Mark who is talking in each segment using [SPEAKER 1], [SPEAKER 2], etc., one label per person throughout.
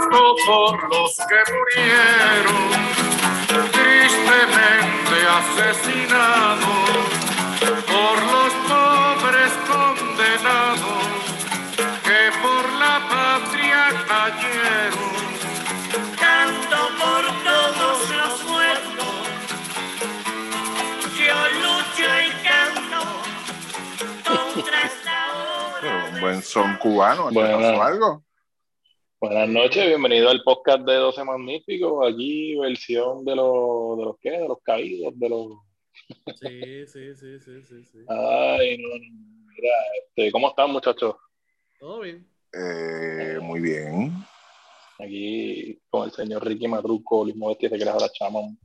[SPEAKER 1] canto por los que murieron, tristemente asesinados, por los pobres condenados que por la patria cayeron.
[SPEAKER 2] Canto por todos los muertos. Yo lucho y canto contra esta
[SPEAKER 3] Pero
[SPEAKER 2] hora.
[SPEAKER 3] un buen son cubano, ¿te
[SPEAKER 4] Bueno.
[SPEAKER 3] pasó algo?
[SPEAKER 4] Buenas noches, bienvenido al podcast de 12 Magníficos. Aquí, versión de los, de los qué, de los caídos, de los.
[SPEAKER 5] Sí, sí, sí, sí, sí, sí.
[SPEAKER 4] Ay, no, no, mira, este, ¿cómo están, muchachos?
[SPEAKER 5] Todo bien.
[SPEAKER 3] Eh, muy bien.
[SPEAKER 4] Aquí con el señor Ricky Madruco, Luis Modesti, de la Chamón.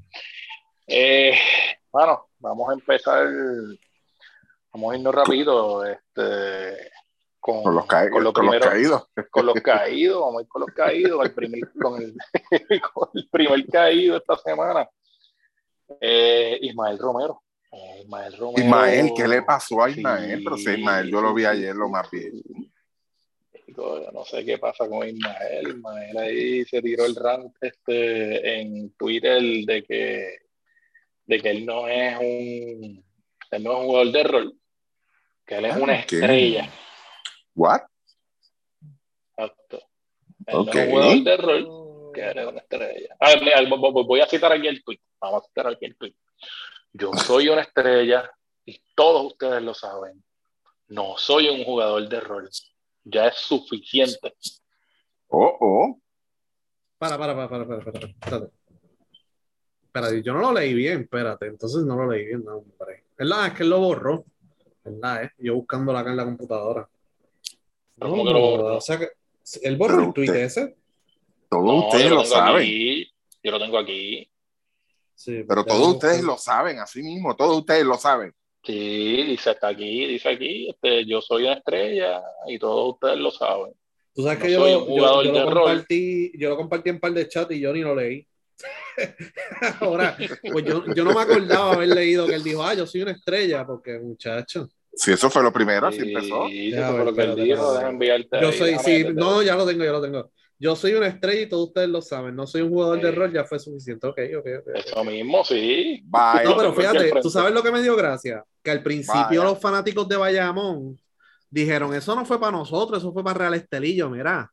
[SPEAKER 4] Eh, bueno, vamos a empezar. Vamos a irnos rápido. Este, con,
[SPEAKER 3] Con los, ca-
[SPEAKER 4] con lo
[SPEAKER 3] con los
[SPEAKER 4] primero-
[SPEAKER 3] caídos.
[SPEAKER 4] con los caídos, vamos a ir con los caídos, el primer, con, el, con el primer caído esta semana. Eh, Ismael Romero. Eh, Ismael Romero.
[SPEAKER 3] Ismael, ¿qué le pasó a
[SPEAKER 4] Sí,
[SPEAKER 3] Ismael? Pero si Ismael, yo lo vi ayer, lo más bien.
[SPEAKER 4] yo no sé qué pasa con Ismael. Ismael ahí se tiró el rant este, en Twitter de que, de que él no es un, él no es un jugador de rol, que él es
[SPEAKER 3] Ah,
[SPEAKER 4] una estrella.
[SPEAKER 3] ¿What?
[SPEAKER 4] Exacto. Él no
[SPEAKER 3] Ok.
[SPEAKER 4] es un jugador de rol, que eres una estrella. A ver, mira, voy a citar aquí el tweet. Vamos a citar aquí el tweet. Yo soy una estrella y todos ustedes lo saben. No soy un jugador de rol. Ya es suficiente.
[SPEAKER 3] Oh, oh.
[SPEAKER 5] Para, para, para, para, para, para, espérate. Espérate, yo no lo leí bien, espérate, entonces no lo leí bien, no, hombre. ¿Verdad? Es que él lo borró. ¿Verdad? Eh? Yo buscándola acá en la computadora.
[SPEAKER 4] Pero ¿cómo que lo borró?
[SPEAKER 5] O sea que él borró el tweet
[SPEAKER 3] usted-
[SPEAKER 5] ese.
[SPEAKER 3] Todos
[SPEAKER 4] No,
[SPEAKER 3] ustedes
[SPEAKER 4] yo
[SPEAKER 3] lo
[SPEAKER 4] tengo
[SPEAKER 3] saben.
[SPEAKER 4] aquí. Yo lo tengo aquí.
[SPEAKER 5] Sí,
[SPEAKER 3] Pero todos ustedes lo saben, así mismo, todos ustedes lo saben.
[SPEAKER 4] Sí, dice está aquí, dice aquí, este, yo soy una estrella y todos ustedes lo saben.
[SPEAKER 5] Tú sabes
[SPEAKER 4] no
[SPEAKER 5] que yo,
[SPEAKER 4] soy
[SPEAKER 5] lo-
[SPEAKER 4] un
[SPEAKER 5] yo-
[SPEAKER 4] jugador
[SPEAKER 5] yo
[SPEAKER 4] de
[SPEAKER 5] lo compartí, yo lo compartí en par de chats y yo ni lo leí. Ahora, pues yo, yo no me acordaba haber leído que él dijo, ah, yo soy una estrella, porque muchacho.
[SPEAKER 3] Si eso fue lo primero, así
[SPEAKER 4] Sí,
[SPEAKER 3] empezó.
[SPEAKER 4] eso fue lo déjame enviarte
[SPEAKER 5] Yo
[SPEAKER 4] ahí,
[SPEAKER 5] soy, sí, no, ya lo tengo, ya lo tengo. Yo soy una estrella y todos ustedes lo saben. No soy un jugador de rol, ya fue suficiente. Ok, ok, ok.
[SPEAKER 4] Eso mismo, sí.
[SPEAKER 3] Bye.
[SPEAKER 5] No, pero fíjate, tú sabes lo que me dio gracia, que al principio
[SPEAKER 3] Vaya.
[SPEAKER 5] los fanáticos de Bayamón dijeron, eso no fue para nosotros, eso fue para Real Estelillo, mira.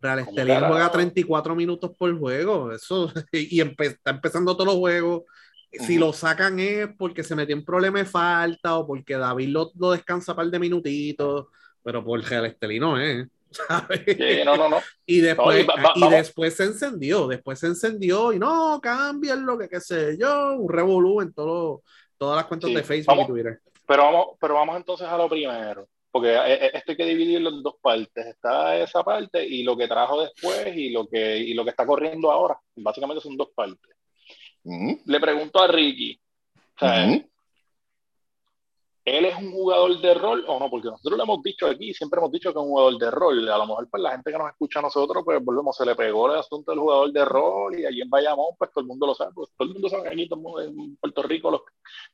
[SPEAKER 5] Real
[SPEAKER 4] ¿Cómo
[SPEAKER 5] Estelillo juega 34 minutos por juego, eso, y empe- está empezando todos los juegos. Si lo sacan es porque se metió en problema de falta o porque David lo, lo descansa un par de minutitos, pero por Real Estelino es.
[SPEAKER 4] Sí, no, no, no.
[SPEAKER 5] Y después,
[SPEAKER 4] No, y va- va-
[SPEAKER 5] y
[SPEAKER 4] vamos.
[SPEAKER 5] después se encendió, después se encendió y no, cámbienlo, que qué sé yo, un revolú en todo, todas las cuentas
[SPEAKER 4] Sí,
[SPEAKER 5] de Facebook
[SPEAKER 4] vamos.
[SPEAKER 5] y Twitter.
[SPEAKER 4] Pero vamos, pero vamos entonces a lo primero, porque eh, eh, esto hay que dividirlo en dos partes. Está esa parte y lo que trajo después y lo que, y lo que está corriendo ahora. Básicamente son dos partes. Le pregunto a Ricky. ¿él es un jugador de rol o no? Porque nosotros lo hemos dicho aquí, siempre hemos dicho que es un jugador de rol. A lo mejor pues la gente que nos escucha a nosotros, pues volvemos, se le pegó el asunto del jugador de rol y allí en Bayamón, pues todo el mundo lo sabe. Pues, todo el mundo sabe que aquí todo el mundo, en Puerto Rico, los,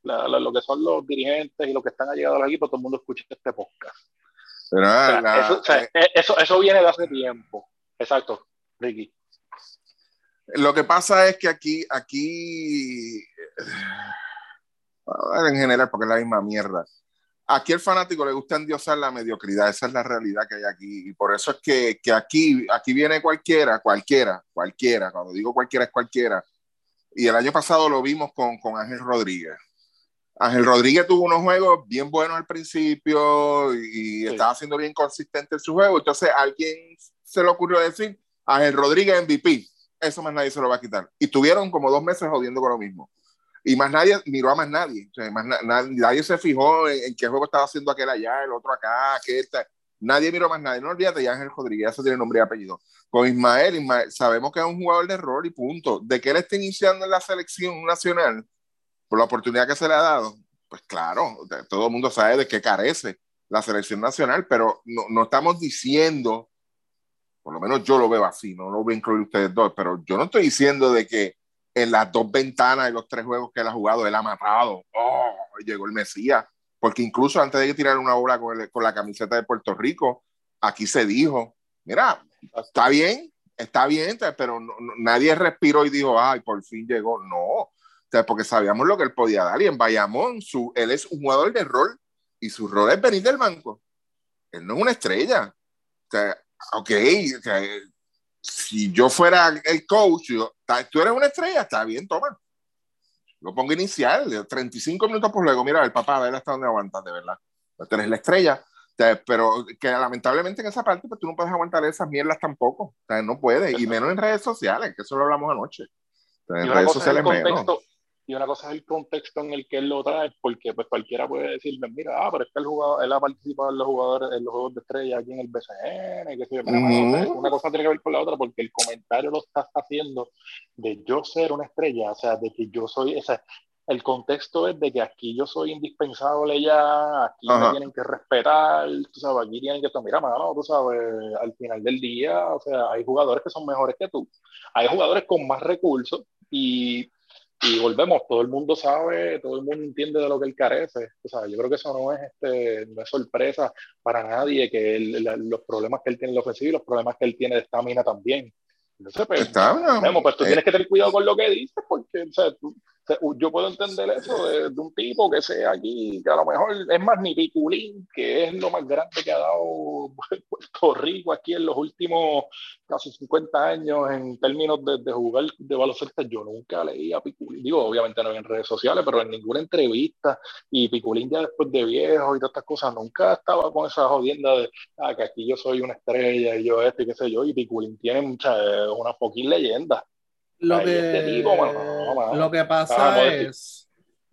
[SPEAKER 4] la- la- lo que son los dirigentes y los que están allegados a los equipos, todo el mundo escucha este podcast.
[SPEAKER 3] Pero,
[SPEAKER 4] O
[SPEAKER 3] ah,
[SPEAKER 4] sea,
[SPEAKER 3] la-
[SPEAKER 4] eso, o sea,
[SPEAKER 3] eh,
[SPEAKER 4] eh, eso, eso viene de hace tiempo. Exacto, Ricky.
[SPEAKER 3] Lo que pasa es que aquí, aquí, ver, en general, porque es la misma mierda. Aquí el fanático le gusta endiosar la mediocridad, esa es la realidad que hay aquí. Y por eso es que, que aquí, aquí viene cualquiera, cualquiera, cualquiera, cuando digo cualquiera es cualquiera. Y el año pasado lo vimos con, con Ángel Rodríguez. Ángel Rodríguez tuvo unos juegos bien buenos al principio y
[SPEAKER 4] Sí.
[SPEAKER 3] estaba siendo bien consistente en su juego. Entonces a alguien se le ocurrió decir, Ángel Rodríguez MVP. Eso más nadie se lo va a quitar. Y tuvieron como dos meses jodiendo con lo mismo. Y más nadie miró a más nadie. O sea, más na- na- nadie se fijó en, en qué juego estaba haciendo aquel allá, el otro acá, aquel. tal. Nadie miró a más nadie. No olvídate, ya Ángel Rodríguez, eso tiene nombre y apellido. Con Ismael, Ismael, sabemos que es un jugador de rol y punto. De que él esté iniciando en la selección nacional, por la oportunidad que se le ha dado, pues claro, todo el mundo sabe de qué carece la selección nacional, pero no, no estamos diciendo, por lo menos yo lo veo así, no lo voy a incluir ustedes dos, pero yo no estoy diciendo de que en las dos ventanas de los tres juegos que él ha jugado, él ha matado, oh, llegó el Mesías, porque incluso antes de tirar una bola con, el- con la camiseta de Puerto Rico, aquí se dijo, mira, está bien, está bien, pero nadie respiró y dijo, ay, por fin llegó. No, porque sabíamos lo que él podía dar. Y en Bayamón, su, él es un jugador de rol y su rol es venir del banco. Él no es una estrella. O sea, ok, o sea, si yo fuera el coach, yo, "Ta- tú eres una estrella, está bien, toma. Lo pongo inicial, de 35 minutos por luego. Mira, el papá, a ver hasta dónde aguantas, de verdad. Tú eres la estrella. O sea, pero que lamentablemente en esa parte pues, tú no puedes aguantar esas mierdas tampoco. O sea, no puedes. Y menos en redes sociales, que eso lo hablamos anoche. O sea,
[SPEAKER 4] Y
[SPEAKER 3] en redes
[SPEAKER 4] cosa es el
[SPEAKER 3] sociales menos.
[SPEAKER 4] Y una cosa es el contexto en el que él lo trae, porque pues cualquiera puede decir, mira, ah, pero es que el jugador, él ha participado en los jugadores, en los juegos de estrella aquí en el BCN, que sea,
[SPEAKER 3] Ujú.
[SPEAKER 4] una cosa tiene que ver con la otra, porque el comentario lo estás haciendo de yo ser una estrella, o sea, de que yo soy, o sea, el contexto es de que aquí yo soy indispensable ya, aquí me
[SPEAKER 3] Ajá.
[SPEAKER 4] tienen que respetar, tú sabes, aquí tienen que estar, mira, mano, tú sabes, al final del día, o sea, hay jugadores que son mejores que tú, hay jugadores con más recursos y y volvemos, todo el mundo sabe, todo el mundo entiende de lo que él carece. O sea, yo creo que eso no es, este, no es sorpresa para nadie, que él- la- los problemas que él tiene en la ofensiva y los problemas que él tiene de estamina también. Entonces, pues,
[SPEAKER 3] Está, no.
[SPEAKER 4] Vemos, pues tú
[SPEAKER 3] Eh,
[SPEAKER 4] tienes que tener cuidado con lo que dices, porque o sea, tú- yo puedo entender eso de, un tipo que sea aquí, que a lo mejor es más ni Piculín, que es lo más grande que ha dado Puerto Rico aquí en los últimos casi 50 años en términos de, de jugar de baloncesto. Yo nunca leí a Piculín, digo, obviamente no en redes sociales, pero en ninguna entrevista. Y Piculín ya después de viejo y todas estas cosas, nunca estaba con esa jodienda de ah, que aquí yo soy una estrella y yo esto y qué sé yo. Y Piculín tiene mucha, una fucking leyenda.
[SPEAKER 5] Lo que,
[SPEAKER 4] este tipo, mano, no, mano.
[SPEAKER 5] lo que
[SPEAKER 4] Ah,
[SPEAKER 5] pasa
[SPEAKER 4] modestia.
[SPEAKER 5] es,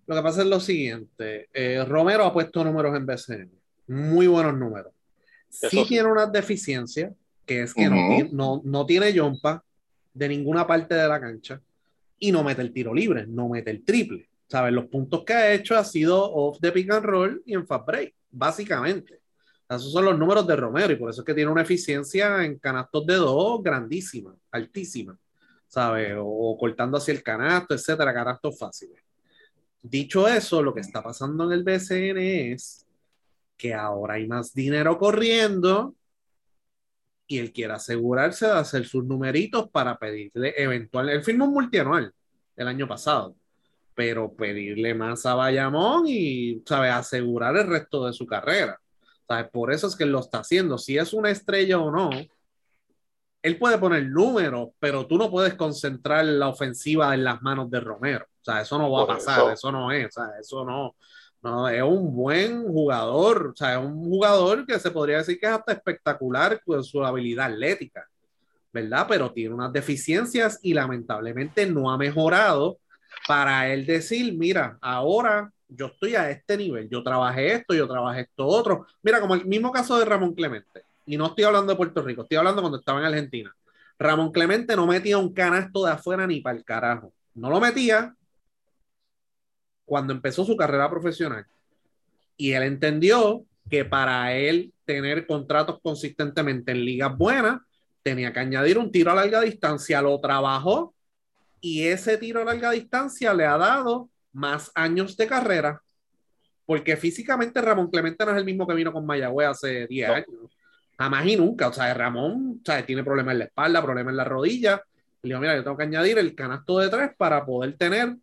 [SPEAKER 5] lo que pasa es lo siguiente. eh, Romero ha puesto números en BCN, muy buenos números. Sí, tiene unas deficiencias, que es que no, no, no tiene jumpa de ninguna parte de la cancha y no mete el tiro libre, no mete el triple. ¿Sabes? Los puntos que ha hecho ha sido off de pick and roll y en fast break, básicamente. Esos son los números de Romero y por eso es que tiene una eficiencia en canastos de dos grandísima, altísima. ¿Sabes? O, o cortando hacia el canasto, etcétera, canastos fáciles. Dicho eso, lo que está pasando en el BCN es que ahora hay más dinero corriendo y él quiere asegurarse de hacer sus numeritos para pedirle eventual. Él firmó un multianual el año pasado, pero pedirle más a Bayamón y, ¿sabes? Asegurar el resto de su carrera. ¿Sabes? Por eso es que lo está haciendo. Si es una estrella o no, él puede poner números, pero tú no puedes concentrar la ofensiva en las manos de Romero. O sea, eso no va a pasar,
[SPEAKER 4] eso.
[SPEAKER 5] eso no es, o sea, eso no, no, es un buen jugador, o sea, es un jugador que se podría decir que es hasta espectacular con su habilidad atlética, ¿verdad? Pero tiene unas deficiencias y lamentablemente no ha mejorado para él decir, mira, ahora yo estoy a este nivel, yo trabajé esto, yo trabajé esto otro. Mira, como el mismo caso de Ramón Clemente, y no estoy hablando de Puerto Rico, estoy hablando cuando estaba en Argentina. Ramón Clemente no metía un canasto de afuera ni para el carajo. No lo metía cuando empezó su carrera profesional. Y él entendió que para él tener contratos consistentemente en ligas buenas, tenía que añadir un tiro a larga distancia. Lo trabajó y ese tiro a larga distancia le ha dado más años de carrera. Porque físicamente Ramón Clemente no es el mismo que vino con Mayagüez hace 10
[SPEAKER 4] No.
[SPEAKER 5] años. Jamás y nunca. O sea, Ramón o sea, tiene problemas en la espalda, problemas en la rodilla. Le digo, mira, yo tengo que añadir el canasto de tres para poder tener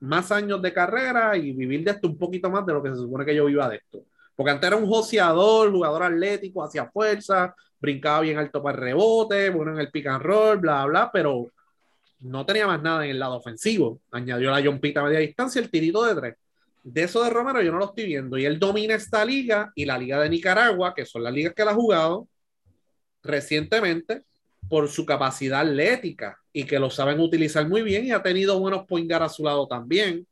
[SPEAKER 5] más años de carrera y vivir de esto un poquito más de lo que se supone que yo viva de esto. Porque antes era un joseador, jugador atlético, hacía fuerza, brincaba bien alto para el rebote, bueno en el pick and roll, bla, bla, pero no tenía más nada en el lado ofensivo. Añadió la jompita a media distancia, el tirito de tres. De eso de Romero yo no lo estoy viendo. Y él domina esta liga y la liga de Nicaragua, que son las ligas que él ha jugado recientemente, por su capacidad atlética y que lo saben utilizar muy bien y ha tenido buenos point guard a su lado también.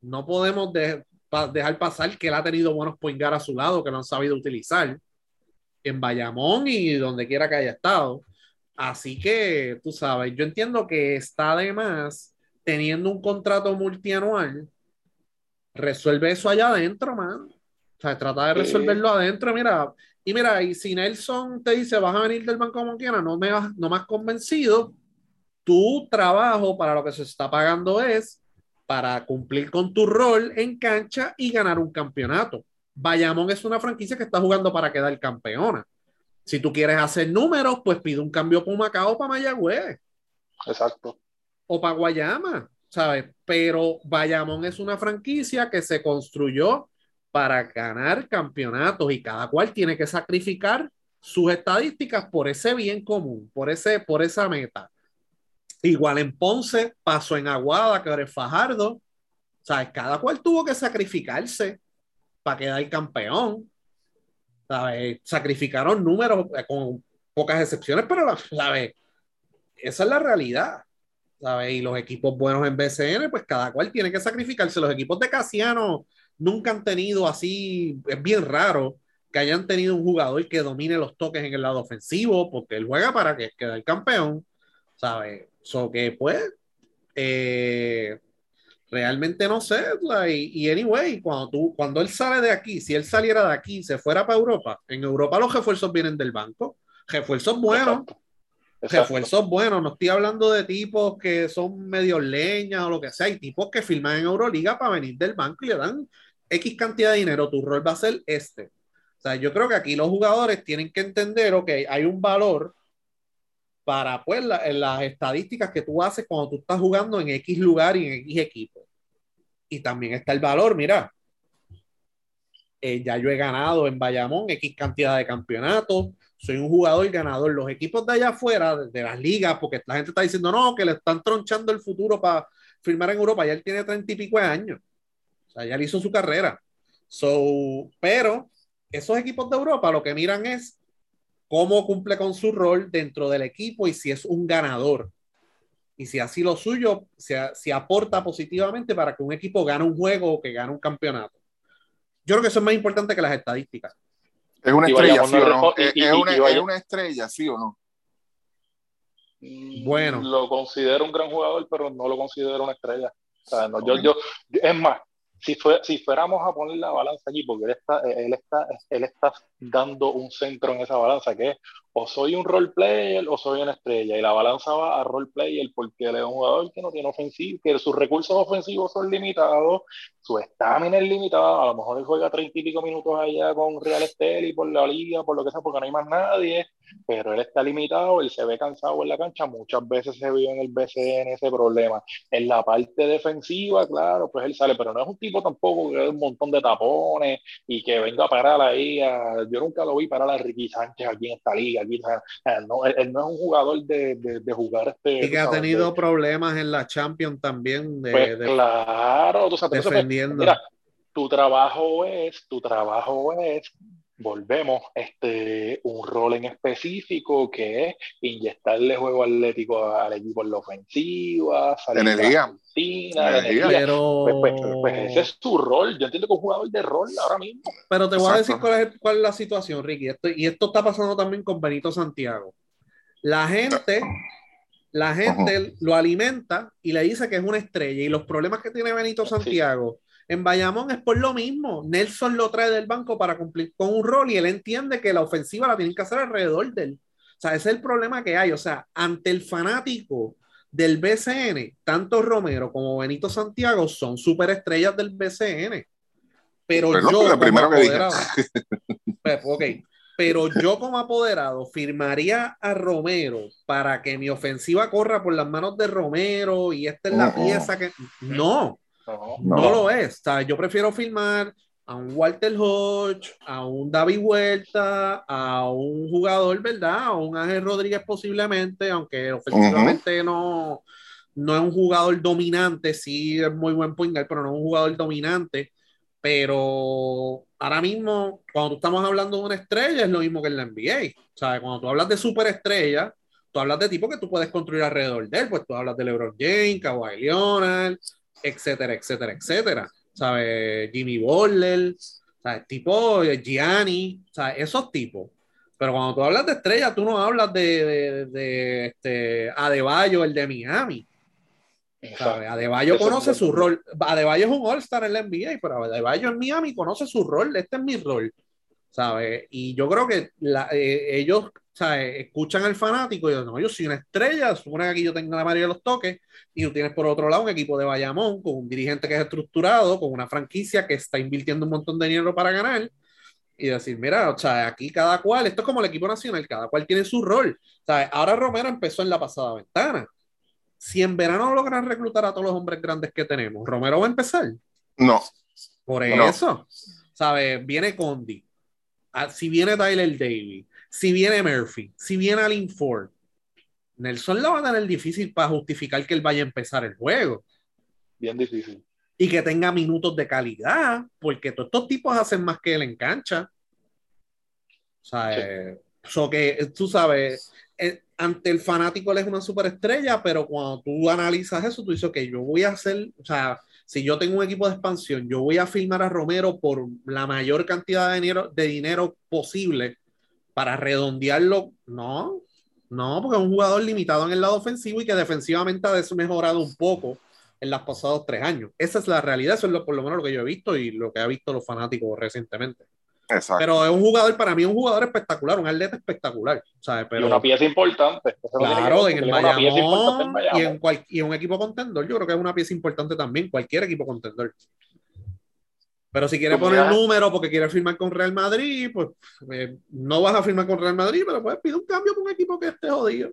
[SPEAKER 5] No podemos de- pa- dejar pasar que él ha tenido buenos point guard a su lado que lo han sabido utilizar en Bayamón y donde quiera que haya estado. Así que, tú sabes, yo entiendo que está además teniendo un contrato multianual, resuelve eso allá adentro, man. O sea, trata de
[SPEAKER 4] Sí.
[SPEAKER 5] resolverlo adentro, mira. Y mira, y si Nelson te dice, vas a venir del banco como quiera, no me, has- no me has convencido, tu trabajo para lo que se está pagando es para cumplir con tu rol en cancha y ganar un campeonato. Bayamón es una franquicia que está jugando para quedar campeona. Si tú quieres hacer números, pues pide un cambio para Macao o para Mayagüez
[SPEAKER 4] Exacto.
[SPEAKER 5] o para Guayama, ¿sabes? Pero Bayamón es una franquicia que se construyó para ganar campeonatos y cada cual tiene que sacrificar sus estadísticas por ese bien común, por, ese, por esa meta. Igual en Ponce, pasó en Aguada, que ahora es Fajardo, ¿sabes? Cada cual tuvo que sacrificarse para quedar campeón. ¿sabes? Sacrificaron números con pocas excepciones, pero ¿sabes? esa es la realidad. ¿Sabes? Y los equipos buenos en BCN, pues cada cual tiene que sacrificarse. Los equipos de Casiano nunca han tenido así, es bien raro que hayan tenido un jugador que domine los toques en el lado ofensivo, porque él juega para que quede el campeón, ¿sabes? So que pues, eh, realmente no sé, like, y anyway, cuando, tú, cuando él sale de aquí, si él saliera de aquí y se fuera para Europa, en Europa los refuerzos vienen del banco, refuerzos buenos,
[SPEAKER 4] Exacto. Exacto.
[SPEAKER 5] refuerzos buenos, no estoy hablando de tipos que son medio leña o lo que sea, hay tipos que firman en Euroliga para venir del banco y le dan X cantidad de dinero, tu rol va a ser este. O sea, yo creo que aquí los jugadores tienen que entender, ok, hay un valor para pues las estadísticas que tú haces cuando tú estás jugando en X lugar y en X equipo. Y también está el valor, mira, eh, ya yo he ganado en Bayamón X cantidad de campeonatos, soy un jugador ganador. Los equipos de allá afuera, de, las ligas, porque la gente está diciendo, no, que le están tronchando el futuro para firmar en Europa, ya él tiene treinta y pico de años. O sea, ya él hizo su carrera. So, pero esos equipos de Europa lo que miran es cómo cumple con su rol dentro del equipo y si es un ganador. Y si así lo suyo, si, si aporta positivamente para que un equipo gane un juego o que gane un campeonato. Yo creo que eso es más importante que las estadísticas.
[SPEAKER 3] Es una estrella, sí o
[SPEAKER 4] no
[SPEAKER 3] Es, una, estrella, sí o no.
[SPEAKER 5] Bueno.
[SPEAKER 4] Lo considero un gran jugador, pero no lo considero una estrella. O sea, no, yo, yo- es más, si, fue, si fuéramos a poner la balanza allí, porque él está, él, está, él está dando un centro en esa balanza, que es o soy un role player o soy una estrella, y la balanza va a role player porque él es un jugador que no tiene ofensivo, que sus recursos ofensivos son limitados, su estamina es limitada, a lo mejor él juega treinta y pico minutos allá con Real Estelí por la liga, por lo que sea, porque no hay más nadie, pero él está limitado, él se ve cansado en la cancha, muchas veces se vio en el BCN ese problema. En la parte defensiva, claro, pues él sale, pero no es un tipo tampoco que dé un montón de tapones y que venga a parar ahí. a- yo nunca lo vi parar a Ricky Sánchez aquí en esta liga. Aquí, no, él, él no es un jugador de, de, de jugar este.
[SPEAKER 5] Y que ha tenido
[SPEAKER 4] de-
[SPEAKER 5] problemas en la Champions también de,
[SPEAKER 4] pues, claro, tú sabes,
[SPEAKER 5] defendiendo.
[SPEAKER 4] Mira, tu trabajo es, tu trabajo es, volvemos, este, un rol en específico que es inyectarle juego atlético al equipo en la ofensiva, salir la
[SPEAKER 3] Energía.
[SPEAKER 4] rutina, la
[SPEAKER 3] Energía.
[SPEAKER 4] energía.
[SPEAKER 5] pero,
[SPEAKER 4] Pues, pues, pues ese es su rol. Yo entiendo que es un jugador de rol ahora mismo.
[SPEAKER 5] pero te voy a decir cuál es, cuál es la situación, Ricky. Esto- y esto está pasando también con Benito Santiago. La gente, la gente lo alimenta y le dice que es una estrella. Y los problemas que tiene Benito
[SPEAKER 4] Sí.
[SPEAKER 5] En Bayamón es por lo mismo. Nelson lo trae del banco para cumplir con un rol y él entiende que la ofensiva la tienen que hacer alrededor de él. O sea, ese es el problema que hay. O sea, ante el fanático del BCN, tanto Romero como Benito Santiago son superestrellas del BCN. Pero
[SPEAKER 3] no,
[SPEAKER 5] yo, como
[SPEAKER 3] primero que
[SPEAKER 5] apoderado, pues, ok, pero yo como apoderado firmaría a Romero para que mi ofensiva corra por las manos de Romero y esta es la
[SPEAKER 3] Uh-uh.
[SPEAKER 5] pieza que... No,
[SPEAKER 4] No,
[SPEAKER 5] no,
[SPEAKER 3] No.
[SPEAKER 5] lo es. O sea, yo prefiero firmar a un Walter Hodge, a un David Huerta, a un jugador, ¿verdad? A un Ángel Rodríguez posiblemente, aunque ofensivamente no, no es un jugador dominante, sí es muy buen point guard, pero no es un jugador dominante. Pero ahora mismo, cuando tú estamos hablando de una estrella, es lo mismo que en la NBA. O sea, cuando tú hablas de superestrella, tú hablas de tipo que tú puedes construir alrededor de él, pues tú hablas de LeBron James, Kawhi Leonard, etcétera, etcétera, etcétera. ¿Sabes? Jimmy Butler, ¿sabes? Tipo eh, Gianni, ¿sabes? Esos tipos. Pero cuando tú hablas de estrella, tú no hablas de, de, de, este, Adebayo, el de Miami. ¿sabes? Adebayo
[SPEAKER 4] Eso
[SPEAKER 5] conoce su rol. Adebayo es un All-Star en la NBA, pero Adebayo en Miami conoce su rol. Este es mi rol. ¿Sabes? Y yo creo que la- eh, ellos ¿sabes? escuchan al fanático y dicen, no, yo soy una estrella, supone que aquí yo tengo la mayoría de los toques, y tú tienes por otro lado un equipo de Bayamón con un dirigente que es estructurado, con una franquicia que está invirtiendo un montón de dinero para ganar, y decir, mira, o sea, aquí cada cual, esto es como el equipo nacional, cada cual tiene su rol. O sea, ahora Romero empezó en la pasada ventana. Si en verano logran reclutar a todos los hombres grandes que tenemos, Romero va a empezar.
[SPEAKER 3] No,
[SPEAKER 5] Por
[SPEAKER 3] No.
[SPEAKER 5] eso, ¿sabes? Viene Condi, ah, si viene Tyler Davy, si viene Murphy, si viene Alin Ford, Nelson la va a tener difícil para justificar que él vaya a empezar el juego
[SPEAKER 4] Bien difícil.
[SPEAKER 5] y que tenga minutos de calidad, porque todos estos tipos hacen más que él en cancha. O sea,
[SPEAKER 4] Sí.
[SPEAKER 5] eh, so que eh, tú sabes, eh, ante el fanático él es una superestrella, pero cuando tú analizas eso, tú dices, ok, yo voy a hacer, o sea, si yo tengo un equipo de expansión, yo voy a firmar a Romero por la mayor cantidad de dinero, de dinero posible para redondearlo. No, no, porque es un jugador limitado en el lado ofensivo y que defensivamente ha desmejorado un poco en los pasados tres años. Esa es la realidad, eso es lo, por lo menos lo que yo he visto y lo que ha visto los fanáticos recientemente.
[SPEAKER 3] exacto.
[SPEAKER 5] Pero es un jugador, para mí, un jugador espectacular, un atleta espectacular. ¿sabes?
[SPEAKER 4] y
[SPEAKER 5] Pero,
[SPEAKER 4] una pieza importante.
[SPEAKER 5] Claro, en el Bayamón y en, cual- y un equipo contendor, yo creo que es una pieza importante también, cualquier equipo contendor. Pero si quiere poner número porque quiere firmar con Real Madrid, pues eh, no vas a firmar con Real Madrid, pero pues pide un cambio para un equipo que esté jodido.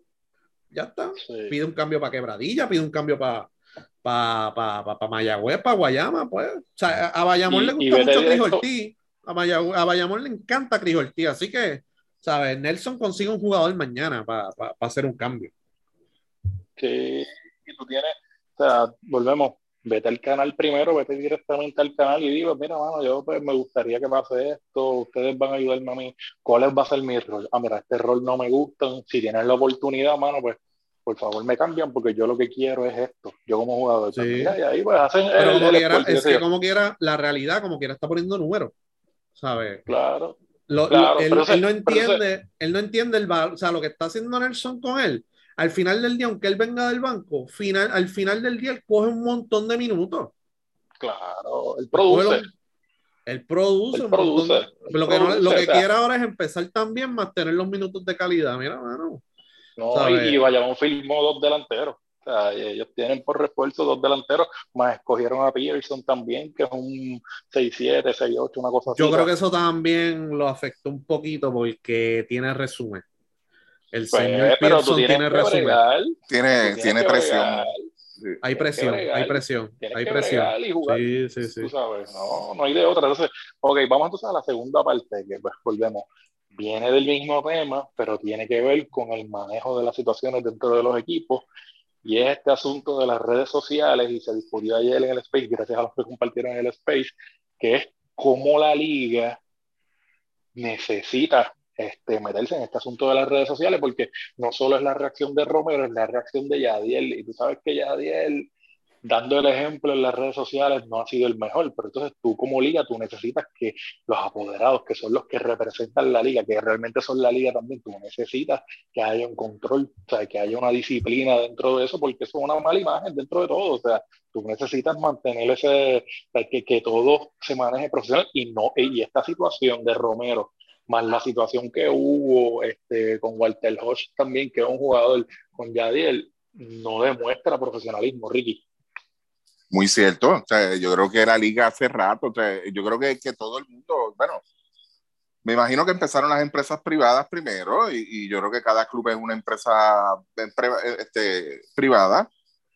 [SPEAKER 5] Ya está.
[SPEAKER 4] Sí.
[SPEAKER 5] Pide un cambio para Quebradilla, pide un cambio para pa, pa, pa, pa Mayagüez, para Guayama, pues. O sea, a Bayamón
[SPEAKER 4] Y-
[SPEAKER 5] le gusta mucho Cris. Ortiz. A, Mayagüez- a Bayamón le encanta Cris Ortiz, así que, ¿sabes? Nelson consigue un jugador mañana para hacer un cambio.
[SPEAKER 4] que y tú tienes, o sea, volvemos, vete al canal primero, vete directamente al canal y digo, mira, mano, yo pues me gustaría que pase esto, ustedes van a ayudarme a mí, ¿cuál va a ser mi rol? Ah, mira, este rol no me gusta, si tienes la oportunidad, mano, pues por favor me cambian porque yo lo que quiero es esto, yo como jugador.
[SPEAKER 5] Sí.
[SPEAKER 4] Mira, y ahí pues hacen
[SPEAKER 5] Pero
[SPEAKER 4] el-
[SPEAKER 5] como
[SPEAKER 4] el
[SPEAKER 5] quiera, es que como quiera, la realidad, como quiera, está poniendo números, ¿sabes?
[SPEAKER 4] Claro,
[SPEAKER 5] Lo-
[SPEAKER 4] Claro,
[SPEAKER 5] lo- él, no entiende, él no entiende el valor, o sea, lo que está haciendo Nelson con él, al final del día, aunque él venga del banco, final, al final del día él coge un montón de minutos.
[SPEAKER 4] claro, el produce.
[SPEAKER 5] los- Él produce.
[SPEAKER 4] Él
[SPEAKER 5] un montón de-
[SPEAKER 4] produce,
[SPEAKER 5] lo que,
[SPEAKER 4] produce,
[SPEAKER 5] lo que
[SPEAKER 4] o sea.
[SPEAKER 5] quiere ahora es empezar también más tener los minutos de calidad. Mira, mano.
[SPEAKER 4] No,
[SPEAKER 5] ¿sabes?
[SPEAKER 4] y, Bayamón firmó dos delanteros. O sea, ellos tienen por refuerzo dos delanteros, más escogieron a Pearson también, que es un 6-7, 6-8, una cosa así.
[SPEAKER 5] Yo creo que eso también lo afectó un poquito porque tiene resumen. El
[SPEAKER 4] Pues,
[SPEAKER 5] señor
[SPEAKER 4] tienes
[SPEAKER 5] tiene
[SPEAKER 4] tú
[SPEAKER 3] tiene, tiene presión.
[SPEAKER 4] bregar,
[SPEAKER 3] Sí.
[SPEAKER 5] Hay presión,
[SPEAKER 4] bregar,
[SPEAKER 5] hay presión, hay presión.
[SPEAKER 4] y jugar.
[SPEAKER 5] Sí, sí, sí.
[SPEAKER 4] tú sabes, no, no hay de otra. Entonces, ok, vamos entonces a la segunda parte, que pues volvemos. Viene del mismo tema, pero tiene que ver con el manejo de las situaciones dentro de los equipos. Y es este asunto de las redes sociales, y se discutió ayer en el Space, gracias a los que compartieron en el Space, que es cómo la liga necesita este, meterse en este asunto de las redes sociales, porque no solo es la reacción de Romero, es la reacción de Yadiel, y tú sabes que Yadiel, dando el ejemplo en las redes sociales, no ha sido el mejor, pero entonces tú como liga, tú necesitas que los apoderados, que son los que representan la liga, que realmente son la liga también, tú necesitas que haya un control, o sea, que haya una disciplina dentro de eso, porque eso es una mala imagen dentro de todo, o sea, tú necesitas mantener ese, que, que todo se maneje profesional y no, y esta situación de Romero, más la situación que hubo este, con Walter Hodge también, que es un jugador con Yadiel, no demuestra profesionalismo, Ricky.
[SPEAKER 3] Muy cierto. O sea, yo creo que la liga hace rato, o sea, yo creo que, que todo el mundo, bueno, me imagino que empezaron las empresas privadas primero y, y yo creo que cada club es una empresa empre- este, privada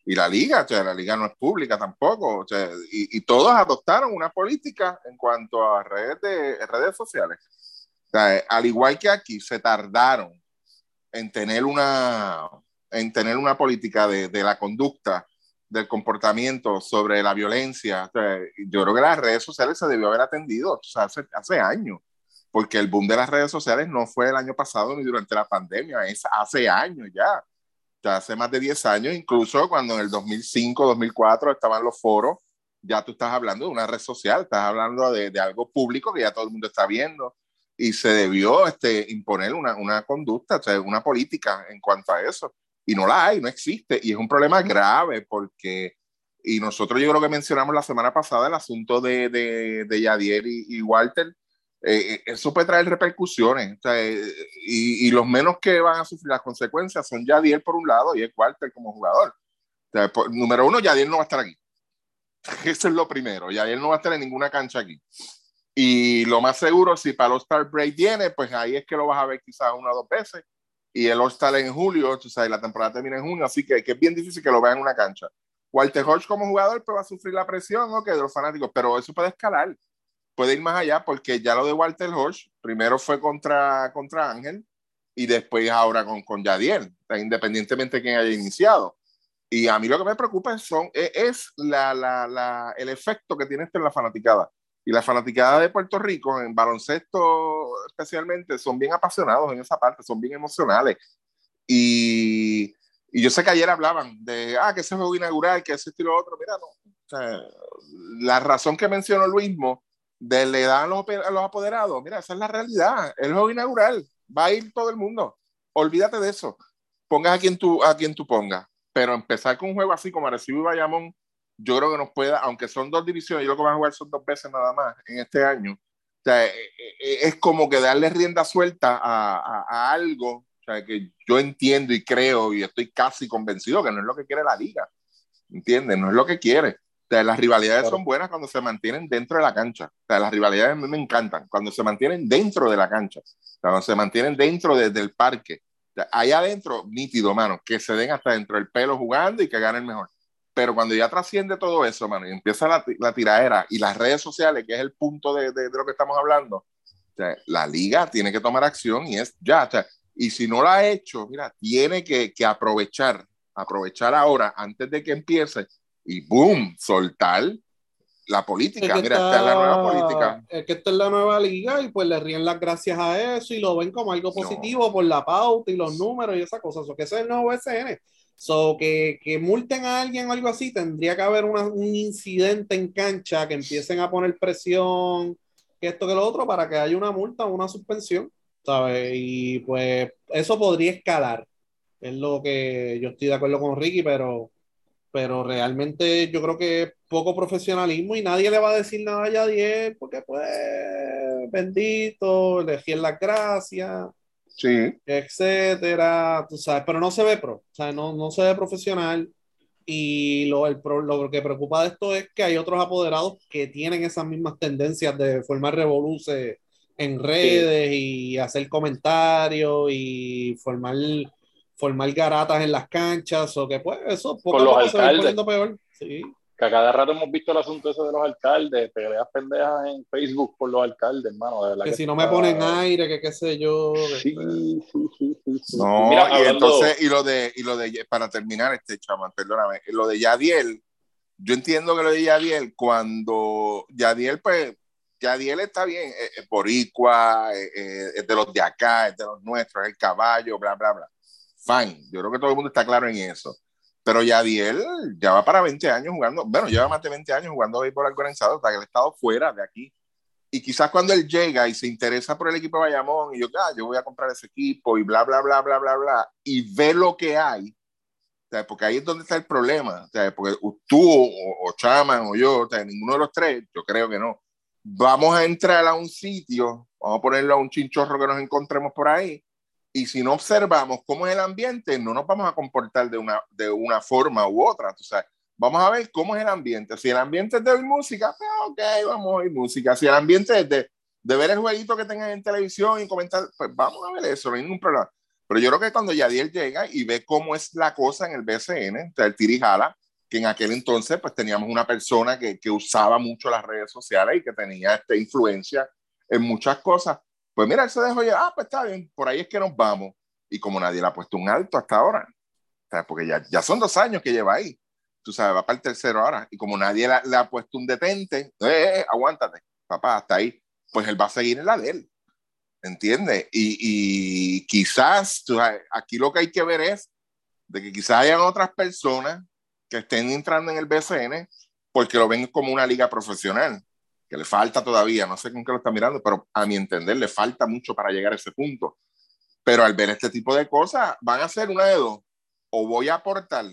[SPEAKER 3] y la liga, o sea, la liga no es pública tampoco, o sea, y, y todos adoptaron una política en cuanto a redes, de, redes sociales. Al igual que aquí, se tardaron en tener una, en tener una política de, la conducta del comportamiento sobre la violencia. O yo creo que las redes sociales se debió haber atendido hace, años, porque el boom de las redes sociales no fue el año pasado ni durante la pandemia, es hace años ya. Sea, hace más de 10 años, incluso cuando en el 2005, 2004 estaban los foros, ya tú estás hablando de una red social, estás hablando de, de algo público que ya todo el mundo está viendo y se debió este, imponer una, una conducta, o sea, una política en cuanto a eso y no la hay, no existe, y es un problema grave porque, y nosotros yo creo que mencionamos la semana pasada el asunto de, de, de Yadier y, y Walter, eh, eso puede traer repercusiones, o sea, eh, y, y, los menos que van a sufrir las consecuencias son Yadier por un lado y es Walter como jugador. O sea, por, número uno, Yadier no va a estar aquí. Eso es lo primero, Yadier no va a estar en ninguna cancha aquí. Y lo más seguro, si para el All-Star Break viene, pues ahí es que lo vas a ver quizás una o dos veces. Y el All-Star en julio, tú sabes, la temporada termina en junio, así que, que es bien difícil que lo vean en una cancha. Walter Hodge como jugador pues va a sufrir la presión ¿no? que de los fanáticos, pero eso puede escalar, puede ir más allá porque ya lo de Walter Hodge primero fue contra, contra Ángel y después ahora con, con Yadiel, independientemente de quién haya iniciado. Y a mí lo que me preocupa son, e, es la, la, la, el efecto que tiene esto en la fanaticada. Y la fanaticada de Puerto Rico, en baloncesto especialmente, son bien apasionados en esa parte, son bien emocionales. Y y yo sé que ayer hablaban de, ah, que ese juego inaugural, que ese estilo otro. Mira, no. O sea, la razón que mencionó Luismo de le dan a los, a los apoderados, mira, esa es la realidad. El juego inaugural, va a ir todo el mundo. Olvídate de eso. Pongas a quien tú, a quien tú pongas. Pero empezar con un juego así como Arecibo y Bayamón, yo creo que nos pueda, aunque son dos divisiones, yo lo que van a jugar son dos veces nada más en este año. O sea, e, e, e, es como que darle rienda suelta a, a, a algo o sea, que yo entiendo y creo y estoy casi convencido que no es lo que quiere la liga. ¿Entiendes? No es lo que quiere. O sea, las rivalidades son buenas cuando se mantienen dentro de la cancha. O sea, las rivalidades me encantan cuando se mantienen dentro de la cancha. Cuando se mantienen dentro de, del parque. Allá adentro, nítido, mano, que se den hasta dentro del pelo jugando y que gane el mejor. Pero cuando ya trasciende todo eso, mano, y empieza la, la tiradera y las redes sociales, que es el punto de, de, de lo que estamos hablando, o sea, la liga tiene que tomar acción y es ya. O sea, y si no lo ha hecho, mira, tiene que, que aprovechar, aprovechar ahora, antes de que empiece, y boom, soltar la política. Mira, está, esta es la nueva política.
[SPEAKER 5] Es que esta es la nueva liga y pues le ríen las gracias a eso y lo ven como algo positivo no. por la pauta y los números y esa cosa. Eso que ese es el nuevo SN. So, que, que multen a alguien o algo así, tendría que haber una, un incidente en cancha, que empiecen a poner presión, que esto, que lo otro, para que haya una multa o una suspensión. ¿sabes? Y pues eso podría escalar. Es lo que yo estoy de acuerdo con Ricky, pero, pero realmente yo creo que poco profesionalismo y nadie le va a decir nada a Yadier porque pues bendito, le las gracias.
[SPEAKER 3] Sí.
[SPEAKER 5] Etcétera, tú sabes, pero no se ve pro, o sea, no, no se ve profesional. Y lo, el, lo que preocupa de esto es que hay otros apoderados que tienen esas mismas tendencias de formar revoluciones en redes sí. y hacer comentarios y formar, formar garatas en las canchas o que pues eso
[SPEAKER 4] poco Con los
[SPEAKER 5] a poco
[SPEAKER 4] alcaldes.
[SPEAKER 5] se va peor. Sí.
[SPEAKER 4] Que a cada rato hemos visto el asunto ese de los alcaldes, peleas pendejas en Facebook por los alcaldes, hermano. De verdad
[SPEAKER 5] que,
[SPEAKER 4] que
[SPEAKER 5] si no me ponen aire, que qué sé yo.
[SPEAKER 4] Sí, sí, sí, sí, sí.
[SPEAKER 3] No, Mira, y hablando... entonces, y lo de, y lo de, para terminar, este chaman, perdóname, lo de Yadiel, yo entiendo que lo de Yadiel, cuando Yadiel, pues, Yadiel está bien, es, es boricua, es, es, de los de acá, es de los nuestros, es el caballo, bla, bla, bla. Fine, yo creo que todo el mundo está claro en eso. Pero Yadiel ya va para 20 años jugando, bueno, lleva más de 20 años jugando béisbol organizado, hasta que él ha estado fuera de aquí. Y quizás cuando él llega y se interesa por el equipo de Bayamón, y yo, ah, yo voy a comprar ese equipo, y bla, bla, bla, bla, bla, bla, y ve lo que hay, sea, porque ahí es donde está el problema, sea, porque tú o, o Chaman o yo, sea, ninguno de los tres, yo creo que no, vamos a entrar a un sitio, vamos a ponerlo a un chinchorro que nos encontremos por ahí, y si no observamos cómo es el ambiente, no nos vamos a comportar de una, de una forma u otra. O sea, vamos a ver cómo es el ambiente. Si el ambiente es de oír música, pues ok, vamos a oír música. Si el ambiente es de, de ver el jueguito que tengan en televisión y comentar, pues vamos a ver eso, no hay ningún problema. Pero yo creo que cuando Yadiel llega y ve cómo es la cosa en el BCN, o sea, el tirijala, que en aquel entonces pues teníamos una persona que, que usaba mucho las redes sociales y que tenía esta influencia en muchas cosas, pues mira, él se dejó ya, ah, pues está bien, por ahí es que nos vamos. Y como nadie le ha puesto un alto hasta ahora, sea, porque ya, ya son dos años que lleva ahí, tú sabes, va para el tercero ahora, y como nadie le, ha puesto un detente, eh, eh, aguántate, papá, hasta ahí, pues él va a seguir en la de él, ¿entiendes? Y, y quizás, tú sabes, aquí lo que hay que ver es de que quizás hayan otras personas que estén entrando en el BCN porque lo ven como una liga profesional le falta todavía, no sé con qué lo está mirando, pero a mi entender le falta mucho para llegar a ese punto. Pero al ver este tipo de cosas, van a ser una de dos. O voy a aportar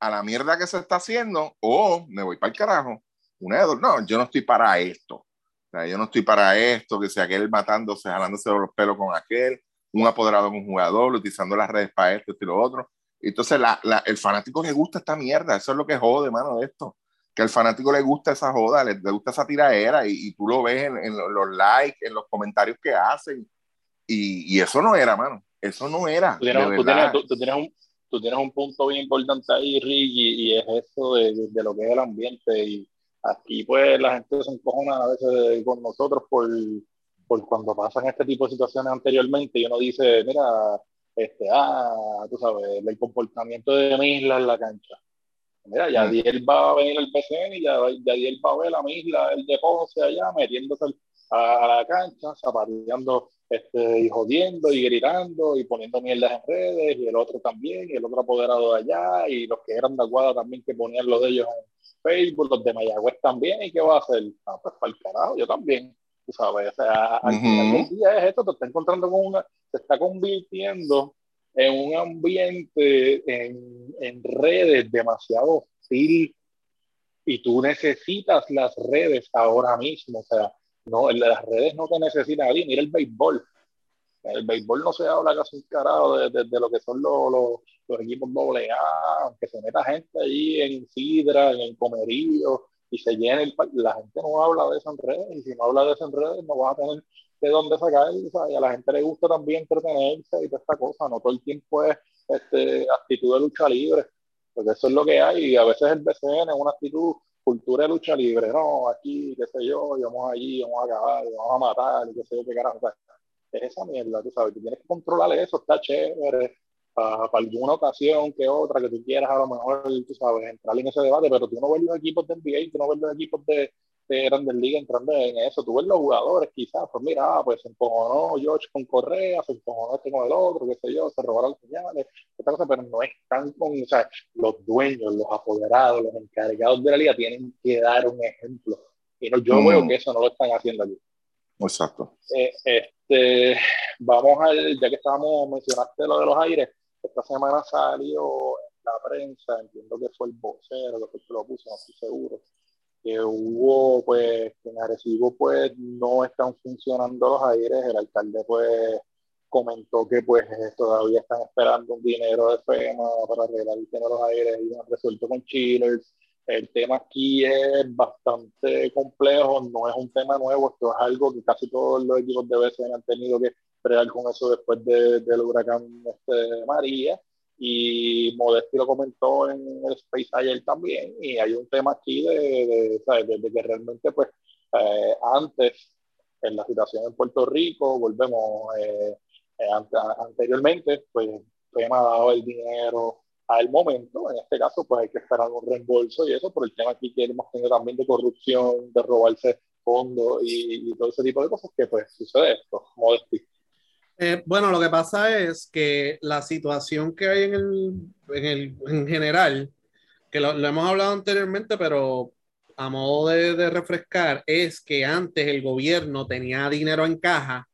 [SPEAKER 3] a la mierda que se está haciendo, o me voy para el carajo. Una de dos. No, yo no estoy para esto. O sea, yo no estoy para esto, que sea aquel matándose, jalándose los pelos con aquel, un apoderado con un jugador, utilizando las redes para esto, esto y lo otro. Entonces, la, la, el fanático le gusta esta mierda. Eso es lo que jode, mano, de esto que al fanático le gusta esa joda, le, le gusta esa tiraera y, y tú lo ves en, en los likes, en los comentarios que hacen. Y, y eso no era, mano. Eso no era.
[SPEAKER 4] Tú tienes, tú tienes- tú- tienes un, tú tienes un punto bien importante ahí, Rick, y, y es eso de, de- de lo que es el ambiente. Y aquí, pues, la gente se encojona a veces con nosotros por, por cuando pasan este tipo de situaciones anteriormente y uno dice, mira, este, ah, tú sabes, el comportamiento de Misla en la cancha. Mira, Yadiel va a venir al PCN y ya, Yadiel va a ver a Misla, el de Ponce allá, metiéndose a, la cancha, zapateando este, y jodiendo y gritando y poniendo mierdas en redes, y el otro también, y el otro apoderado de allá, y los que eran de Aguada también que ponían los de ellos en Facebook, los de Mayagüez también, ¿y qué va a hacer? Ah, pues para el carajo, yo también, tú sabes, o sea, al final del día es esto, te está encontrando con una, se está convirtiendo en un ambiente en, en redes demasiado hostil y tú necesitas las redes ahora mismo, o sea, no, las redes no te necesitan a ti, mira el béisbol. El béisbol no se habla casi un carajo de, de- de lo que son los, los, los equipos doble A, aunque se meta gente ahí en Sidra, en Comerío, y se llene el la gente no habla de eso en redes, y si no habla de eso en redes, no vas a tener de dónde sacar, sea, y a la gente le gusta también entretenerse y toda esta cosa, no todo el tiempo es este, actitud de lucha libre, porque eso es lo que hay, y a veces el BCN es una actitud cultura de lucha libre, no, aquí, qué sé yo, y vamos allí, vamos a acabar, y vamos a matar, y qué sé yo, qué carajo, es esa mierda, tú sabes, tú tienes que controlar eso, está chévere, para alguna ocasión que otra que tú quieras a lo mejor, tú sabes, entrar en ese debate, pero tú no ves los equipos de NBA, tú no ves los equipos de, de Grandes Ligas entrando en eso, tú ves los jugadores quizás, pues mira, ah, pues se encojonó George con Correa, se encojonó este con el otro, qué sé yo, se robaron señales, esta cosa, pero no están con, o sea, los dueños, los apoderados, los encargados de la liga tienen que dar un ejemplo. Y no, yo
[SPEAKER 3] Mm.
[SPEAKER 4] veo que eso no lo están haciendo aquí.
[SPEAKER 3] Exacto.
[SPEAKER 4] Eh, este, vamos a, ya que estábamos, mencionaste lo de los aires, esta semana salió la prensa, entiendo que fue el vocero, lo que lo puso, no estoy seguro, que hubo, pues, que en Arecibo, pues, no están funcionando los aires, el alcalde, pues, comentó que, pues, todavía están esperando un dinero de FEMA para arreglar el tema de los aires y han resuelto con chillers, el tema aquí es bastante complejo, no es un tema nuevo, esto es algo que casi todos los equipos de BCN han tenido que bregar con eso después de- del huracán este, María. Y Modesti lo comentó en el Space ayer también. Y hay un tema aquí de, de, de- de que realmente, pues, eh, antes, en la situación en Puerto Rico, volvemos, eh, eh, ante- anteriormente, pues, FEMA ha dado el dinero al momento, en este caso, pues hay que esperar un reembolso y eso, por el tema aquí que hemos tenido también de corrupción, de robarse fondos y, y todo ese tipo de cosas que pues sucede esto, Modesti.
[SPEAKER 5] Eh, bueno, lo que pasa es que la situación que hay en el, en el en general, que lo, hemos hablado anteriormente, pero a modo de, refrescar, es que antes el gobierno tenía dinero en caja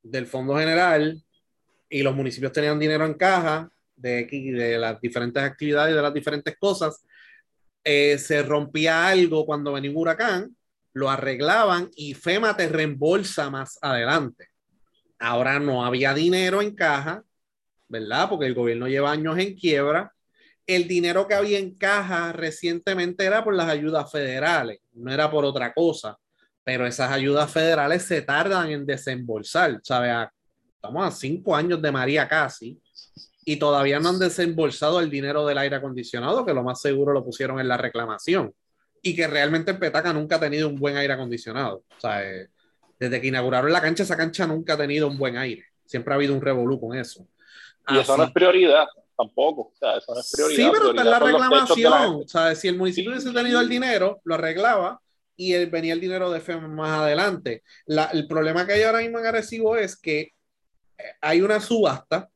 [SPEAKER 5] del Fondo General y los municipios tenían dinero en caja de, de las diferentes actividades, de las diferentes cosas. Eh, se rompía algo cuando venía un huracán, lo arreglaban y FEMA te reembolsa más adelante. Ahora no había dinero en caja, ¿verdad? Porque el gobierno lleva años en quiebra. El dinero que había en caja recientemente era por las ayudas federales, no era por otra cosa. Pero esas ayudas federales se tardan en desembolsar, ¿sabes? Estamos a cinco años de María casi y todavía no han desembolsado el dinero del aire acondicionado, que lo más seguro lo pusieron en la reclamación. Y que realmente el Petaca nunca ha tenido un buen aire acondicionado. O sea, eh, desde que inauguraron la cancha, esa cancha nunca ha tenido un buen aire. Siempre ha habido un revolú con eso.
[SPEAKER 4] Y eso no es prioridad tampoco, o sea, eso no es prioridad.
[SPEAKER 5] Sí, pero está en la
[SPEAKER 4] la
[SPEAKER 5] reclamación.
[SPEAKER 4] gente.
[SPEAKER 5] O sea, si el municipio
[SPEAKER 4] Sí.
[SPEAKER 5] hubiese tenido el dinero, lo arreglaba y el- venía el dinero de FEMA más adelante. La- el problema que hay ahora mismo en Arecibo es que eh, hay una subasta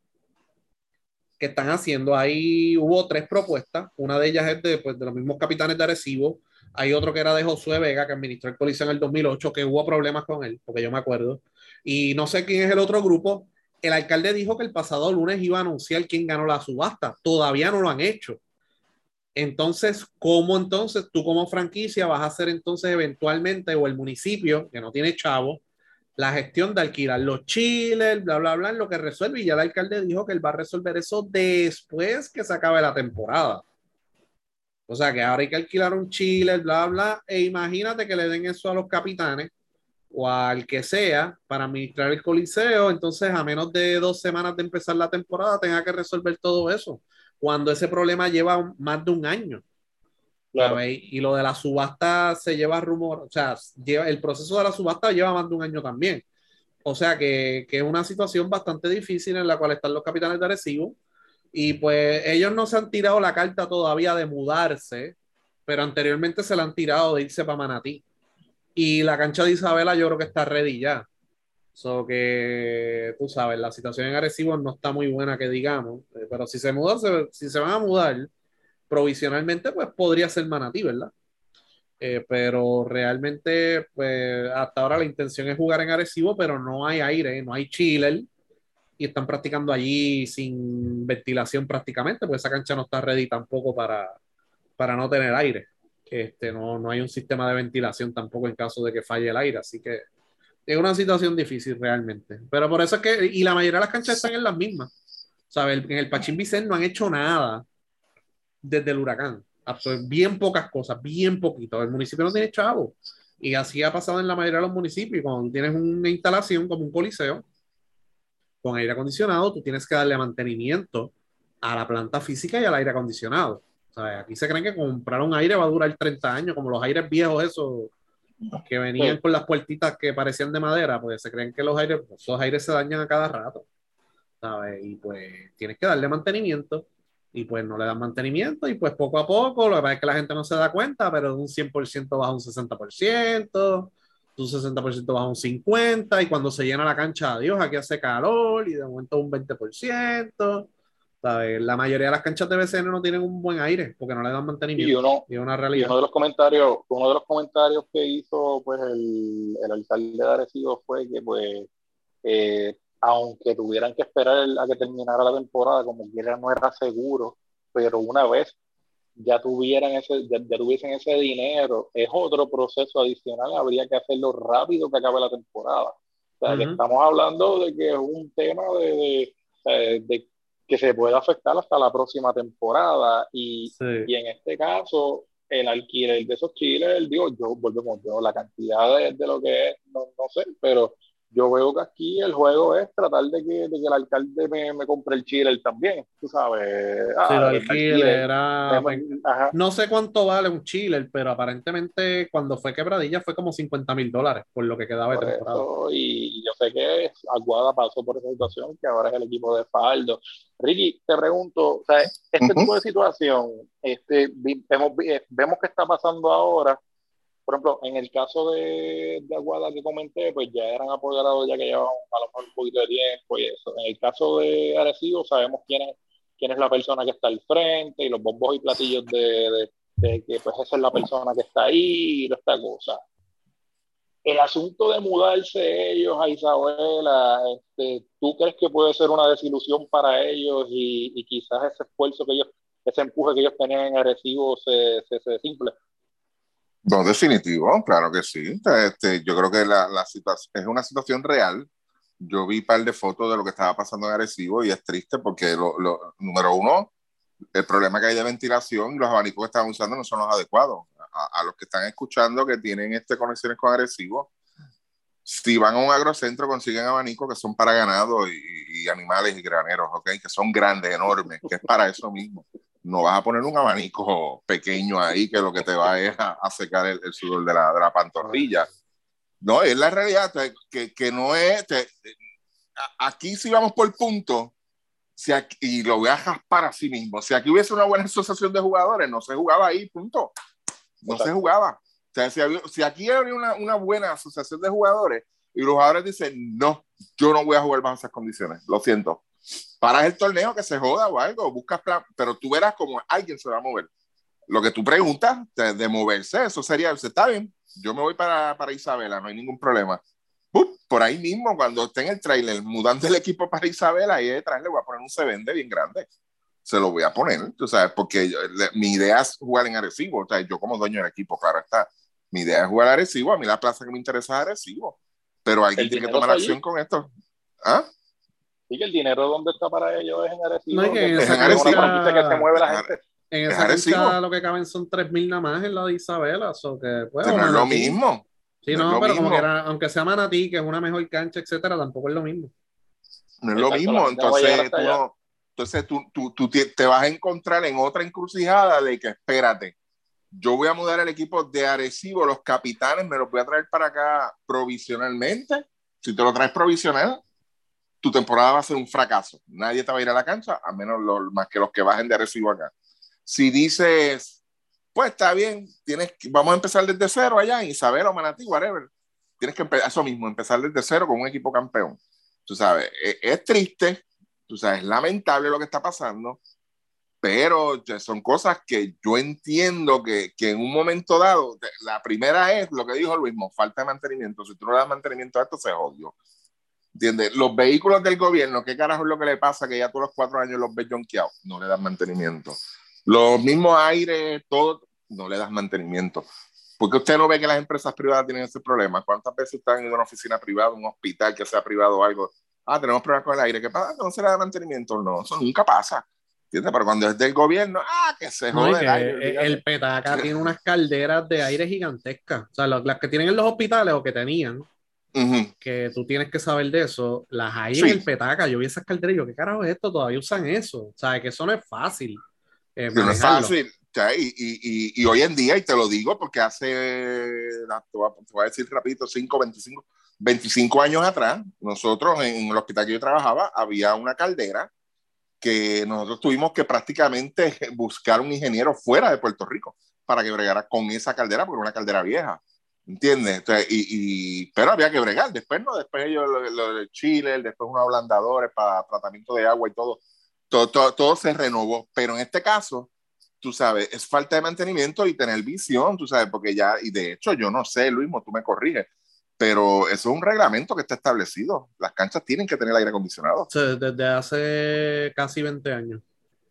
[SPEAKER 5] que están haciendo. Ahí hubo tres propuestas. Una de ellas es de, pues, de los mismos capitanes de Arecibo. Hay otro que era de Josué Vega, que administró el policía en el 2008, que hubo problemas con él, porque yo me acuerdo. Y no sé quién es el otro grupo. El alcalde dijo que el pasado lunes iba a anunciar quién ganó la subasta. Todavía no lo han hecho. Entonces, ¿cómo entonces tú como franquicia vas a hacer entonces eventualmente o el municipio que no tiene chavo la gestión de alquilar los chiles, bla, bla, bla, en lo que resuelve? Y ya el alcalde dijo que él va a resolver eso después que se acabe la temporada. O sea que ahora hay que alquilar un chiller, bla, bla, e imagínate que le den eso a los capitanes o al que sea para administrar el coliseo, entonces a menos de dos semanas de empezar la temporada tenga que resolver todo eso, cuando ese problema lleva más de un año.
[SPEAKER 4] Claro.
[SPEAKER 5] Y lo de la subasta se lleva rumor, o sea, lleva, el proceso de la subasta lleva más de un año también. O sea que, que es una situación bastante difícil en la cual están los capitanes de Arecibo y pues ellos no se han tirado la carta todavía de mudarse, pero anteriormente se la han tirado de irse para Manatí. Y la cancha de Isabela yo creo que está ready ya. So que tú sabes, la situación en Arecibo no está muy buena que digamos, eh, pero si se mudan, si se van a mudar provisionalmente, pues podría ser Manatí, ¿verdad? Eh, pero realmente, pues hasta ahora la intención es jugar en Arecibo, pero no hay aire, no hay chiller y están practicando allí sin ventilación prácticamente, pues esa cancha no está ready tampoco para, para no tener aire. Este, no, no hay un sistema de ventilación tampoco en caso de que falle el aire, así que es una situación difícil realmente. Pero por eso es que, y la mayoría de las canchas están en las mismas. ¿Sabes? En el Pachín Vicente no han hecho nada desde el huracán. Bien pocas cosas, bien poquito. El municipio no tiene chavo. Y así ha pasado en la mayoría de los municipios. Cuando tienes una instalación como un coliseo con aire acondicionado, tú tienes que darle mantenimiento a la planta física y al aire acondicionado. ¿Sabes? Aquí se creen que comprar un aire va a durar 30 años, como los aires viejos esos que venían
[SPEAKER 4] Sí.
[SPEAKER 5] con las puertitas que parecían de madera, pues se creen que los aires, esos aires se dañan a cada rato. ¿Sabes? Y pues tienes que darle mantenimiento y pues no le dan mantenimiento y pues poco a poco, lo que pasa es que la gente no se da cuenta, pero de un 100% baja un 60%, un 60% baja un 50% y cuando se llena la cancha, adiós, aquí hace calor y de momento un 20%. ¿sabes? La mayoría de las canchas de BCN no tienen un buen aire porque no le dan
[SPEAKER 4] Y
[SPEAKER 5] mantenimiento.
[SPEAKER 4] uno,
[SPEAKER 5] Y una
[SPEAKER 4] y
[SPEAKER 5] realidad.
[SPEAKER 4] uno de los comentarios, uno de los comentarios que hizo pues el, el alcalde de Arecibo fue que pues eh, aunque tuvieran que esperar a que terminara la temporada, como quiera no era seguro, pero una vez ya tuvieran ese, ya, ya tuviesen ese dinero, es otro proceso adicional, habría que hacerlo rápido que acabe la temporada. O sea, que estamos hablando de que es un tema de, de, de que se puede afectar hasta la próxima temporada y,
[SPEAKER 5] Sí.
[SPEAKER 4] y en este caso, el alquiler de esos chiles, digo, yo, volvemos, yo, la cantidad de, de lo que es, no, no sé, pero yo veo que aquí el juego es tratar de que, de que el alcalde me, me compre el chile también, tú sabes.
[SPEAKER 5] Sí,
[SPEAKER 4] Ah,
[SPEAKER 5] lo
[SPEAKER 4] el
[SPEAKER 5] alquiler era-. No sé cuánto vale un chiller, pero aparentemente cuando fue quebradilla fue como 50 mil dólares por lo que quedaba de
[SPEAKER 4] Por
[SPEAKER 5] temporada.
[SPEAKER 4] eso, y yo sé que Aguada pasó por esa situación, que ahora es el equipo de Faldo. Ricky, te pregunto, o sea, este tipo de situación, este, vemos, eh, vemos que está pasando ahora. Por ejemplo, en el caso de, de Aguada que comenté, pues ya eran apoderados ya que llevaban a lo mejor un poquito de tiempo y eso. En el caso de Arecibo, sabemos quién es, quién es la persona que está al frente y los bombos y platillos de, de- de que pues esa es la persona que está ahí y esta cosa el asunto de mudarse ellos a Isabela, este, ¿tú crees que puede ser una desilusión para ellos y, y quizás ese esfuerzo que ellos, ese empuje que ellos tenían en Arecibo se, se, se desimple?
[SPEAKER 3] No, definitivo, claro que sí. Este, yo creo que la, la situación es una situación real. Yo vi un par de fotos de lo que estaba pasando en Arecibo y es triste porque, lo, lo- número uno, el problema que hay de ventilación, los abanicos que están usando no son los adecuados. A, los que están escuchando que tienen este conexiones con Arecibo, si van a un agrocentro consiguen abanicos que son para ganado y, y animales y graneros, ¿ok? Que son grandes, enormes, que es para eso mismo no vas a poner un abanico pequeño ahí que lo que te va es a, a secar el, el sudor de la, de la pantorrilla. No, es la realidad, que, que no es... te- aquí si vamos por punto, si aquí- y lo voy a raspar a sí mismo, si aquí hubiese una buena asociación de jugadores, no se jugaba ahí, punto. No se jugaba. O sea, si, había- si aquí habría una, una buena asociación de jugadores y los jugadores dicen, no, yo no voy a jugar bajo esas condiciones, lo siento. Paras el torneo que se joda o algo, buscas plan, pero tú verás como alguien se va a mover. Lo que tú preguntas de, de moverse, eso sería, está bien, yo me voy para, para Isabela, no hay ningún problema. ¡Pup! Por ahí mismo, cuando esté en el trailer, mudando el equipo para Isabela, ahí detrás le voy a poner un se vende bien grande. Se lo voy a poner, tú sabes, porque yo- le- mi idea es jugar en Arecibo, o sea, yo como dueño del equipo, claro está. Mi idea es jugar a Arecibo, a mí la plaza que me interesa es Arecibo, pero alguien tiene que tomar
[SPEAKER 4] está allí.
[SPEAKER 3] acción con esto. ¿Ah?
[SPEAKER 4] Sí, que el dinero donde está para ellos es en Arecibo.
[SPEAKER 5] No, y que en
[SPEAKER 4] que
[SPEAKER 3] esa
[SPEAKER 4] es una
[SPEAKER 3] cancha-
[SPEAKER 4] franquicia que se mueve la gente.
[SPEAKER 5] En
[SPEAKER 3] Es
[SPEAKER 5] esa lo que caben son 3.000 nada más en la de Isabela. So que, pues,
[SPEAKER 3] no es lo mismo.
[SPEAKER 5] Sí,
[SPEAKER 3] no
[SPEAKER 5] no,
[SPEAKER 3] es lo
[SPEAKER 5] pero como
[SPEAKER 3] mismo.
[SPEAKER 5] que era- aunque sea Manatí, que es una mejor cancha, etcétera, tampoco es lo mismo.
[SPEAKER 3] No es lo
[SPEAKER 4] Exacto,
[SPEAKER 3] mismo.
[SPEAKER 4] a llegar
[SPEAKER 3] Entonces, tú, no- entonces tú, tú, tú te vas a encontrar en otra encrucijada de que espérate, yo voy a mudar el equipo de Arecibo, los capitanes me los voy a traer para acá provisionalmente. Si te lo traes provisional, tu temporada va a ser un fracaso. Nadie te va a ir a la cancha, a menos los, más que los que bajen de Arecibo acá. Si dices, pues está bien, tienes que- vamos a empezar desde cero allá en Isabel o Manatí, whatever. Tienes que empezar eso mismo, empezar desde cero con un equipo campeón. Tú sabes, es, es triste, tú sabes, es lamentable lo que está pasando, pero son cosas que yo entiendo que, que en un momento dado, la primera es lo que dijo Luis, falta de mantenimiento. Si tú no le das mantenimiento a esto, se jodió. ¿Entiendes? Los vehículos del gobierno, ¿qué carajo es lo que le pasa que ya todos los cuatro años los ves jonqueados? No le das mantenimiento. Los mismos aires, todo, no le das mantenimiento. Porque usted no ve que las empresas privadas tienen ese problema. ¿Cuántas veces están en una oficina privada, un hospital que sea privado o algo? Ah, tenemos problemas con el aire. ¿Qué pasa? No se le da mantenimiento. No, eso nunca pasa. ¿Entiendes? Pero cuando es del gobierno, ah, que se
[SPEAKER 5] No,
[SPEAKER 3] jode
[SPEAKER 5] que
[SPEAKER 3] el aire.
[SPEAKER 5] el, Petaca tiene unas calderas de aire gigantescas. O sea, las que tienen en los hospitales o que tenían,
[SPEAKER 3] Ujú.
[SPEAKER 5] que tú tienes que saber de eso, las hay
[SPEAKER 3] Sí.
[SPEAKER 5] en el Petaca. Yo vi esas calderas y yo, ¿qué carajo es esto? Todavía usan eso. O sea, que eso no es fácil. eh,
[SPEAKER 3] no es fácil. y, y, y, y hoy en día, y te lo digo porque hace, te voy a, te voy a decir rapidito, 5, 25, 25 años atrás, nosotros en el hospital que yo trabajaba, había una caldera que nosotros tuvimos que prácticamente buscar un ingeniero fuera de Puerto Rico para que bregara con esa caldera, porque era una caldera vieja. ¿Entiendes? Entonces, y, y- pero había que bregar. Después, no, después ellos, lo, lo Chile, después unos ablandadores para tratamiento de agua y todo. Todo, todo, todo se renovó. Pero en este caso, tú sabes, es falta de mantenimiento y tener visión, tú sabes, porque ya, y de hecho, yo no sé, Luis, tú me corriges, pero eso es un reglamento que está establecido. Las canchas tienen que tener aire acondicionado.
[SPEAKER 5] Desde hace casi 20 años.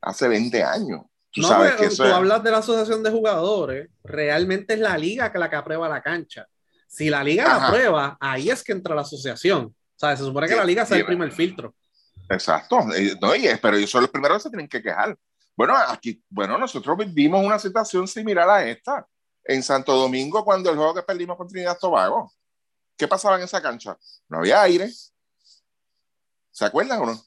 [SPEAKER 3] Hace 20 años. Tú
[SPEAKER 5] no,
[SPEAKER 3] sabes
[SPEAKER 5] pero
[SPEAKER 3] que
[SPEAKER 5] tú
[SPEAKER 3] es-
[SPEAKER 5] hablas de la asociación de jugadores, realmente es la liga que la que aprueba la cancha. Si la liga la aprueba, ahí es que entra la asociación. O sea, se supone que la liga sea el primer filtro.
[SPEAKER 3] Exacto, eh, no, y es- pero ellos son los primeros que se tienen que quejar. Bueno, aquí, bueno, nosotros vivimos una situación similar a esta en Santo Domingo cuando el juego que perdimos con Trinidad Tobago. ¿Qué pasaba en esa cancha? No había aire. ¿Se acuerdan o no?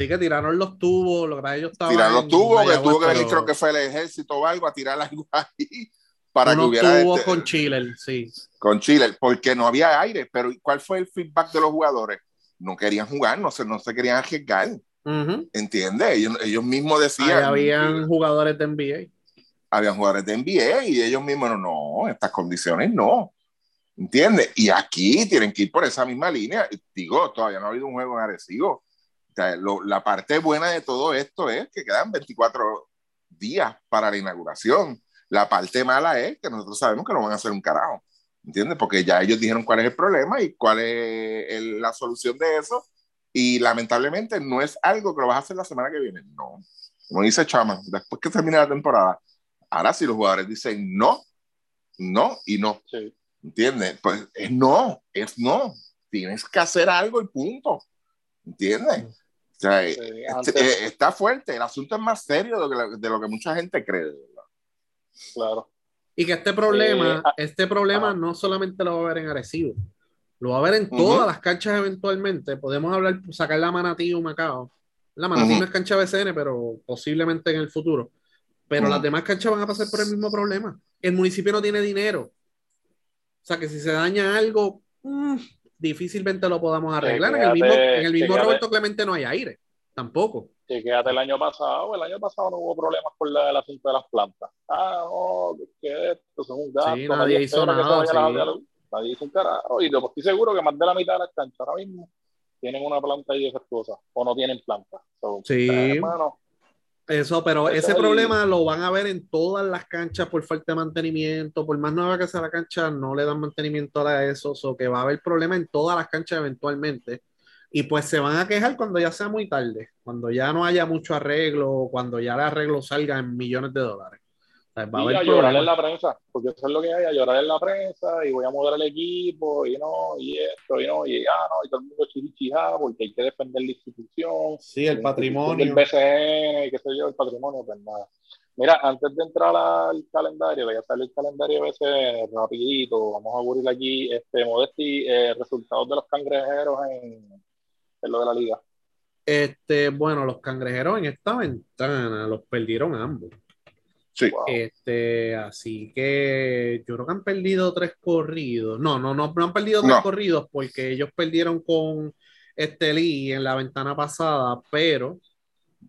[SPEAKER 5] Así que tiraron los tubos, lo que ellos estaban
[SPEAKER 3] Tirar los tubos, que tuvo que venir, creo que fue el ejército o algo, a tirar algo ahí para que hubiera
[SPEAKER 5] tubos
[SPEAKER 3] este-
[SPEAKER 5] con Chile, sí.
[SPEAKER 3] con Chile, porque no había aire. Pero ¿cuál fue el feedback de los jugadores? No querían jugar, no se, no se querían arriesgar.
[SPEAKER 5] Ujú.
[SPEAKER 3] ¿Entiendes? Ellos, ellos mismos
[SPEAKER 5] Ahí
[SPEAKER 3] decían.
[SPEAKER 5] habían jugadores de NBA.
[SPEAKER 3] habían jugadores de NBA y ellos mismos, no, no, estas condiciones no. ¿Entiendes? Y aquí tienen que ir por esa misma línea. Digo, todavía no ha habido un juego en Arecibo. O sea, lo- la parte buena de todo esto es que quedan 24 días para la inauguración. La parte mala es que nosotros sabemos que no van a hacer un carajo. ¿Entiendes? Porque ya ellos dijeron cuál es el problema y cuál es el- la solución de eso. Y lamentablemente no es algo que lo vas a hacer la semana que viene. No. Como dice Chama, después que termine la temporada, Ahora, si los jugadores dicen no, no y no,
[SPEAKER 4] Sí.
[SPEAKER 3] ¿entiendes? Pues es no, es no. Tienes que hacer algo y punto. ¿Entiendes? O sea,
[SPEAKER 4] Sí,
[SPEAKER 3] eh,
[SPEAKER 4] antes-
[SPEAKER 3] eh, está fuerte. El asunto es más serio de lo que, la- de lo que mucha gente cree. verdad.
[SPEAKER 4] Claro.
[SPEAKER 5] Y que este problema,
[SPEAKER 4] Eh, ah,
[SPEAKER 5] este problema
[SPEAKER 4] ah.
[SPEAKER 5] no solamente lo va a ver en Arecibo, lo va a ver en todas las canchas eventualmente. Podemos hablar, sacar la Manatí o Macao. La Manatí
[SPEAKER 3] Ujú.
[SPEAKER 5] no es cancha BCN, pero posiblemente en el futuro. Pero
[SPEAKER 3] Ujú.
[SPEAKER 5] las demás canchas van a pasar por el mismo problema. El municipio no tiene dinero. O sea que si se daña algo, mm, difícilmente lo podamos arreglar. en el mismo, en el mismo. Roberto Clemente no hay aire. Tampoco.
[SPEAKER 4] Chequéate el año pasado, el año pasado no hubo problemas por la- el asunto de las plantas. Ah, no, que esto son un gasto.
[SPEAKER 5] Sí, nadie hizo nada, sí.
[SPEAKER 4] la-. Nadie hizo un carajo. Y yo estoy seguro que más de la mitad de las canchas ahora mismo tienen una planta ahí defectuosa o no tienen planta. So,
[SPEAKER 5] Sí.
[SPEAKER 4] hermano,
[SPEAKER 5] Eso, pero
[SPEAKER 4] Ese
[SPEAKER 5] ese problema lo van a ver en todas las canchas por falta de mantenimiento. Por más nueva que sea la cancha, no le dan mantenimiento a eso. O que va a haber problema en todas las canchas eventualmente. Y pues se van a quejar cuando ya sea muy tarde, cuando ya no haya mucho arreglo, cuando ya el arreglo salga en millones de dólares. O sea, va a
[SPEAKER 4] Y
[SPEAKER 5] haber
[SPEAKER 4] a llorar en la prensa, porque eso es lo que hay, a llorar en la prensa, y voy a mudar el equipo, y no, y esto, y no, y ah, no, y todo el mundo chirichijá, porque hay que defender la institución,
[SPEAKER 5] Sí, el patrimonio.
[SPEAKER 4] BCN, y qué sé yo, el patrimonio, pues nada. Mira, antes de entrar al calendario, voy a salir el calendario BCN rapidito, vamos a cubrir aquí, este, Modesti, eh, resultados de los cangrejeros en, en lo de la liga.
[SPEAKER 5] Este, bueno, los cangrejeros en esta ventana los perdieron ambos.
[SPEAKER 3] Sí.
[SPEAKER 5] Este, así que yo creo que han perdido tres corridos. No, no, no, no han perdido tres
[SPEAKER 3] No.
[SPEAKER 5] corridos porque ellos perdieron con este Lee en la ventana pasada, pero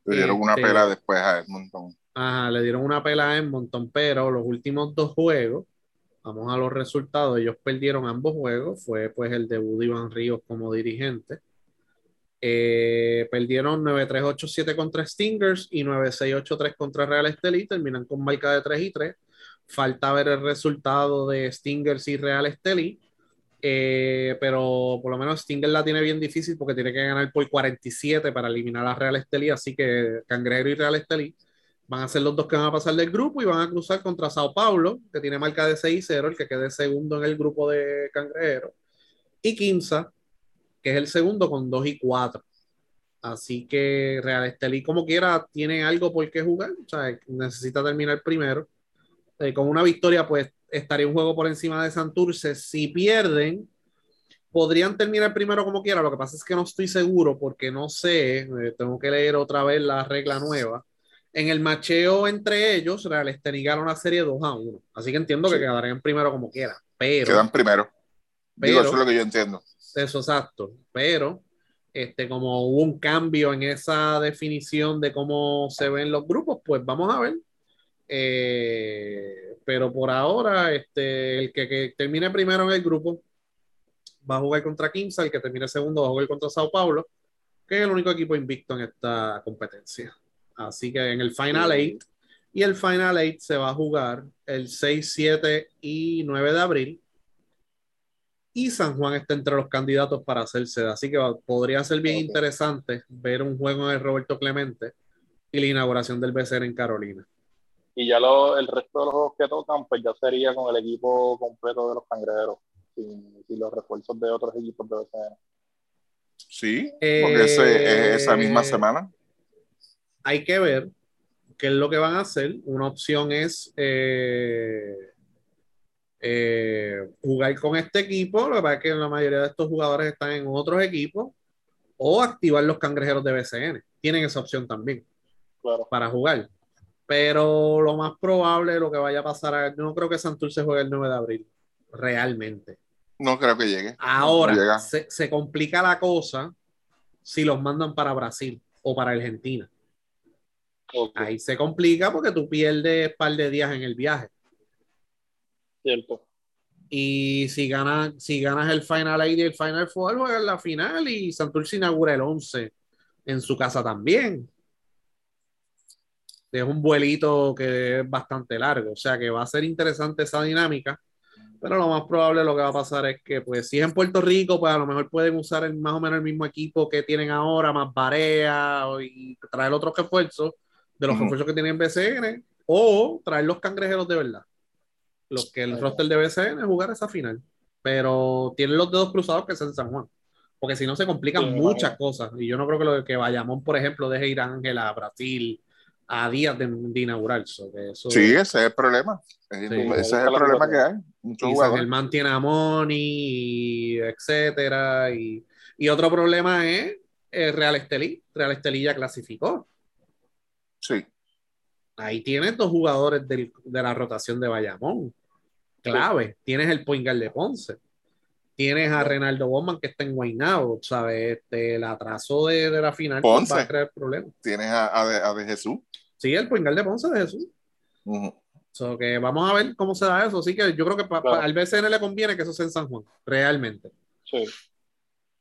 [SPEAKER 3] Le dieron una
[SPEAKER 5] Este-
[SPEAKER 3] pela después a Edmonton.
[SPEAKER 5] ajá, le dieron una pela a Edmonton, pero los últimos dos juegos, vamos a los resultados, ellos perdieron ambos juegos, fue pues el debut de Iván Ríos como dirigente. Eh, perdieron 9-3-8-7 contra Stingers y 9-6-8-3 contra Real Estelí, terminan con marca de 3 y 3. Falta ver el resultado de Stingers y Real Estelí, eh, pero por lo menos Stingers la tiene bien difícil porque tiene que ganar por 47 para eliminar a Real Estelí, así que Cangrejero y Real Estelí van a ser los dos que van a pasar del grupo y van a cruzar contra Sao Paulo, que tiene marca de 6 y 0, el que quede segundo en el grupo de Cangrejero, y Quinza, que es el segundo con 2 y 4. Así que Real Estelí, como quiera, tiene algo por qué jugar. O sea, necesita terminar primero. Eh, con una victoria, pues estaría un juego por encima de Santurce. Si pierden, podrían terminar primero como quiera. Lo que pasa es que no estoy seguro porque no sé. eh, tengo que leer otra vez la regla nueva. En el macheo entre ellos, Real Estelí gana una serie 2 a 1. Así que entiendo que quedarían primero como quiera. Pero.
[SPEAKER 3] Quedan primero. Digo, eso es lo que yo entiendo.
[SPEAKER 5] Eso exacto, pero este, como hubo un cambio en esa definición de cómo se ven los grupos, pues vamos a ver. Eh, pero por ahora, este, el que, que termine primero en el grupo va a jugar contra Quimsa, el que termine segundo va a jugar contra Sao Paulo, que es el único equipo invicto en esta competencia. Así que en el Final
[SPEAKER 4] Sí.
[SPEAKER 5] 8, y el Final 8 se va a jugar el 6, 7 y 9 de abril y San Juan está entre los candidatos para hacer sede. Así que va- podría ser bien
[SPEAKER 4] Ok.
[SPEAKER 5] interesante ver un juego de Roberto Clemente y la inauguración del BCR en Carolina.
[SPEAKER 4] Y ya lo, el resto de los juegos que tocan, pues ya sería con el equipo completo de los cangrejeros, sin, sin los refuerzos de otros equipos de BCN.
[SPEAKER 3] Sí,
[SPEAKER 5] Eh,
[SPEAKER 3] porque ese- es esa misma semana.
[SPEAKER 5] Hay que ver qué es lo que van a hacer. Una opción es eh, eh, jugar con este equipo. Lo que pasa es que la mayoría de estos jugadores están en otros equipos o activar los cangrejeros de BCN. Tienen esa opción también.
[SPEAKER 4] Claro.
[SPEAKER 5] para jugar. Pero lo más probable, lo que vaya a pasar, no creo que Santurce juegue el 9 de abril, realmente.
[SPEAKER 3] No creo que llegue. No
[SPEAKER 5] Ahora,
[SPEAKER 3] llega.
[SPEAKER 5] se, se complica la cosa si los mandan para Brasil o para Argentina.
[SPEAKER 4] Ok,
[SPEAKER 5] Ahí se complica porque tú pierdes un par de días en el viaje.
[SPEAKER 4] Cierto.
[SPEAKER 5] Y si ganas, si ganas el Final 8 y el Final 4, juegas la final y Santurce inaugura el 11 en su casa también. Es un vuelito que es bastante largo, o sea que va a ser interesante esa dinámica, pero lo más probable lo que va a pasar es que, pues, si es en Puerto Rico, pues a lo mejor pueden usar el, más o menos el mismo equipo que tienen ahora, más Barea y traer otros refuerzos de los refuerzos que tienen BCN, o traer los cangrejeros de verdad. Los que el roster de BCN jugar esa final. Pero tienen los dedos cruzados que es en San Juan. Porque si no se complican
[SPEAKER 4] Sí,
[SPEAKER 5] muchas cosas. Y yo no creo que lo de que Bayamón, por ejemplo, deje ir a Ángel a Brasil a días de, de inaugurar. So, que eso,
[SPEAKER 3] Sí, ese es el problema. Ese
[SPEAKER 5] Sí.
[SPEAKER 3] es el problema que hay. Muchos
[SPEAKER 5] y San
[SPEAKER 3] jugadores.
[SPEAKER 5] Germán tiene a Moni, y etcétera. Y, y otro problema es el Real Estelí. Real Estelí ya clasificó.
[SPEAKER 3] Sí.
[SPEAKER 5] Ahí tienes dos jugadores del- de la rotación de Bayamón. Clave. Tienes el point guard de Ponce. Tienes a Renaldo Bowman que está en Guaynabo, ¿sabes? Este, el atraso de, de la final
[SPEAKER 3] Ponce.
[SPEAKER 5] va a crear problemas.
[SPEAKER 3] Tienes a, a de, a de Jesús.
[SPEAKER 5] Sí, el point guard de Ponce de Jesús.
[SPEAKER 3] Ujú.
[SPEAKER 5] So que vamos a ver cómo se da eso. Así que yo creo que pa- pa-
[SPEAKER 4] Claro.
[SPEAKER 5] al BCN le conviene que eso sea en San Juan. Realmente.
[SPEAKER 4] Sí.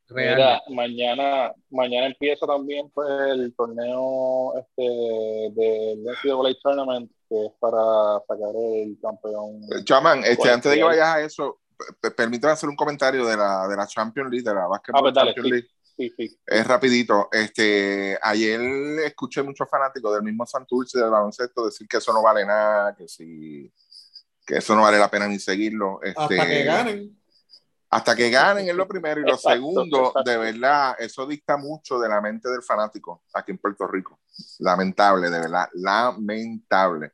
[SPEAKER 5] Realmente.
[SPEAKER 4] Mira, mañana, mañana empieza también pues, el torneo este, del NCAA Tournament, que es para sacar el campeón.
[SPEAKER 3] Chaman, este, antes de que vayas a eso, permítame hacer un comentario de la, de la Champions League, de la Basketball
[SPEAKER 4] Ah, pues dale,
[SPEAKER 3] Champions
[SPEAKER 4] sí.
[SPEAKER 3] League.
[SPEAKER 4] sí, sí.
[SPEAKER 3] Es rapidito. Este, ayer escuché muchos fanáticos del mismo Santurce del baloncesto decir que eso no vale nada, que si que eso no vale la pena ni seguirlo. Este,
[SPEAKER 5] Hasta que ganen.
[SPEAKER 3] Hasta que ganen es lo primero y lo
[SPEAKER 4] Exacto,
[SPEAKER 3] segundo,
[SPEAKER 4] exacto.
[SPEAKER 3] de verdad, eso dicta mucho de la mente del fanático aquí en Puerto Rico. Lamentable, de verdad, lamentable.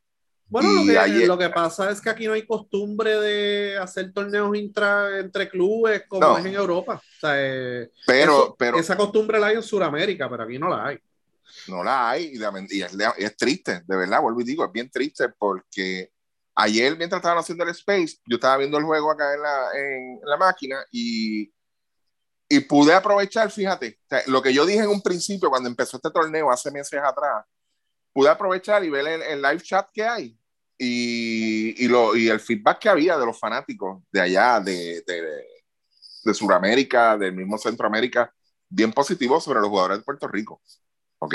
[SPEAKER 5] Bueno, lo que,
[SPEAKER 3] ayer-
[SPEAKER 5] lo que pasa es que aquí no hay costumbre de hacer torneos intra, entre clubes como
[SPEAKER 3] No.
[SPEAKER 5] es en Europa. O sea, eh,
[SPEAKER 3] Pero,
[SPEAKER 5] eso-
[SPEAKER 3] pero
[SPEAKER 5] esa costumbre la hay en Sudamérica, pero aquí no la hay.
[SPEAKER 3] no la hay y, lamen- y es, es triste, de verdad, vuelvo y digo, es bien triste porque ayer mientras estaban haciendo el Space, yo estaba viendo el juego acá en la, en la máquina y, y pude aprovechar, fíjate, o sea, lo que yo dije en un principio cuando empezó este torneo hace meses atrás, pude aprovechar y ver el, el live chat que hay y, y, lo, y el feedback que había de los fanáticos de allá, de, de, de Sudamérica, del mismo Centroamérica, bien positivo sobre los jugadores de Puerto Rico. ¿Ok?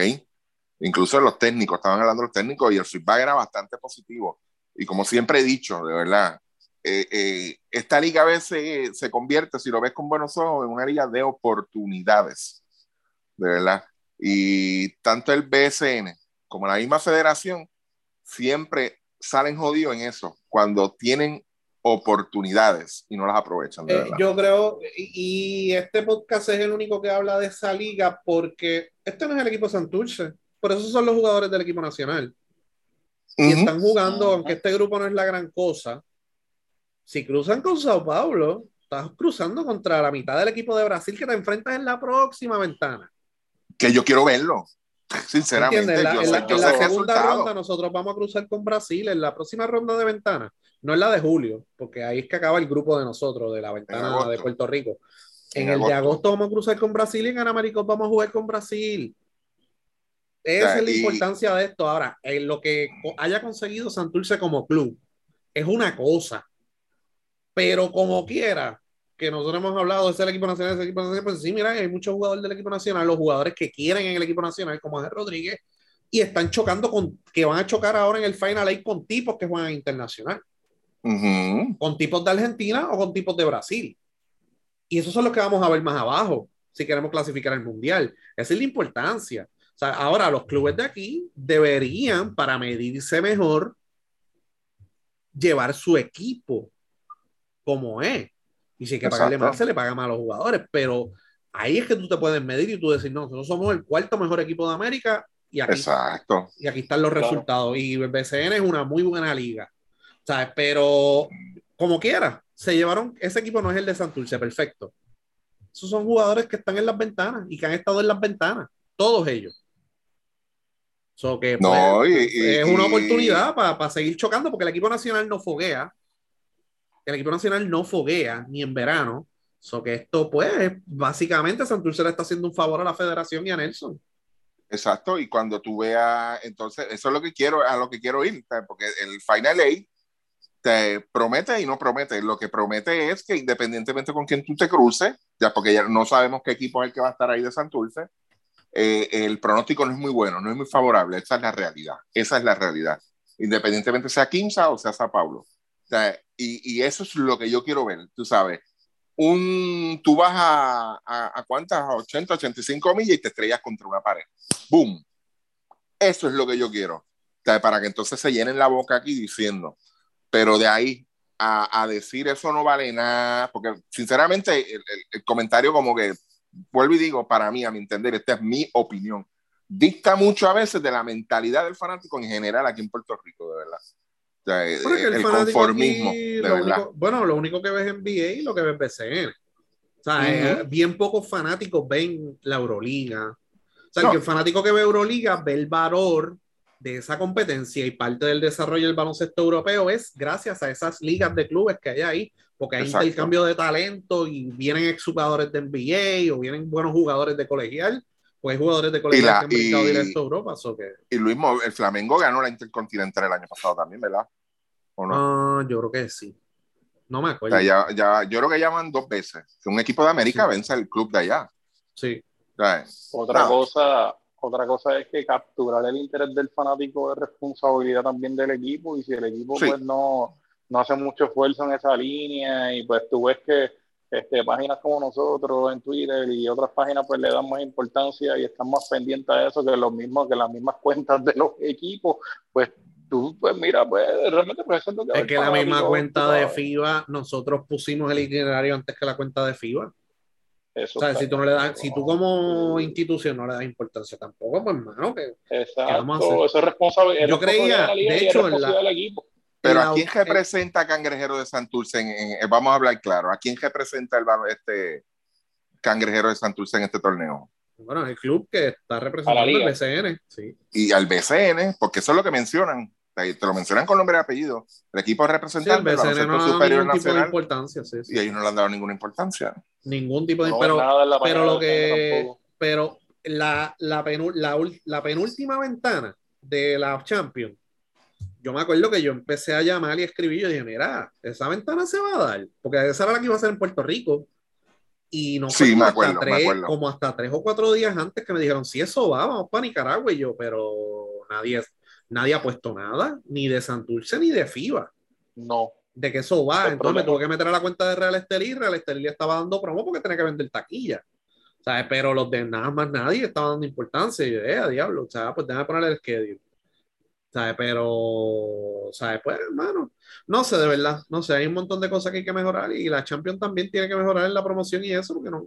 [SPEAKER 3] Incluso los técnicos, estaban hablando los técnicos y el feedback era bastante positivo. Y como siempre he dicho, de verdad, eh, eh, esta liga a veces se convierte, si lo ves con buenos ojos, en una liga de oportunidades. De verdad. Y tanto el BSN como la misma federación siempre salen jodidos en eso, cuando tienen oportunidades y no las aprovechan. De
[SPEAKER 5] Eh, yo creo, y, y este podcast es el único que habla de esa liga porque este no es el equipo Santurce, por eso son los jugadores del equipo nacional. Y
[SPEAKER 3] Ujú.
[SPEAKER 5] están jugando, aunque este grupo no es la gran cosa, si cruzan con Sao Paulo, estás cruzando contra la mitad del equipo de Brasil que te enfrentas en la próxima ventana.
[SPEAKER 3] Que yo quiero verlo. Sinceramente.
[SPEAKER 5] En la,
[SPEAKER 3] yo
[SPEAKER 5] en la-
[SPEAKER 3] yo
[SPEAKER 5] en la segunda
[SPEAKER 3] resultado.
[SPEAKER 5] ronda nosotros vamos a cruzar con Brasil en la próxima ronda de ventana. No es la de julio, porque ahí es que acaba el grupo de nosotros, de la ventana
[SPEAKER 3] agosto.
[SPEAKER 5] de Puerto Rico. En,
[SPEAKER 3] En
[SPEAKER 5] el de
[SPEAKER 3] agosto.
[SPEAKER 5] agosto vamos a cruzar con Brasil y en América vamos a jugar con Brasil. Esa es la
[SPEAKER 3] y-
[SPEAKER 5] importancia de esto. Ahora, en lo que haya conseguido Santurce como club es una cosa, pero como quiera, que nosotros hemos hablado de ser el equipo nacional, ese equipo nacional, pues sí, mira, hay muchos jugadores del equipo nacional, los jugadores que quieren en el equipo nacional, como Ángel Rodríguez, y están chocando con, que van a chocar ahora en el Final Eight con tipos que juegan internacional, con tipos de Argentina o con tipos de Brasil. Y esos son los que vamos a ver más abajo, si queremos clasificar al Mundial. Esa es la importancia. O sea, ahora los clubes de aquí deberían, para medirse mejor, llevar su equipo como es. Y si hay que pagarle
[SPEAKER 3] Exacto.
[SPEAKER 5] más, se le paga más a los jugadores. Pero ahí es que tú te puedes medir y tú decir, no, nosotros somos el cuarto mejor equipo de América y aquí,
[SPEAKER 3] Exacto.
[SPEAKER 5] y aquí están los
[SPEAKER 4] Claro.
[SPEAKER 5] resultados. Y el BCN es una muy buena liga. ¿Sabes? Pero como quiera, se llevaron, ese equipo no es el de Santurce, perfecto. Esos son jugadores que están en las ventanas y que han estado en las ventanas, todos ellos. So que,
[SPEAKER 3] No,
[SPEAKER 5] pues,
[SPEAKER 3] y- y-
[SPEAKER 5] es una
[SPEAKER 3] y-
[SPEAKER 5] oportunidad para seguir chocando porque el equipo nacional no foguea. El equipo nacional no foguea ni en verano. So que esto, pues, básicamente Santurce le está haciendo un favor a la federación y a Nelson.
[SPEAKER 3] Exacto, y cuando tú veas, entonces, eso es lo que quiero, a lo que quiero ir, porque el Final Eight te promete y no promete. Lo que promete es que independientemente con quién tú te cruces, ya porque ya no sabemos qué equipo es el que va a estar ahí de Santurce, eh, el pronóstico no es muy bueno, no es muy favorable. Esa es la realidad. Esa es la realidad. Independientemente sea Quimsa o sea Sao Paulo. Y, y eso es lo que yo quiero ver, tú sabes. Un, tú vas a, a, a cuántas, a 80, 85 millas y te estrellas contra una pared. ¡Boom! Eso es lo que yo quiero. Para que entonces se llenen la boca aquí diciendo. Pero de ahí a, a decir eso no vale nada, porque sinceramente el, el- el comentario como que, vuelvo y digo, para mí, a mi entender, esta es mi opinión, dicta mucho a veces de la mentalidad del fanático en general aquí en Puerto Rico, de verdad. O sea, el,
[SPEAKER 5] fanático
[SPEAKER 3] conformismo,
[SPEAKER 5] aquí,
[SPEAKER 3] de verdad.
[SPEAKER 5] único- bueno, lo único que ves en NBA y lo que ves en BCN. O sea,
[SPEAKER 3] Ujú.
[SPEAKER 5] eh, bien pocos fanáticos ven la Euroliga. O sea,
[SPEAKER 3] No.
[SPEAKER 5] que el fanático que ve Euroliga ve el valor de esa competencia y parte del desarrollo del baloncesto europeo es gracias a esas ligas de clubes que hay ahí, porque hay
[SPEAKER 3] Exacto.
[SPEAKER 5] intercambio de talento y vienen exjugadores de NBA o vienen buenos jugadores de colegial, pues hay jugadores de colegial
[SPEAKER 3] la-
[SPEAKER 5] que han brincado
[SPEAKER 3] y-
[SPEAKER 5] directo a Europa. so que,
[SPEAKER 3] Y Luis, Mo- el Flamengo ganó la Intercontinental el año pasado también, ¿verdad? ¿O no?
[SPEAKER 5] ah, yo creo que sí. No me
[SPEAKER 3] O
[SPEAKER 5] acuerdo.
[SPEAKER 3] sea, ya, ya, yo creo que llaman dos veces. Que un equipo de América
[SPEAKER 5] Sí.
[SPEAKER 3] vence al club de allá.
[SPEAKER 5] Sí.
[SPEAKER 3] O sea,
[SPEAKER 4] Otra
[SPEAKER 3] No.
[SPEAKER 4] cosa, otra cosa es que capturar el interés del fanático es responsabilidad también del equipo y si el equipo
[SPEAKER 3] Sí.
[SPEAKER 4] pues no, no hace mucho esfuerzo en esa línea y pues tú ves que este, páginas como nosotros en Twitter y otras páginas pues le dan más importancia y están más pendientes a eso que los mismos, que las mismas cuentas de los equipos, pues tú, pues mira, pues realmente pues eso es lo que
[SPEAKER 5] Es que la misma cuenta de FIBA, nosotros pusimos el itinerario antes que la cuenta de FIBA.
[SPEAKER 4] Eso
[SPEAKER 5] O sea, si tú no le das, si tú como institución no le das importancia tampoco, pues hermano, que vamos a hacer?
[SPEAKER 4] Exacto, eso es responsable. es
[SPEAKER 5] Yo creía,
[SPEAKER 4] responsabilidad
[SPEAKER 5] de hecho, en la-
[SPEAKER 4] responsabilidad del equipo.
[SPEAKER 3] Pero
[SPEAKER 5] la-
[SPEAKER 3] ¿a quién representa Cangrejero de Santurce? En, en- vamos a hablar claro. ¿A quién representa el este Cangrejero de Santurce en este torneo?
[SPEAKER 5] Bueno, el club que está representando
[SPEAKER 4] A la
[SPEAKER 5] el
[SPEAKER 4] liga.
[SPEAKER 5] BCN, sí.
[SPEAKER 3] Y al BCN, porque eso es lo que mencionan. Te lo mencionan con nombre y apellido. El equipo
[SPEAKER 5] Sí, el
[SPEAKER 3] representante del
[SPEAKER 5] BCN no
[SPEAKER 3] baloncesto
[SPEAKER 5] le da
[SPEAKER 3] superior
[SPEAKER 5] ningún tipo de
[SPEAKER 3] nacional
[SPEAKER 5] importancia, sí, sí.
[SPEAKER 3] y ellos no le han dado ninguna importancia.
[SPEAKER 5] Ningún tipo de
[SPEAKER 4] No
[SPEAKER 5] pero, pero lo que pero la, la, la la penúltima ventana de la Champions, yo me acuerdo que yo empecé a llamar y escribir, yo dije, mira, esa ventana se va a dar, porque esa era la que iba a ser en Puerto Rico. Y no fue
[SPEAKER 3] Sí,
[SPEAKER 5] como
[SPEAKER 3] me
[SPEAKER 5] hasta
[SPEAKER 3] acuerdo, me
[SPEAKER 5] tres- como hasta tres o cuatro días antes que me dijeron, si eso va, vamos para Nicaragua. Y yo, pero nadie, nadie ha puesto nada, ni de Santurce ni de FIBA
[SPEAKER 4] No.
[SPEAKER 5] de que eso va.
[SPEAKER 4] El
[SPEAKER 5] Entonces me tuve que meter a la cuenta de Real Estelí. Real Estelí le estaba dando promo porque tenía que vender taquilla. ¿Sabes? Pero los de nada más nadie estaba dando importancia. Y yo, eh, a diablo. O sea, pues déjame poner el schedule. ¿Sabes? Pero, ¿sabes? Pues, hermano, no sé, de verdad. No sé, hay un montón de cosas que hay que mejorar. Y la Champions también tiene que mejorar en la promoción y eso, porque no,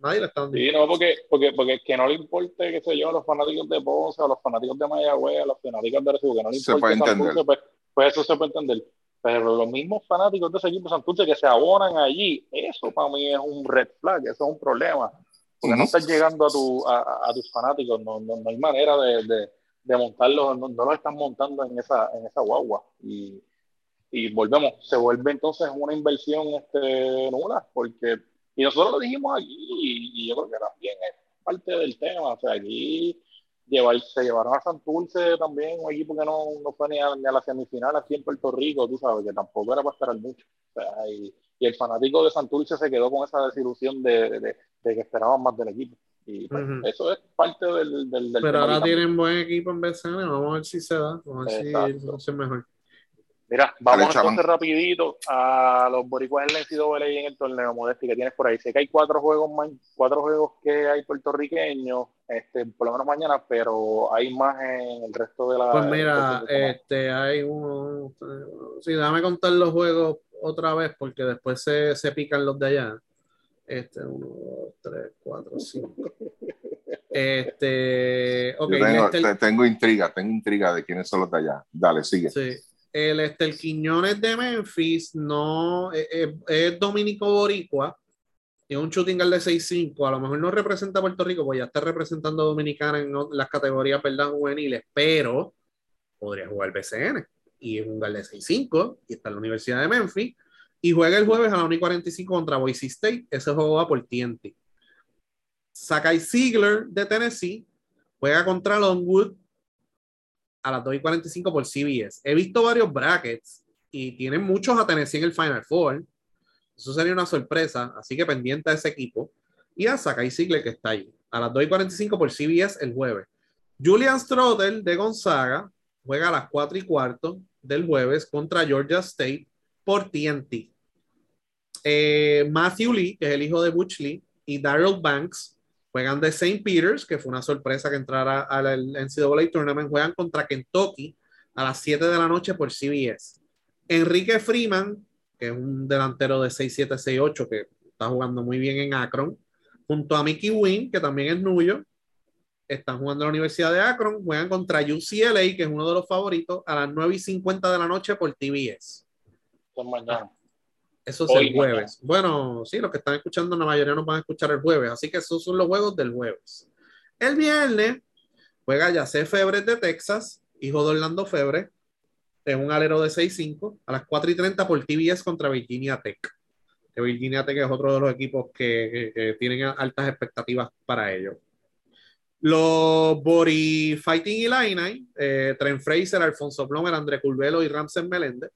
[SPEAKER 5] nadie le está dando.
[SPEAKER 4] Sí, no, porque, porque, porque que no le importe, qué sé yo, a los fanáticos de Ponce, a los fanáticos de Mayagüez, a los fanáticos de Recibo, que no le
[SPEAKER 3] Se
[SPEAKER 4] importe
[SPEAKER 3] puede
[SPEAKER 4] Santurce,
[SPEAKER 3] entender.
[SPEAKER 4] pues, pues eso se puede entender. Pero los mismos fanáticos de ese equipo Santurce que se abonan allí, eso para mí es un red flag, eso es un problema. Porque no
[SPEAKER 3] Ujú.
[SPEAKER 4] estás llegando a, tu, a, a- a tus fanáticos, no, no, no hay manera de, de, de montarlos, no, no los están montando en esa, en esa guagua. Y, y volvemos, se vuelve entonces una inversión este, nula, porque, y nosotros lo dijimos aquí, y, yo creo que también es parte del tema, o sea, aquí llevar, se llevaron a Santurce también, un equipo que no, no fue ni a, ni a la semifinal aquí en Puerto Rico, tú sabes, que tampoco era para esperar mucho. O sea, y, y el fanático de Santurce se quedó con esa desilusión de, de, de- de que esperaban más del equipo. Y pues, eso es parte del, del, del
[SPEAKER 5] Pero ahora
[SPEAKER 4] también.
[SPEAKER 5] tienen buen equipo en BCN. Vamos a ver si se da. Vamos a ver si se mejor.
[SPEAKER 4] Mira, vamos entonces rapidito a los boricuas en la NCAA y en el torneo Modesti que tienes por ahí. Sé que hay cuatro juegos ma- cuatro juegos que hay puertorriqueños, este, por lo menos mañana, pero hay más en el resto de la.
[SPEAKER 5] Pues mira, este, hay uno. Sí, déjame contar los juegos otra vez porque después se, se pican los de allá. Este, uno, dos, tres, cuatro, cinco. Este, ok,
[SPEAKER 3] Yo tengo, tengo intriga, tengo intriga de quiénes son los de allá. Dale, sigue.
[SPEAKER 5] sí. El Estel Quiñones de Memphis no eh, eh, es Dominico Boricua. Es un shooting guard de 6'5. A lo mejor no representa a Puerto Rico, pues ya está representando a Dominicana en las categorías ¿verdad? juveniles, pero podría jugar BCN. Y es un guard de 6'5 y está en la Universidad de Memphis. Y juega el jueves a la 1 y 45 contra Boise State. Ese juego va por TNT. Sakai Ziegler de Tennessee juega contra Longwood a las 2 y 45 por CBS. He visto varios brackets y tienen muchos a Tennessee en el Final Four. Eso sería una sorpresa, así que pendiente a ese equipo. Y a Sakai Ziegler que está ahí. A las 2 y 45 por CBS el jueves. Julian Stroder de Gonzaga juega a las 4 y cuarto del jueves contra Georgia State por TNT. Eh, Matthew Lee, que es el hijo de Butch Lee, y Daryl Banks juegan de St. Peter's, que fue una sorpresa que entrara al NCAA Tournament, juegan contra Kentucky a las 7 de la noche por CBS. Enrique Freeman, que es un delantero de 6'7, 6'8, que está jugando muy bien en Akron, junto a Mickey Wynn, que también es nuyo, están jugando en la Universidad de Akron, juegan contra UCLA, que es uno de los favoritos, a las 9 y 50 de la noche por TBS.
[SPEAKER 4] Mañana.
[SPEAKER 5] Eso es
[SPEAKER 4] Hoy,
[SPEAKER 5] el jueves. Bueno, sí, los que están escuchando, la mayoría nos van a escuchar el jueves. Así que esos son los juegos del jueves. El viernes juega Yacé Febre de Texas, hijo de Orlando Febre, es un alero de 6-5, a las 4 y 30 por TBS contra Virginia Tech. Que Virginia Tech es otro de los equipos que, que- que tienen altas expectativas para ellos. Los Bori Fighting Illini, eh, Tren Fraser, Alfonso Plomer, André Curvelo y Ramses Meléndez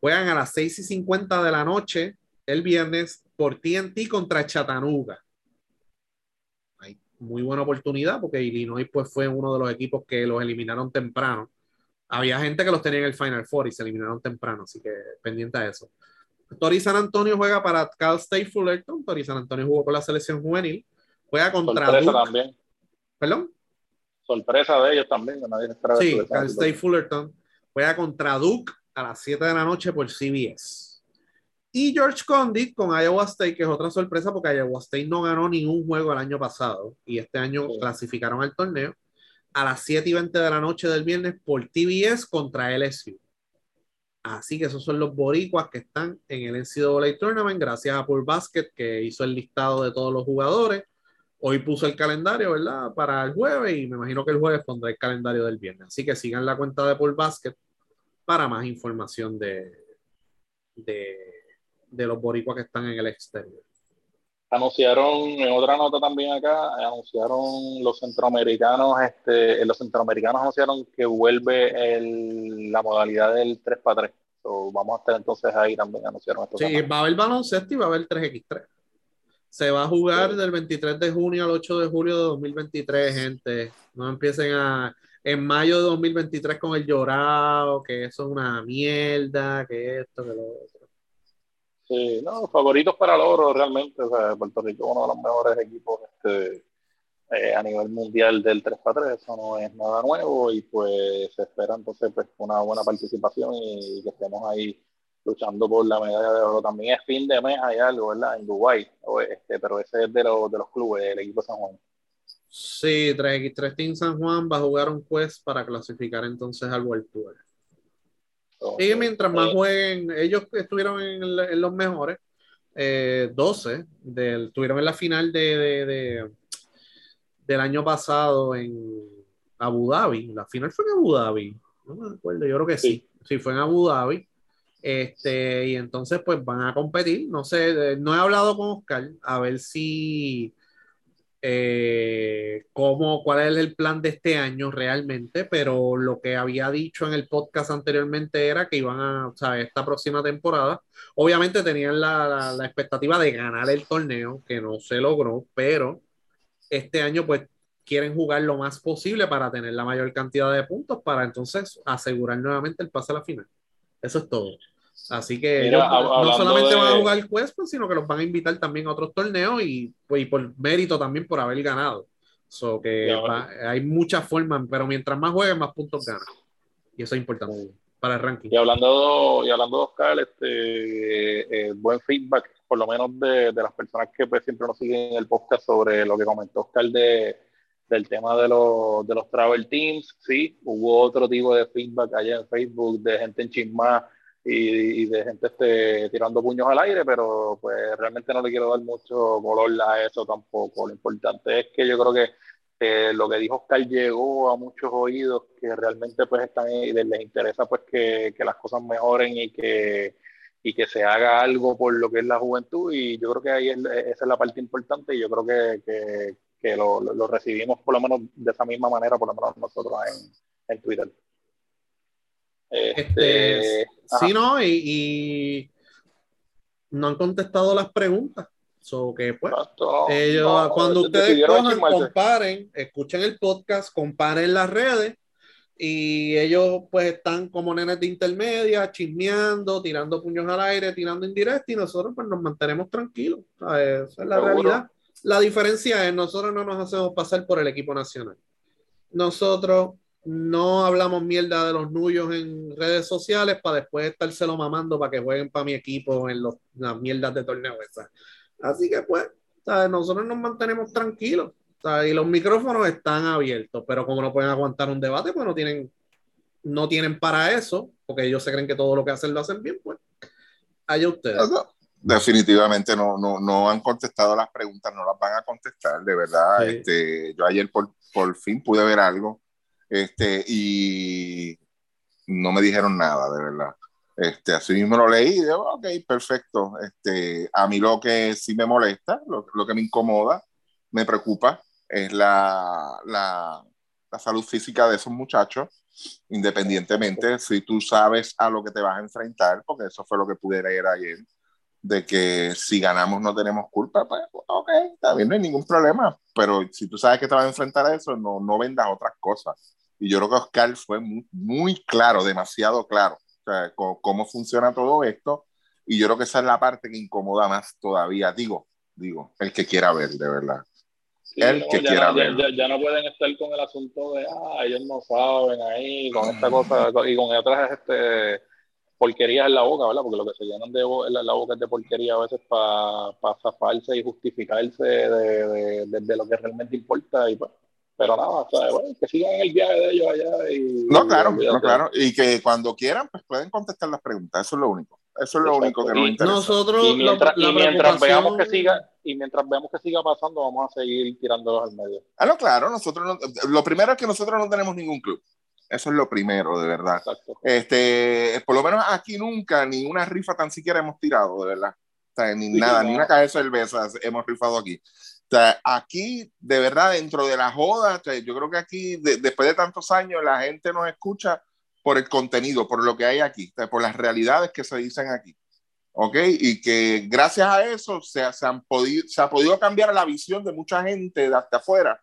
[SPEAKER 5] juegan a las 6 y 50 de la noche el viernes por TNT contra Chattanooga. Hay muy buena oportunidad porque Illinois pues, fue uno de los equipos que los eliminaron temprano. Había gente que los tenía en el Final Four y se eliminaron temprano, así que pendiente a eso. Tori San Antonio juega para Cal State Fullerton. Tori San Antonio jugó con la selección juvenil. Juega contra
[SPEAKER 4] Sorpresa
[SPEAKER 5] Duke.
[SPEAKER 4] también.
[SPEAKER 5] Perdón.
[SPEAKER 4] Sorpresa de ellos también. nadie
[SPEAKER 5] Sí, Cal. State Fullerton. Juega contra Duke a las 7 de la noche por CBS. Y George Condit con Iowa State, que es otra sorpresa porque Iowa State no ganó ningún juego el año pasado y este año
[SPEAKER 4] Sí.
[SPEAKER 5] clasificaron al torneo a las 7 y 20 de la noche del viernes por TBS contra LSU. Así que esos son los boricuas que están en el NCAA Tournament, gracias a Pool Basket que hizo el listado de todos los jugadores. Hoy puso el calendario, ¿verdad? Para el jueves y me imagino que el jueves pondrá el calendario del viernes. Así que sigan la cuenta de Pool Basket para más información de, de, de los boricuas que están en el exterior.
[SPEAKER 4] Anunciaron, en otra nota también acá, anunciaron los centroamericanos, este, los centroamericanos anunciaron que vuelve el, la modalidad del 3 para 3. vamos a estar entonces ahí también, anunciaron esto.
[SPEAKER 5] Sí, va a haber baloncesto y va a haber 3x3. Se va a jugar
[SPEAKER 4] Sí.
[SPEAKER 5] del 23 de junio al 8 de julio de 2023, gente. No empiecen a en mayo de 2023 con el llorado, que eso es una mierda, que esto, que lo otro.
[SPEAKER 4] Sí, no, favoritos para el oro realmente. O sea, Puerto Rico es uno de los mejores equipos este, eh, a nivel mundial del 3 para 3. Eso no es nada nuevo y pues se espera entonces pues, una buena participación y que estemos ahí luchando por la medalla de oro. También es fin de mes, hay algo, ¿verdad? En Dubái, este, pero ese es de, los de los clubes, del equipo de San Juan.
[SPEAKER 5] Sí, 3x3 Team San Juan va a jugar un quest para clasificar entonces al World Tour. Y mientras más jueguen, ellos estuvieron en, el- en los mejores, eh, 12, del, estuvieron en la final de, de- de- del año pasado en Abu Dhabi. La final fue en Abu Dhabi, no me acuerdo, yo creo que sí. Sí, fue en Abu Dhabi. Este, y entonces pues van a competir. No sé, eh, no he hablado con Oscar a ver si eh, cómo, cuál es el plan de este año realmente, pero lo que había dicho en el podcast anteriormente era que iban a, o sea, esta próxima temporada, obviamente tenían la, la- la expectativa de ganar el torneo, que no se logró, pero este año pues quieren jugar lo más posible para tener la mayor cantidad de puntos para entonces asegurar nuevamente el pase a la final. Eso es todo. Así que
[SPEAKER 4] Mira,
[SPEAKER 5] ellos no solamente
[SPEAKER 4] de-
[SPEAKER 5] van a jugar el Quest, sino que los van a invitar también a otros torneos y, pues, y por mérito también por haber ganado. So que va- hay muchas formas, pero mientras más jueguen, más puntos ganan. Y eso es importante para el ranking.
[SPEAKER 4] Y hablando, y hablando de Oscar, este, eh, buen feedback, por lo menos de, de las personas que pues, siempre nos siguen en el podcast sobre lo que comentó Oscar de, del tema de, los de los travel teams. Sí, hubo otro tipo de feedback allá en Facebook de gente en Chisma y, y de gente este, tirando puños al aire, pero pues realmente no le quiero dar mucho color a eso tampoco. Lo importante es que yo creo que eh, lo que dijo Oscar llegó a muchos oídos que realmente pues están ahí, les, interesa pues que, que las cosas mejoren y que, y que se haga algo por lo que es la juventud y yo creo que ahí es, esa es la parte importante y yo creo que, que, lo, lo recibimos por lo menos de esa misma manera, por lo menos nosotros en, en Twitter.
[SPEAKER 5] Este,
[SPEAKER 4] Este,
[SPEAKER 5] sí, ¿no? Y, y no han contestado las preguntas. So que pues,
[SPEAKER 4] Exacto,
[SPEAKER 5] ellos,
[SPEAKER 4] no,
[SPEAKER 5] cuando ustedes cojan, comparen, escuchen el podcast, comparen las redes y ellos pues están como nenes de intermedia, chismeando, tirando puños al aire, tirando indirecto y nosotros pues nos mantenemos tranquilos. ¿sabes? Esa es la
[SPEAKER 4] Seguro.
[SPEAKER 5] realidad. La diferencia es nosotros no nos hacemos pasar por el equipo nacional. Nosotros no hablamos mierda de los nuyos en redes sociales para después estárselo mamando para que jueguen para mi equipo en los, las mierdas de torneo esas. Así que pues, ¿sabes? nosotros nos mantenemos tranquilos. ¿sabes? Y los micrófonos están abiertos, pero como no pueden aguantar un debate, pues no tienen, no tienen para eso, porque ellos se creen que todo lo que hacen lo hacen bien, pues allá ustedes.
[SPEAKER 3] Definitivamente no, no, no han contestado las preguntas, no las van a contestar, de verdad.
[SPEAKER 5] Sí.
[SPEAKER 3] Este, yo ayer por, por fin pude ver algo este, y no me dijeron nada, de verdad. Este, así mismo lo leí y digo, ok, perfecto. Este, a mí lo que sí me molesta, lo, lo que me incomoda, me preocupa, es la, la, la salud física de esos muchachos, independientemente si tú sabes a lo que te vas a enfrentar, porque eso fue lo que pude leer ayer, de que si ganamos no tenemos culpa, pues ok, está bien, no hay ningún problema, pero si tú sabes que te vas a enfrentar a eso, no, no vendas otras cosas. Y yo creo que Oscar fue muy, muy claro, demasiado claro, o sea, cómo funciona todo esto Y yo creo que esa es la parte que incomoda más todavía, digo, digo, el que quiera ver, de verdad.
[SPEAKER 4] Sí,
[SPEAKER 3] el
[SPEAKER 4] no,
[SPEAKER 3] que
[SPEAKER 4] ya,
[SPEAKER 3] quiera ver.
[SPEAKER 4] ya- ya no pueden estar con el asunto de, ah, ellos no saben ahí, con esta cosa, y con otras este, porquerías en la boca, ¿verdad? Porque lo que se llenan de la, la boca es de porquería a veces para zafarse y justificarse de, de- de- de lo que realmente importa. Y, pues, pero nada, o sea, bueno, que sigan el viaje de ellos allá. Y,
[SPEAKER 3] No, claro,
[SPEAKER 4] olvídate.
[SPEAKER 3] no, claro. Y que cuando quieran, pues pueden contestar las preguntas. Eso es lo único. Eso es lo
[SPEAKER 4] Exacto.
[SPEAKER 3] único que nos
[SPEAKER 4] Y
[SPEAKER 3] interesa.
[SPEAKER 5] Nosotros,
[SPEAKER 4] Y mientras,
[SPEAKER 5] la- la
[SPEAKER 4] y mientras
[SPEAKER 5] preocupación-
[SPEAKER 4] veamos que siga, y mientras veamos que siga pasando, vamos a seguir tirándolos al medio.
[SPEAKER 3] Ah, no, claro, nosotros no- lo primero es que nosotros no tenemos ningún club. Eso es lo primero, de verdad.
[SPEAKER 4] Exacto.
[SPEAKER 3] Este, por lo menos aquí nunca ni una rifa tan siquiera hemos tirado, de verdad. O sea, ni
[SPEAKER 4] Sí,
[SPEAKER 3] nada,
[SPEAKER 4] no.
[SPEAKER 3] ni una caja de cervezas hemos rifado aquí. Aquí, de verdad, dentro de la joda, o yo creo que aquí, de- después de tantos años, la gente nos escucha por el contenido, por lo que hay aquí, por las realidades que se dicen aquí. ¿Ok? Y que gracias a eso se, han se ha podido cambiar la visión de mucha gente de hasta afuera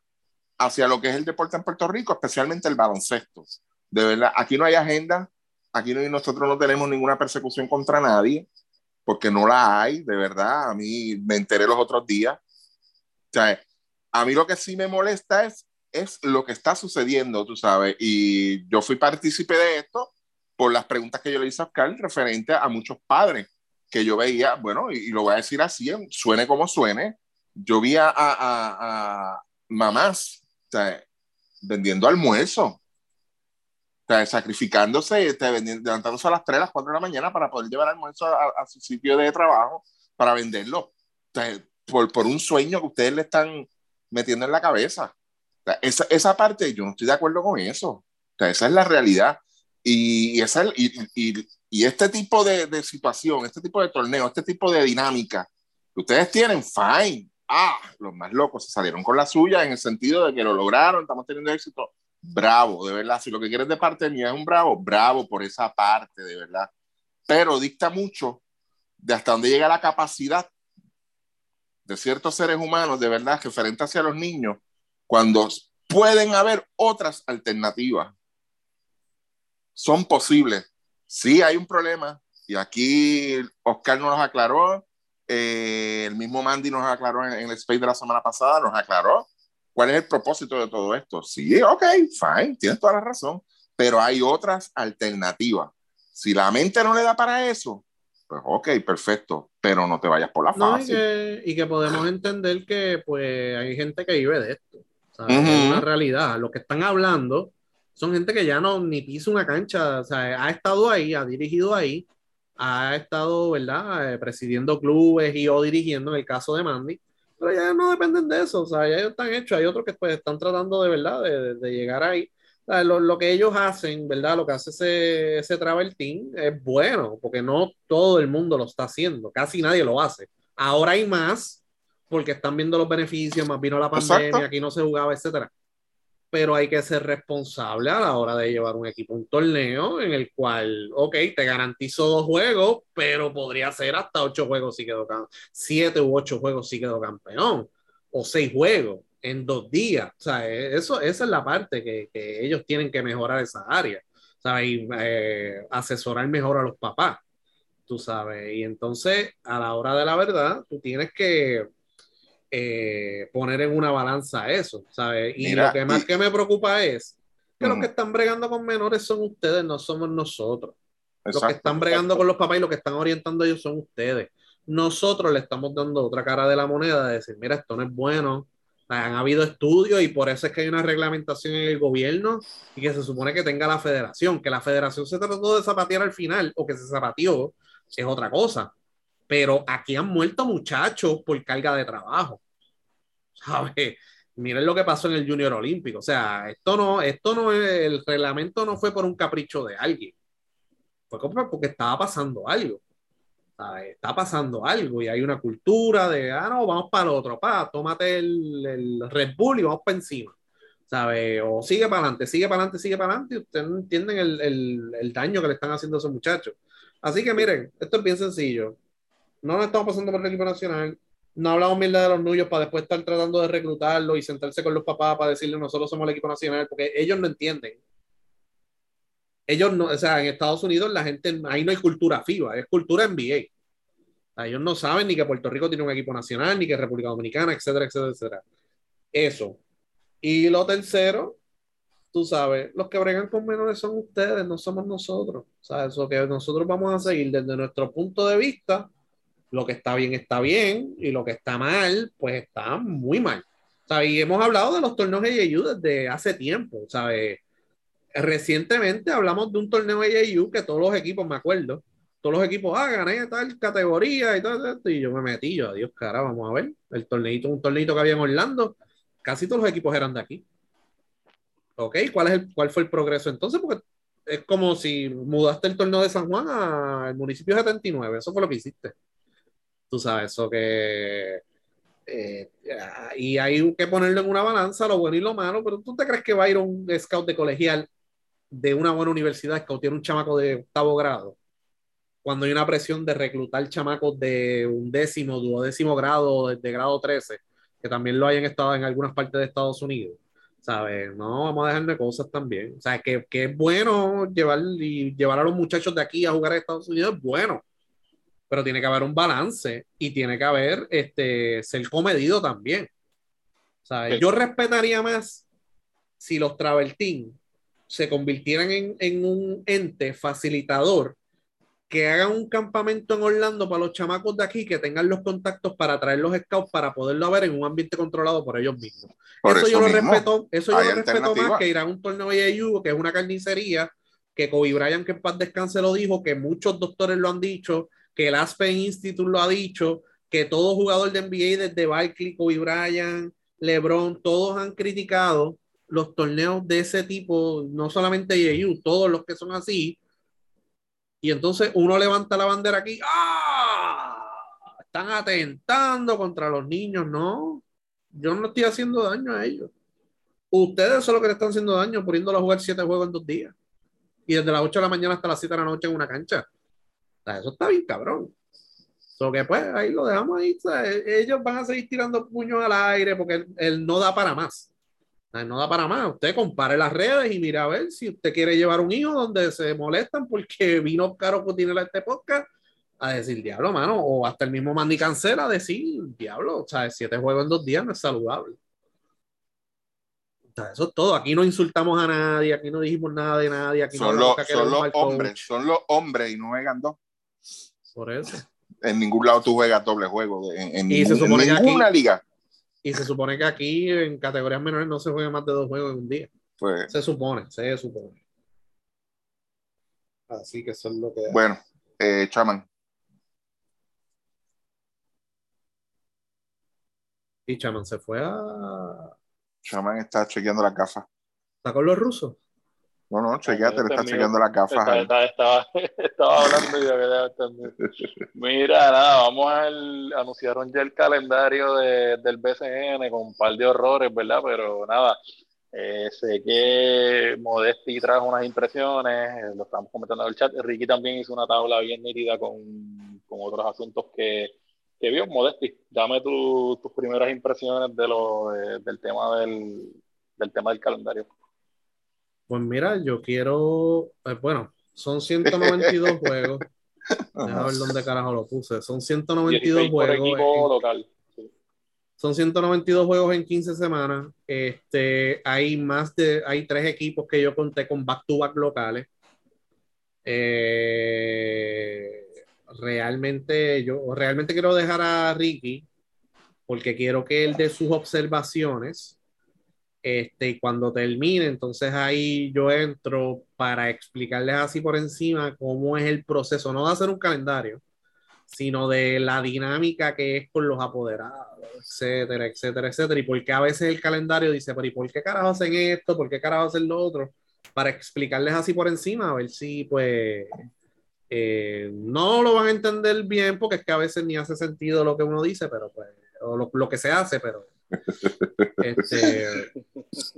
[SPEAKER 3] hacia lo que es el deporte en Puerto Rico, especialmente el baloncesto. De verdad, aquí no hay agenda, aquí no, nosotros no tenemos ninguna persecución contra nadie, porque no la hay, de verdad. A mí me enteré los otros días. Sea, a mí lo que sí me molesta es, es lo que está sucediendo, tú sabes. Y yo fui partícipe de esto por las preguntas que yo le hice a Oscar referente a muchos padres que yo veía, bueno, y, y lo voy a decir así, suene como suene, yo vi a, a- a- a mamás o sea, vendiendo almuerzo, o sea, sacrificándose, este, levantándose a las 3, a las 4 de la mañana para poder llevar almuerzo a, a su sitio de trabajo para venderlo, o sea, por, por un sueño que ustedes le están metiendo en la cabeza. O sea, esa, esa parte yo no estoy de acuerdo con eso. O sea, esa es la realidad. Y, y, esa es- y, y- y este tipo de, de situación, este tipo de torneo, este tipo de dinámica que ustedes tienen, fine. Ah, los más locos se salieron con la suya en el sentido de que lo lograron, estamos teniendo éxito. Bravo, de verdad. Si lo que quieres de parte mía es un bravo, bravo por esa parte, de verdad. Pero dicta mucho de hasta dónde llega la capacidad de ciertos seres humanos, de verdad, referente hacia los niños, cuando pueden haber otras alternativas. Son posibles. Sí hay un problema, y aquí Oscar nos aclaró, eh, el mismo Mandy nos aclaró en, en el space de la semana pasada, nos aclaró cuál es el propósito de todo esto. Sí, ok, fine, tienes toda la razón, pero hay otras alternativas. Si la mente no le da para eso, pues ok, perfecto, pero no te vayas por la
[SPEAKER 5] No, y
[SPEAKER 3] fácil.
[SPEAKER 5] que, y que podemos entender que pues hay gente que vive de esto. ¿sabes?
[SPEAKER 3] Ujú.
[SPEAKER 5] Es una realidad. Lo que están hablando son gente que ya no ni pisa una cancha, o sea, ha estado ahí, ha dirigido ahí, ha estado, ¿verdad? Eh, presidiendo clubes y o dirigiendo en el caso de Mandy, pero ya no dependen de eso, o sea, ya ellos están hechos, hay otros que pues están tratando de, ¿verdad? De- de llegar ahí. Lo, lo que ellos hacen, ¿verdad? Lo que hace ese, ese travel team es bueno, porque no todo el mundo lo está haciendo, casi nadie lo hace. Ahora hay más, porque están viendo los beneficios, más vino la pandemia,
[SPEAKER 3] Exacto.
[SPEAKER 5] aquí no se jugaba, etcétera. Pero hay que ser responsable a la hora de llevar un equipo a un torneo en el cual, ok, te garantizo dos juegos, pero podría ser hasta ocho juegos si quedó campeón, siete u ocho juegos si quedó campeón, o seis juegos en dos días. O sea, eh, eso, esa es la parte que, que ellos tienen que mejorar esa área, ¿sabes? Y eh, asesorar mejor a los papás, tú sabes. Y entonces, a la hora de la verdad, tú tienes que eh, poner en una balanza eso, ¿sabes? Y
[SPEAKER 3] Mira,
[SPEAKER 5] lo que más
[SPEAKER 3] y-
[SPEAKER 5] que me preocupa es que los
[SPEAKER 3] Ujú.
[SPEAKER 5] que están bregando con menores son ustedes, no somos nosotros. Los que
[SPEAKER 3] Exacto.
[SPEAKER 5] están bregando con los papás y los que están orientando a ellos son ustedes. Nosotros le estamos dando otra cara de la moneda de decir, mira, esto no es bueno. Han habido estudios y por eso es que hay una reglamentación en el gobierno y que se supone que tenga la federación. Que la federación se trató de zapatear al final o que se zapateó es otra cosa. Pero aquí han muerto muchachos por carga de trabajo. ¿Sabes? Miren lo que pasó en el Junior Olímpico. O sea, esto no, esto no es, el reglamento no fue por un capricho de alguien. Fue porque estaba pasando algo. ¿Sabes? Está pasando algo y hay una cultura de, ah, no, vamos para el otro, pa, tómate el, el Red Bull y vamos para encima. ¿Sabe? O sigue para adelante, sigue para adelante, sigue para adelante y ustedes no entienden el, el, el daño que le están haciendo a esos muchachos. Así que miren, esto es bien sencillo. No nos estamos pasando por el equipo nacional. No hablamos mierda de los nuyos para después estar tratando de reclutarlo y sentarse con los papás para decirle nosotros somos el equipo nacional, porque ellos no entienden. Ellos no, o sea, en Estados Unidos la gente, ahí no hay cultura FIBA, es cultura NBA. ellos no saben ni que Puerto Rico tiene un equipo nacional, ni que República Dominicana, etcétera, etcétera, etcétera. Eso. Y lo tercero, tú sabes, los que bregan con menores son ustedes, no somos nosotros. Sea, eso que nosotros vamos a seguir desde nuestro punto de vista, lo que está bien está bien y lo que está mal, pues está muy mal. Sea, y hemos hablado de los torneos AAU desde hace tiempo, ¿sabes? Recientemente hablamos de un torneo AAU que todos los equipos, me acuerdo, todos los equipos, ah, gané tal categoría y esto, y yo me metí, yo, adiós, cara, vamos a ver, el torneito, un torneito que había en Orlando, casi todos los equipos eran de aquí. Ok, ¿cuál, es el, cuál fue el progreso entonces? Porque es como si mudaste el torneo de San Juan al municipio 79, eso fue lo que hiciste. Tú sabes, eso que... eh, y hay que ponerlo en una balanza, lo bueno y lo malo, pero tú te crees que va a ir un scout de colegial de una buena universidad, que tiene un chamaco de octavo grado, cuando hay una presión de reclutar chamacos de un décimo, duodécimo grado, de, de grado 13, que también lo hay en, estado, en algunas partes de Estados Unidos. ¿Sabes? No, vamos a dejar de cosas también. O sea, que, que es bueno llevar, y llevar a los muchachos de aquí a jugar a Estados Unidos, es bueno. Pero tiene que haber un balance y tiene que haber este, ser comedido también. O sea,
[SPEAKER 4] Sí.
[SPEAKER 5] yo respetaría más si los travel team se convirtieran en, en un ente facilitador que hagan un campamento en Orlando para los chamacos de aquí, que tengan los contactos para traer los scouts para poderlo ver en un ambiente controlado por ellos mismos.
[SPEAKER 3] Por
[SPEAKER 5] eso, yo lo
[SPEAKER 3] mismo,
[SPEAKER 5] respeto, eso yo lo respeto más que ir a un torneo AAU, que es una carnicería, que Kobe Bryant, que en paz descanse, lo dijo, que muchos doctores lo han dicho, que el Aspen Institute lo ha dicho, que todo jugador de NBA, desde Barkley, Kobe Bryant, LeBron, todos han criticado los torneos de ese tipo, no solamente AAU, todos los que son así. Y entonces uno levanta la bandera aquí, ¡ah! Están atentando contra los niños, no. Yo no estoy haciendo daño a ellos. Ustedes son los que le están haciendo daño poniéndolo a jugar siete juegos en dos días. Y desde las 8 de la mañana hasta las 7 de la noche en una cancha. O sea, eso está bien cabrón. So que pues ahí lo dejamos ahí. ellos van a seguir tirando puños al aire porque él, él no da para más. No da para más. Usted compare las redes y mira a ver si usted quiere llevar un hijo donde se molestan porque vino caro tiene este podcast a decir diablo, mano, o hasta el mismo Mandy Cancela a decir diablo, o sea, siete juegos en dos días no es saludable. O sea, eso es todo. Aquí no insultamos a nadie, aquí no dijimos nada de nadie, aquí
[SPEAKER 3] Son los, son
[SPEAKER 5] coach.
[SPEAKER 3] hombres, son los hombres y no juegan dos.
[SPEAKER 5] Por eso.
[SPEAKER 3] En ningún lado tú juegas doble juego. En, en
[SPEAKER 5] Y se
[SPEAKER 3] ningún-
[SPEAKER 5] supone
[SPEAKER 3] en
[SPEAKER 5] que aquí-
[SPEAKER 3] ninguna liga.
[SPEAKER 5] Y se supone que aquí en categorías menores no se juega más de dos juegos en un día.
[SPEAKER 3] Pues,
[SPEAKER 5] Se supone, se supone. Así que eso es lo que.
[SPEAKER 3] bueno, eh, Chaman,
[SPEAKER 5] Y Chaman se fue a.
[SPEAKER 3] Chaman está chequeando las gafas.
[SPEAKER 5] ¿Está con los rusos?
[SPEAKER 3] No, no, chequeate, le
[SPEAKER 4] Este
[SPEAKER 3] está
[SPEAKER 4] es mío.
[SPEAKER 3] chequeando las gafas.
[SPEAKER 4] Estaba, estaba, hablando y estar bien. Mira, nada, vamos a el- anunciaron ya el calendario de- del BCN con un par de horrores, ¿verdad? Pero nada, eh, sé que Modesti trajo unas impresiones, eh, lo estamos comentando en el chat. Ricky también hizo una tabla bien nítida con, con otros asuntos que, que vio. Modesti, dame tu- tus primeras impresiones de lo, de- del tema del, del tema del calendario.
[SPEAKER 5] Pues mira, yo quiero. eh, bueno, son 192 juegos. Déjame ver dónde carajo lo puse. Son 192
[SPEAKER 4] 16 por
[SPEAKER 5] juegos. en-
[SPEAKER 4] local.
[SPEAKER 5] Son 192 juegos en 15 semanas. Este, hay más de, hay tres equipos que yo conté con back-to-back locales. Eh, realmente, yo realmente quiero dejar a Ricky porque quiero que él dé sus observaciones. Este, y cuando termine, entonces ahí yo entro para explicarles así por encima cómo es el proceso, no de hacer un calendario, sino de la dinámica que es con los apoderados, etcétera, etcétera, etcétera. Y por qué a veces el calendario dice, pero ¿y por qué carajo hacen esto? ¿Por qué carajo hacen lo otro? Para explicarles así por encima, a ver si pues eh, no lo van a entender bien, porque es que a veces ni hace sentido lo que uno dice, pero pues, o lo, lo que se hace, pero este,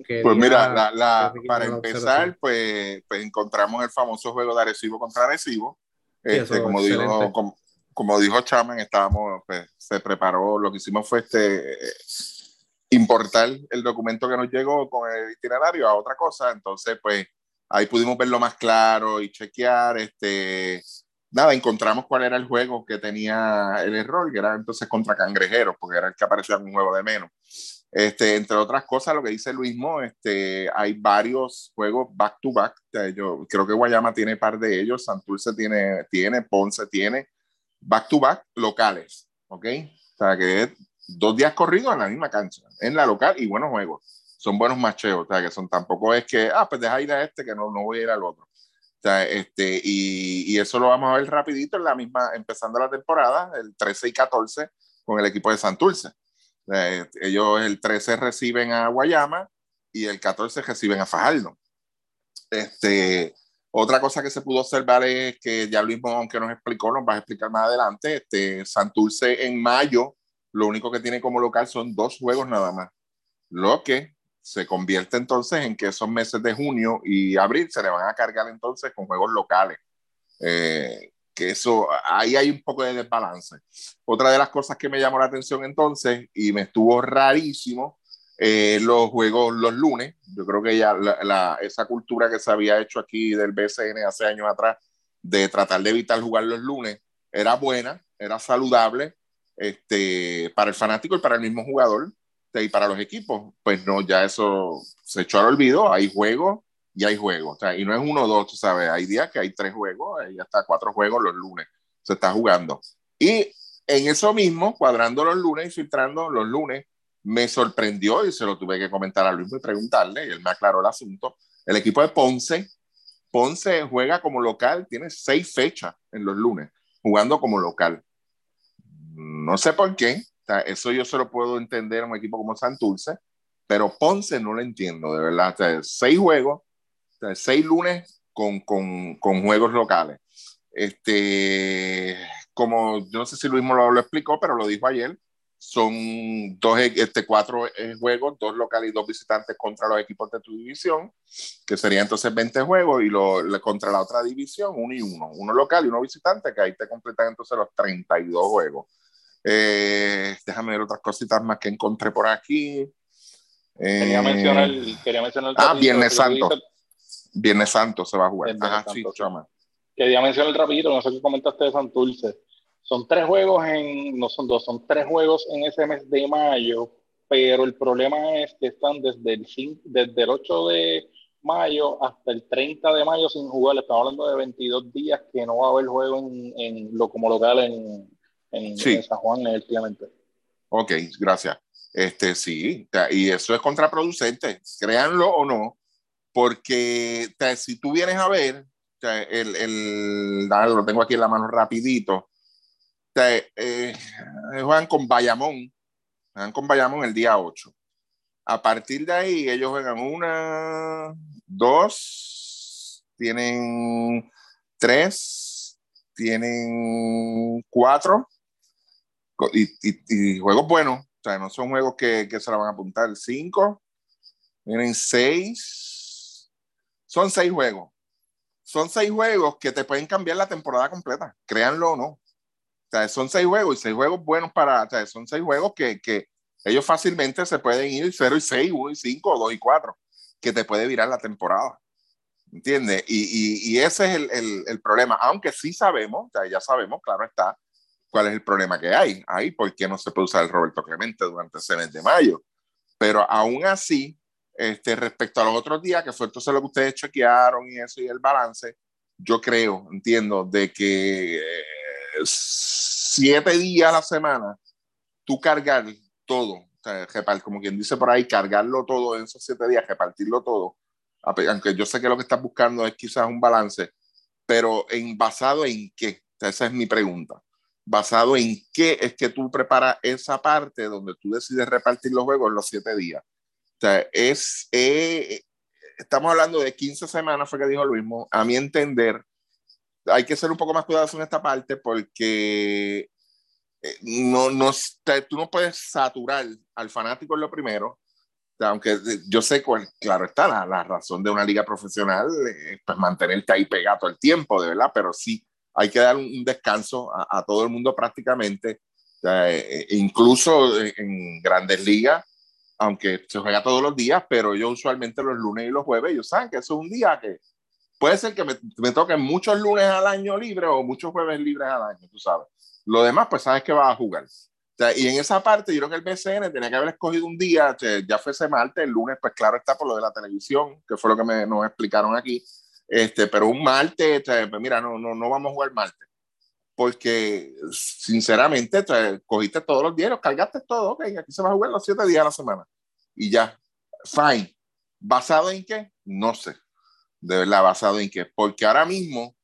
[SPEAKER 5] quería-
[SPEAKER 3] Pues mira, la- la- para empezar, pues, pues encontramos el famoso juego de Arecibo contra Arecibo. Este, como, dijo, como, como dijo Chaman, estábamos, pues, se preparó, lo que hicimos fue este eh, importar el documento que nos llegó con el itinerario a otra cosa. Entonces, pues, ahí pudimos verlo más claro y chequear. Este, nada, encontramos cuál era el juego que tenía el error, que era entonces contra Cangrejeros, porque era el que aparecía en un juego de menos. Este, entre otras cosas, lo que dice Luismo, este, hay varios juegos back to back. Yo creo que Guayama tiene par de ellos, Santurce tiene, tiene, Ponce tiene, back to back locales, ¿ok? O sea, que es dos días corridos en la misma cancha, en la local y buenos juegos. Son buenos macheos, o sea, que son tampoco es que, ah, pues deja ir a este que no, no voy a ir al otro. Este, y, y, eso lo vamos a ver rapidito en la misma, empezando la temporada, el 13 y 14, con el equipo de Santurce. Eh, ellos el 13 reciben a Guayama y el 14 reciben a Fajardo. Este, otra cosa que se pudo observar es que ya Luis aunque nos explicó, nos va a explicar más adelante, este, Santurce en mayo, lo único que tiene como local son dos juegos nada más. Lo que se convierte entonces en que esos meses de junio y abril se le van a cargar entonces con juegos locales. Eh, que eso, ahí hay un poco de desbalance. Otra de las cosas que me llamó la atención entonces, y me estuvo rarísimo, eh, los juegos los lunes, yo creo que ya la, esa cultura que se había hecho aquí del BCN hace años atrás, de tratar de evitar jugar los lunes, era buena, era saludable este, para el fanático y para el mismo jugador y para los equipos. Pues no, ya eso se echó al olvido, hay juegos y hay juegos. O sea, y no es uno o dos, tú sabes, hay días que hay tres juegos, hay hasta cuatro juegos los lunes, se está jugando. Y en eso mismo, cuadrando los lunes y filtrando los lunes, me sorprendió y se lo tuve que comentar a Luis y preguntarle, y él me aclaró el asunto. El equipo de Ponce, Ponce juega como local, tiene seis fechas en los lunes, jugando como local. No sé por qué, sea, eso yo se lo puedo entender a un equipo como Santurce, pero Ponce no lo entiendo, de verdad. Seis juegos, seis lunes con, con, juegos locales. Este, como yo no sé si Luis lo, lo explicó, pero lo dijo ayer, son dos, este, cuatro eh, juegos, dos locales y dos visitantes contra los equipos de tu división, que sería entonces 20 juegos, y lo, contra la otra división, uno y uno, uno local y uno visitante, que ahí te completan entonces los 32 juegos. Eh, déjame ver otras cositas más que encontré por aquí.
[SPEAKER 4] quería mencionar, quería mencionar
[SPEAKER 3] ah, Viernes Santo. Viernes Santo se va a jugar. Ajá,
[SPEAKER 4] sí, Quería mencionar el rapidito, no sé qué comentaste de Santurce. Son tres juegos en, no son dos, son tres juegos en ese mes de mayo, pero el problema es que están desde el, desde el 8 de mayo hasta el 30 de mayo sin jugar. Estamos hablando de 22 días que no va a haber juego en, en lo como local en, en, San Juan, efectivamente.
[SPEAKER 3] Ok, gracias. Este sí, y eso es contraproducente, créanlo o no, porque si tú vienes a ver, el, el, lo tengo aquí en la mano rapidito, eh, juegan con Bayamón, juegan con Bayamón el día 8. A partir de ahí, ellos juegan una, dos, tienen tres, tienen cuatro, y, y, juegos buenos, o sea, no son juegos que, que se la van a apuntar, cinco, tienen seis, son seis juegos. Son seis juegos que te pueden cambiar la temporada completa, créanlo o no. O sea, son seis juegos y seis juegos buenos para, o sea, son seis juegos que, que ellos fácilmente se pueden ir 0 y 6, 1 y 5, 2 y 4, que te puede virar la temporada. ¿Entiendes? Y, y, y, ese es el, el, el, problema, aunque sí sabemos, o ya sabemos, claro está, cuál es el problema que hay. Ahí, ¿por qué no se puede usar el Roberto Clemente durante ese mes de mayo? Pero aún así, este, respecto a los otros días, que fue entonces lo que ustedes chequearon y eso y el balance, yo creo, entiendo, de que eh, siete días a la semana, tú cargar todo, como quien dice por ahí, cargarlo todo en esos siete días, repartirlo todo, aunque yo sé que lo que estás buscando es quizás un balance, pero en basado en qué, esa es mi pregunta. Basado en qué es que tú preparas esa parte donde tú decides repartir los juegos en los siete días o sea, es, eh, estamos hablando de 15 semanas, fue que dijo mismo. A mi entender, hay que ser un poco más cuidadoso en esta parte porque eh, no, no, tú no puedes saturar al fanático en lo primero. aunque yo sé cuál, claro está, la, la, razón de una liga profesional es pues, mantenerte ahí pegado el tiempo, de verdad, pero sí hay que dar un, descanso a, a, todo el mundo prácticamente. Eh, incluso en grandes ligas, aunque se juega todos los días, pero yo usualmente los lunes y los jueves, ellos saben que eso es un día que, puede ser que me, me toquen muchos lunes al año libre o muchos jueves libres al año, tú sabes. Lo demás, pues sabes que vas a jugar. O sea, y en esa parte, yo creo que el BCN tenía que haber escogido un día, que ya fuese martes, el lunes, pues claro está por lo de la televisión, que fue lo que me, nos explicaron aquí. Este, pero un martes, pues mira, no, no, no vamos a jugar martes. Porque, sinceramente, cogiste todos los días, los cargaste todo, ok, aquí se va a jugar los siete días a la semana. Y ya, fine. ¿Basado en qué? No sé. De verdad, basado en qué. Porque ahora mismo,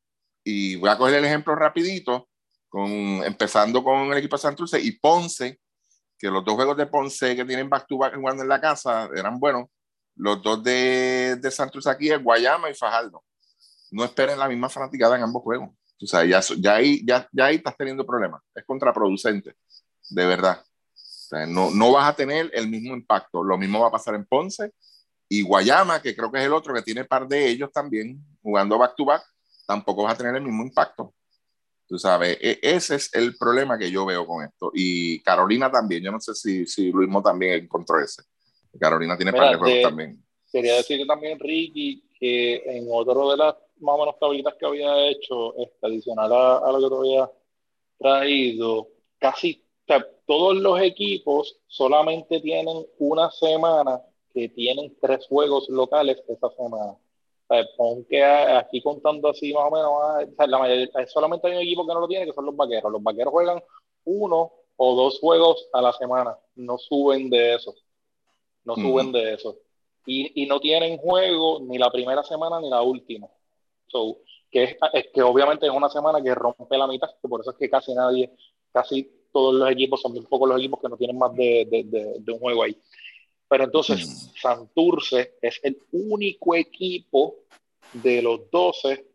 [SPEAKER 3] y voy a coger el ejemplo rapidito, con, empezando con el equipo de Santurce y Ponce, que los dos juegos de Ponce que tienen back to back jugando en la casa eran buenos. Los dos de, de Santurce aquí es Guayama y Fajardo. No esperen la misma fanaticada en ambos juegos. O sea, ya, ya, ahí, ya, ya ahí estás teniendo problemas. Es contraproducente, de verdad. O sea, no, no vas a tener el mismo impacto. Lo mismo va a pasar en Ponce y Guayama, que creo que es el otro que tiene par de ellos también jugando back to back, tampoco vas a tener el mismo impacto. Tú sabes, e- ese es el problema que yo veo con esto. Y Carolina también, yo no sé si, si Luismo también encontró ese. Carolina tiene
[SPEAKER 4] Mira,
[SPEAKER 3] par de juegos también.
[SPEAKER 4] Quería decir también, Ricky, que en otro de las más o menos tablitas que había hecho, este, adicional a, a lo que te había traído, casi o sea, todos los equipos solamente tienen una semana que tienen tres juegos locales esa semana. O sea, pon que aquí contando así más o menos, ah, o sea, la mayoría- solamente hay un equipo que no lo tiene, que son los vaqueros. Los vaqueros juegan uno o dos juegos a la semana, no suben de eso. No suben de eso y, y no tienen juego ni la primera semana ni la última. So, que, es, es que obviamente es una semana que rompe la mitad, que por eso es que casi nadie, casi todos los equipos son muy pocos los equipos que no tienen más de, de, de, de un juego ahí. Pero entonces. Santurce es el único equipo de los 12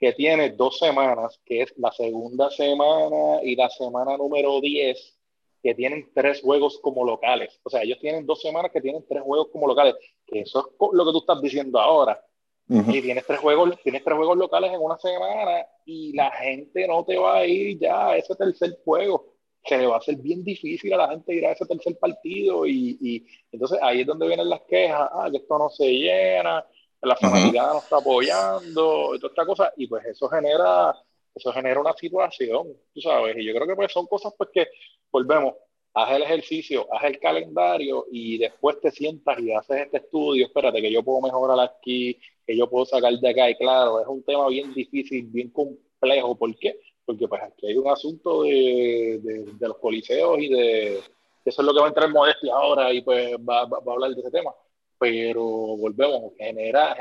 [SPEAKER 4] que tiene dos semanas, que es la segunda semana y la semana número 10, que tienen tres juegos como locales. O sea, ellos tienen dos semanas que tienen tres juegos como locales, que eso es lo que tú estás diciendo ahora.
[SPEAKER 3] Ujú.
[SPEAKER 4] Y tienes tres juegos, tienes tres juegos locales en una semana y la gente no te va a ir ya a ese tercer juego. Se le va a hacer bien difícil a la gente ir a ese tercer partido y, y entonces ahí es donde vienen las quejas, ah, que esto no se llena, la fanaticada no está apoyando, y toda esta cosa, y pues eso genera, eso genera una situación, tú sabes, y yo creo que pues son cosas pues que volvemos, haz el ejercicio, haz el calendario y después te sientas y haces este estudio, espérate que yo puedo mejorar aquí, que yo puedo sacar de acá, y claro, es un tema bien difícil, bien complejo, ¿por qué? Porque pues aquí hay un asunto de, de, de los coliseos y de, eso es lo que va a entrar Modestia ahora y pues va, va, va a hablar de ese tema, pero volvemos, genera,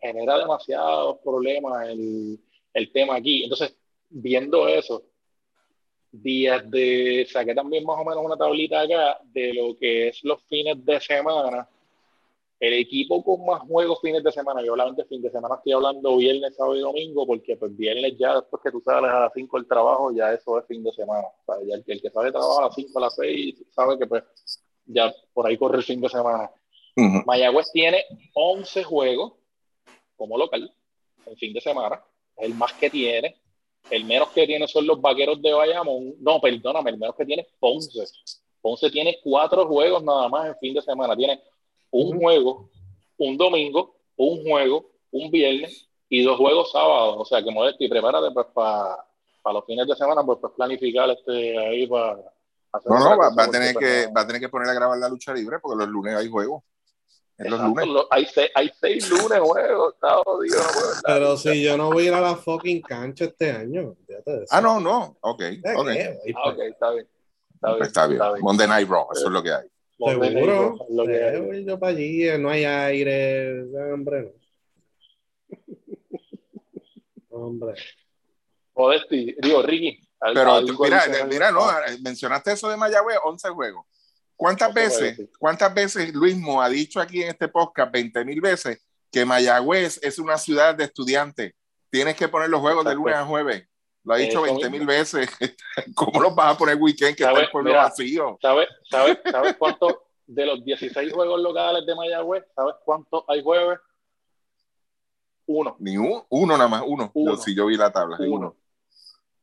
[SPEAKER 4] genera demasiados problemas el, el tema aquí, entonces viendo eso, días de, saqué también más o menos una tablita acá de lo que es los fines de semana. El equipo con más juegos fines de semana, yo hablando de fin de semana estoy hablando viernes, sábado y domingo, porque pues viernes ya después que tú sales a las 5 del trabajo, ya eso es fin de semana. O sea, ya el, el que sale de trabajo a las 5, a las 6, sabe que pues ya por ahí corre el fin de semana.
[SPEAKER 3] Ujú.
[SPEAKER 4] Mayagüez tiene 11 juegos como local en fin de semana, es el más que tiene. El menos que tiene son los vaqueros de Bayamón. No, perdóname, el menos que tiene es Ponce. Ponce tiene cuatro juegos nada más en fin de semana. Tiene un juego, un domingo, un juego, un viernes y dos juegos sábados. O sea que Modesti, prepárate pues para los fines de semana, pues, pues planificar este ahí para
[SPEAKER 3] No, no, va, a tener
[SPEAKER 4] pues,
[SPEAKER 3] que,
[SPEAKER 4] no-
[SPEAKER 3] va a tener que poner a grabar la lucha libre porque los lunes hay juegos. Los lunes.
[SPEAKER 4] lo- hay, seis, hay seis lunes juegos,
[SPEAKER 5] Pero
[SPEAKER 4] lucha.
[SPEAKER 5] si yo no voy a ir a la fucking cancha este año.
[SPEAKER 3] Ah, no, no. Ok,
[SPEAKER 5] ¿De
[SPEAKER 3] ok.
[SPEAKER 5] qué? Voy
[SPEAKER 4] Ah,
[SPEAKER 5] pa-
[SPEAKER 4] ok, está bien. Está bien.
[SPEAKER 3] Pues está bien. Monday Night Raw, eso es lo que hay.
[SPEAKER 5] Seguro.
[SPEAKER 4] Lo que
[SPEAKER 5] Eh,
[SPEAKER 4] hay.
[SPEAKER 5] voy yo para allí, eh, no hay aire, hombre. no. Hombre.
[SPEAKER 4] Modesti, digo, Ricky. al-
[SPEAKER 3] Pero mira,
[SPEAKER 4] adicional.
[SPEAKER 3] mira, no,
[SPEAKER 4] Ah,
[SPEAKER 3] mencionaste eso de Mayagüez, 11 juegos. ¿Cuántas
[SPEAKER 4] 11
[SPEAKER 3] veces,
[SPEAKER 4] juegos, sí.
[SPEAKER 3] cuántas veces Luismo ha dicho aquí en este podcast 20 mil veces que Mayagüez es una ciudad de estudiantes? Tienes que poner los juegos de lunes a jueves. Lo ha dicho
[SPEAKER 4] Eso
[SPEAKER 3] 20 mil veces. ¿Cómo los vas a poner weekend que está el pueblo
[SPEAKER 4] Mira.
[SPEAKER 3] vacío?
[SPEAKER 4] ¿Sabes, sabes, ¿Sabes cuánto de los 16 juegos locales de Mayagüez, sabes cuántos hay jueves? Uno,
[SPEAKER 3] Ni un- uno nada más, uno.
[SPEAKER 4] Uno.
[SPEAKER 3] Yo, si yo vi la tabla,
[SPEAKER 4] uno,
[SPEAKER 3] uno.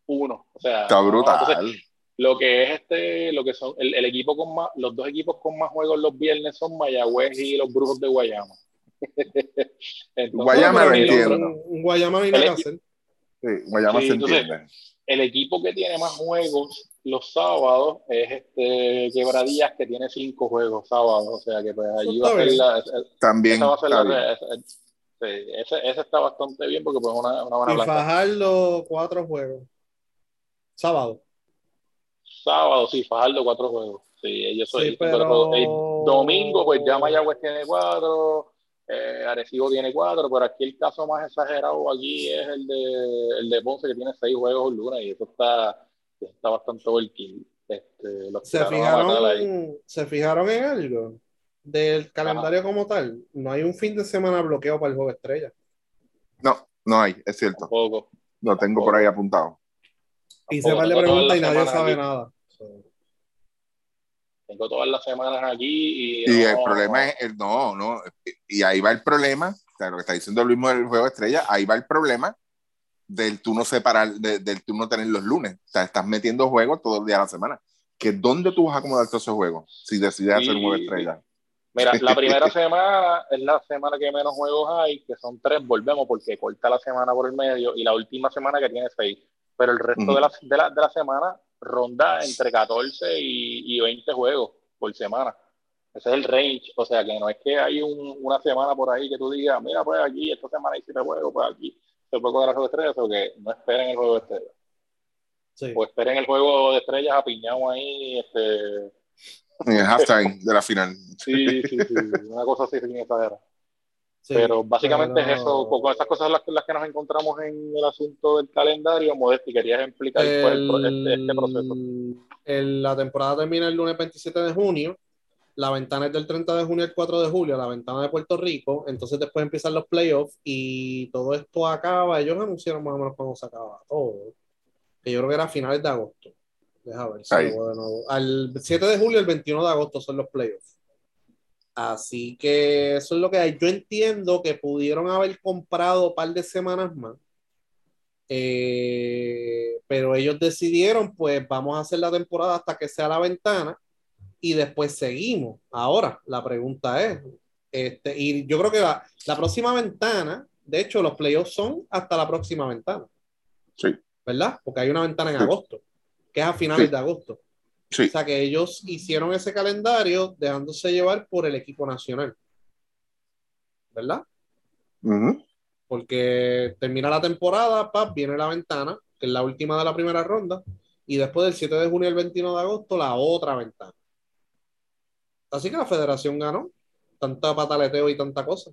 [SPEAKER 4] uno. O sea,
[SPEAKER 3] Está
[SPEAKER 4] no,
[SPEAKER 3] brutal.
[SPEAKER 4] entonces, lo que es este, lo que son el, el equipo con más, los dos equipos con más juegos los viernes son Mayagüez y los Brujos de Guayama. Entonces,
[SPEAKER 3] Guayama lo
[SPEAKER 4] el otro-
[SPEAKER 3] entiendo.
[SPEAKER 5] Un, un Guayama no nada que hacer.
[SPEAKER 3] Sí, Guayama
[SPEAKER 4] Sí,
[SPEAKER 3] se
[SPEAKER 4] entonces-
[SPEAKER 3] entiende.
[SPEAKER 4] el equipo que tiene más juegos los sábados es este Quebradillas que tiene cinco juegos sábados, o sea que pues allí va a ser la,
[SPEAKER 3] También.
[SPEAKER 4] sí, ese, ese está bastante bien porque pues una, una buena
[SPEAKER 5] Y
[SPEAKER 4] blanca.
[SPEAKER 5] Fajardo, cuatro juegos. Sábado.
[SPEAKER 4] Sábado, sí, Fajardo cuatro juegos. Sí, ellos son
[SPEAKER 5] Sí, pero-.
[SPEAKER 4] El domingo, pues ya Mayagüez tiene cuatro, eh, Arecibo tiene cuatro, pero aquí el caso más exagerado aquí es el de, el de Ponce que tiene seis juegos el lunes y eso está, está bastante overkill. Este, los
[SPEAKER 5] ¿Se fijaron, ¿Se fijaron en algo? Del calendario como tal. No hay un fin de semana bloqueado para el juego estrella.
[SPEAKER 3] No, no hay, es cierto.
[SPEAKER 4] Tampoco.
[SPEAKER 3] Lo tengo por ahí apuntado.
[SPEAKER 5] Y se
[SPEAKER 4] Tampoco.
[SPEAKER 5] par de preguntas y nadie sabe
[SPEAKER 4] aquí.
[SPEAKER 5] nada.
[SPEAKER 4] Tengo todas las semanas aquí y,
[SPEAKER 3] Y el
[SPEAKER 4] no-
[SPEAKER 3] problema es, el, no, no, y ahí va el problema, o sea, lo que está diciendo Luis del juego estrella, ahí va el problema del tú no separar, de- del tú no tener los lunes. O sea, estás metiendo juegos todo el día de la semana. Que ¿Dónde tú vas a acomodar todos esos juegos si decides hacer un juego
[SPEAKER 4] Sí.
[SPEAKER 3] estrella?
[SPEAKER 4] Mira, la primera semana es la semana que menos juegos hay, que son tres, volvemos porque corta la semana por el medio, y la última semana que tiene seis. Pero el resto de, la, de, la, de la semana ronda entre 14 y, y 20 juegos por semana. Ese es el range. O sea, que no es que hay un- una semana por ahí que tú digas, mira, pues aquí, esta semana hay siete juegos, pues aquí se puede jugar el juego de estrellas, o que no esperen el juego de estrellas.
[SPEAKER 5] Sí.
[SPEAKER 4] O esperen el juego de estrellas apiñado ahí, este,
[SPEAKER 3] En el halftime de la final.
[SPEAKER 4] sí, sí, sí, una cosa así sin exagerar.
[SPEAKER 5] Sí,
[SPEAKER 4] pero básicamente
[SPEAKER 5] pero-
[SPEAKER 4] es eso, con esas cosas las, que- las que nos encontramos en el asunto del calendario, Modesti, querías explicar cuál es el pro- este, este proceso.
[SPEAKER 5] el- la temporada termina el lunes 27 de junio. La ventana es del 30 de junio al 4 de julio, la ventana de Puerto Rico. Entonces después empiezan los playoffs y todo esto acaba. Ellos anunciaron más o menos cuándo se acaba todo. Que yo creo que era a finales de agosto. Deja ver si de nuevo. Al 7 de julio, el 21 de agosto son los playoffs. Así que eso es lo que hay. Yo entiendo que pudieron haber comprado un par de semanas más. Eh, pero ellos decidieron, pues vamos a hacer la temporada hasta que sea la ventana y después seguimos. Ahora, la pregunta es, este, y yo creo que la, la próxima ventana, de hecho, los playoffs son hasta la próxima ventana,
[SPEAKER 3] Sí,
[SPEAKER 5] ¿verdad? Porque hay una ventana en
[SPEAKER 3] Sí.
[SPEAKER 5] agosto, que es a finales
[SPEAKER 3] Sí.
[SPEAKER 5] de agosto.
[SPEAKER 3] Sí.
[SPEAKER 5] O sea que ellos hicieron ese calendario dejándose llevar por el equipo nacional. ¿Verdad? Porque termina la temporada, pap, viene la ventana, que es la última de la primera ronda, y después del 7 de junio al 21 de agosto, la otra ventana. Así que la federación ganó, tanta pataleteo y tanta cosa.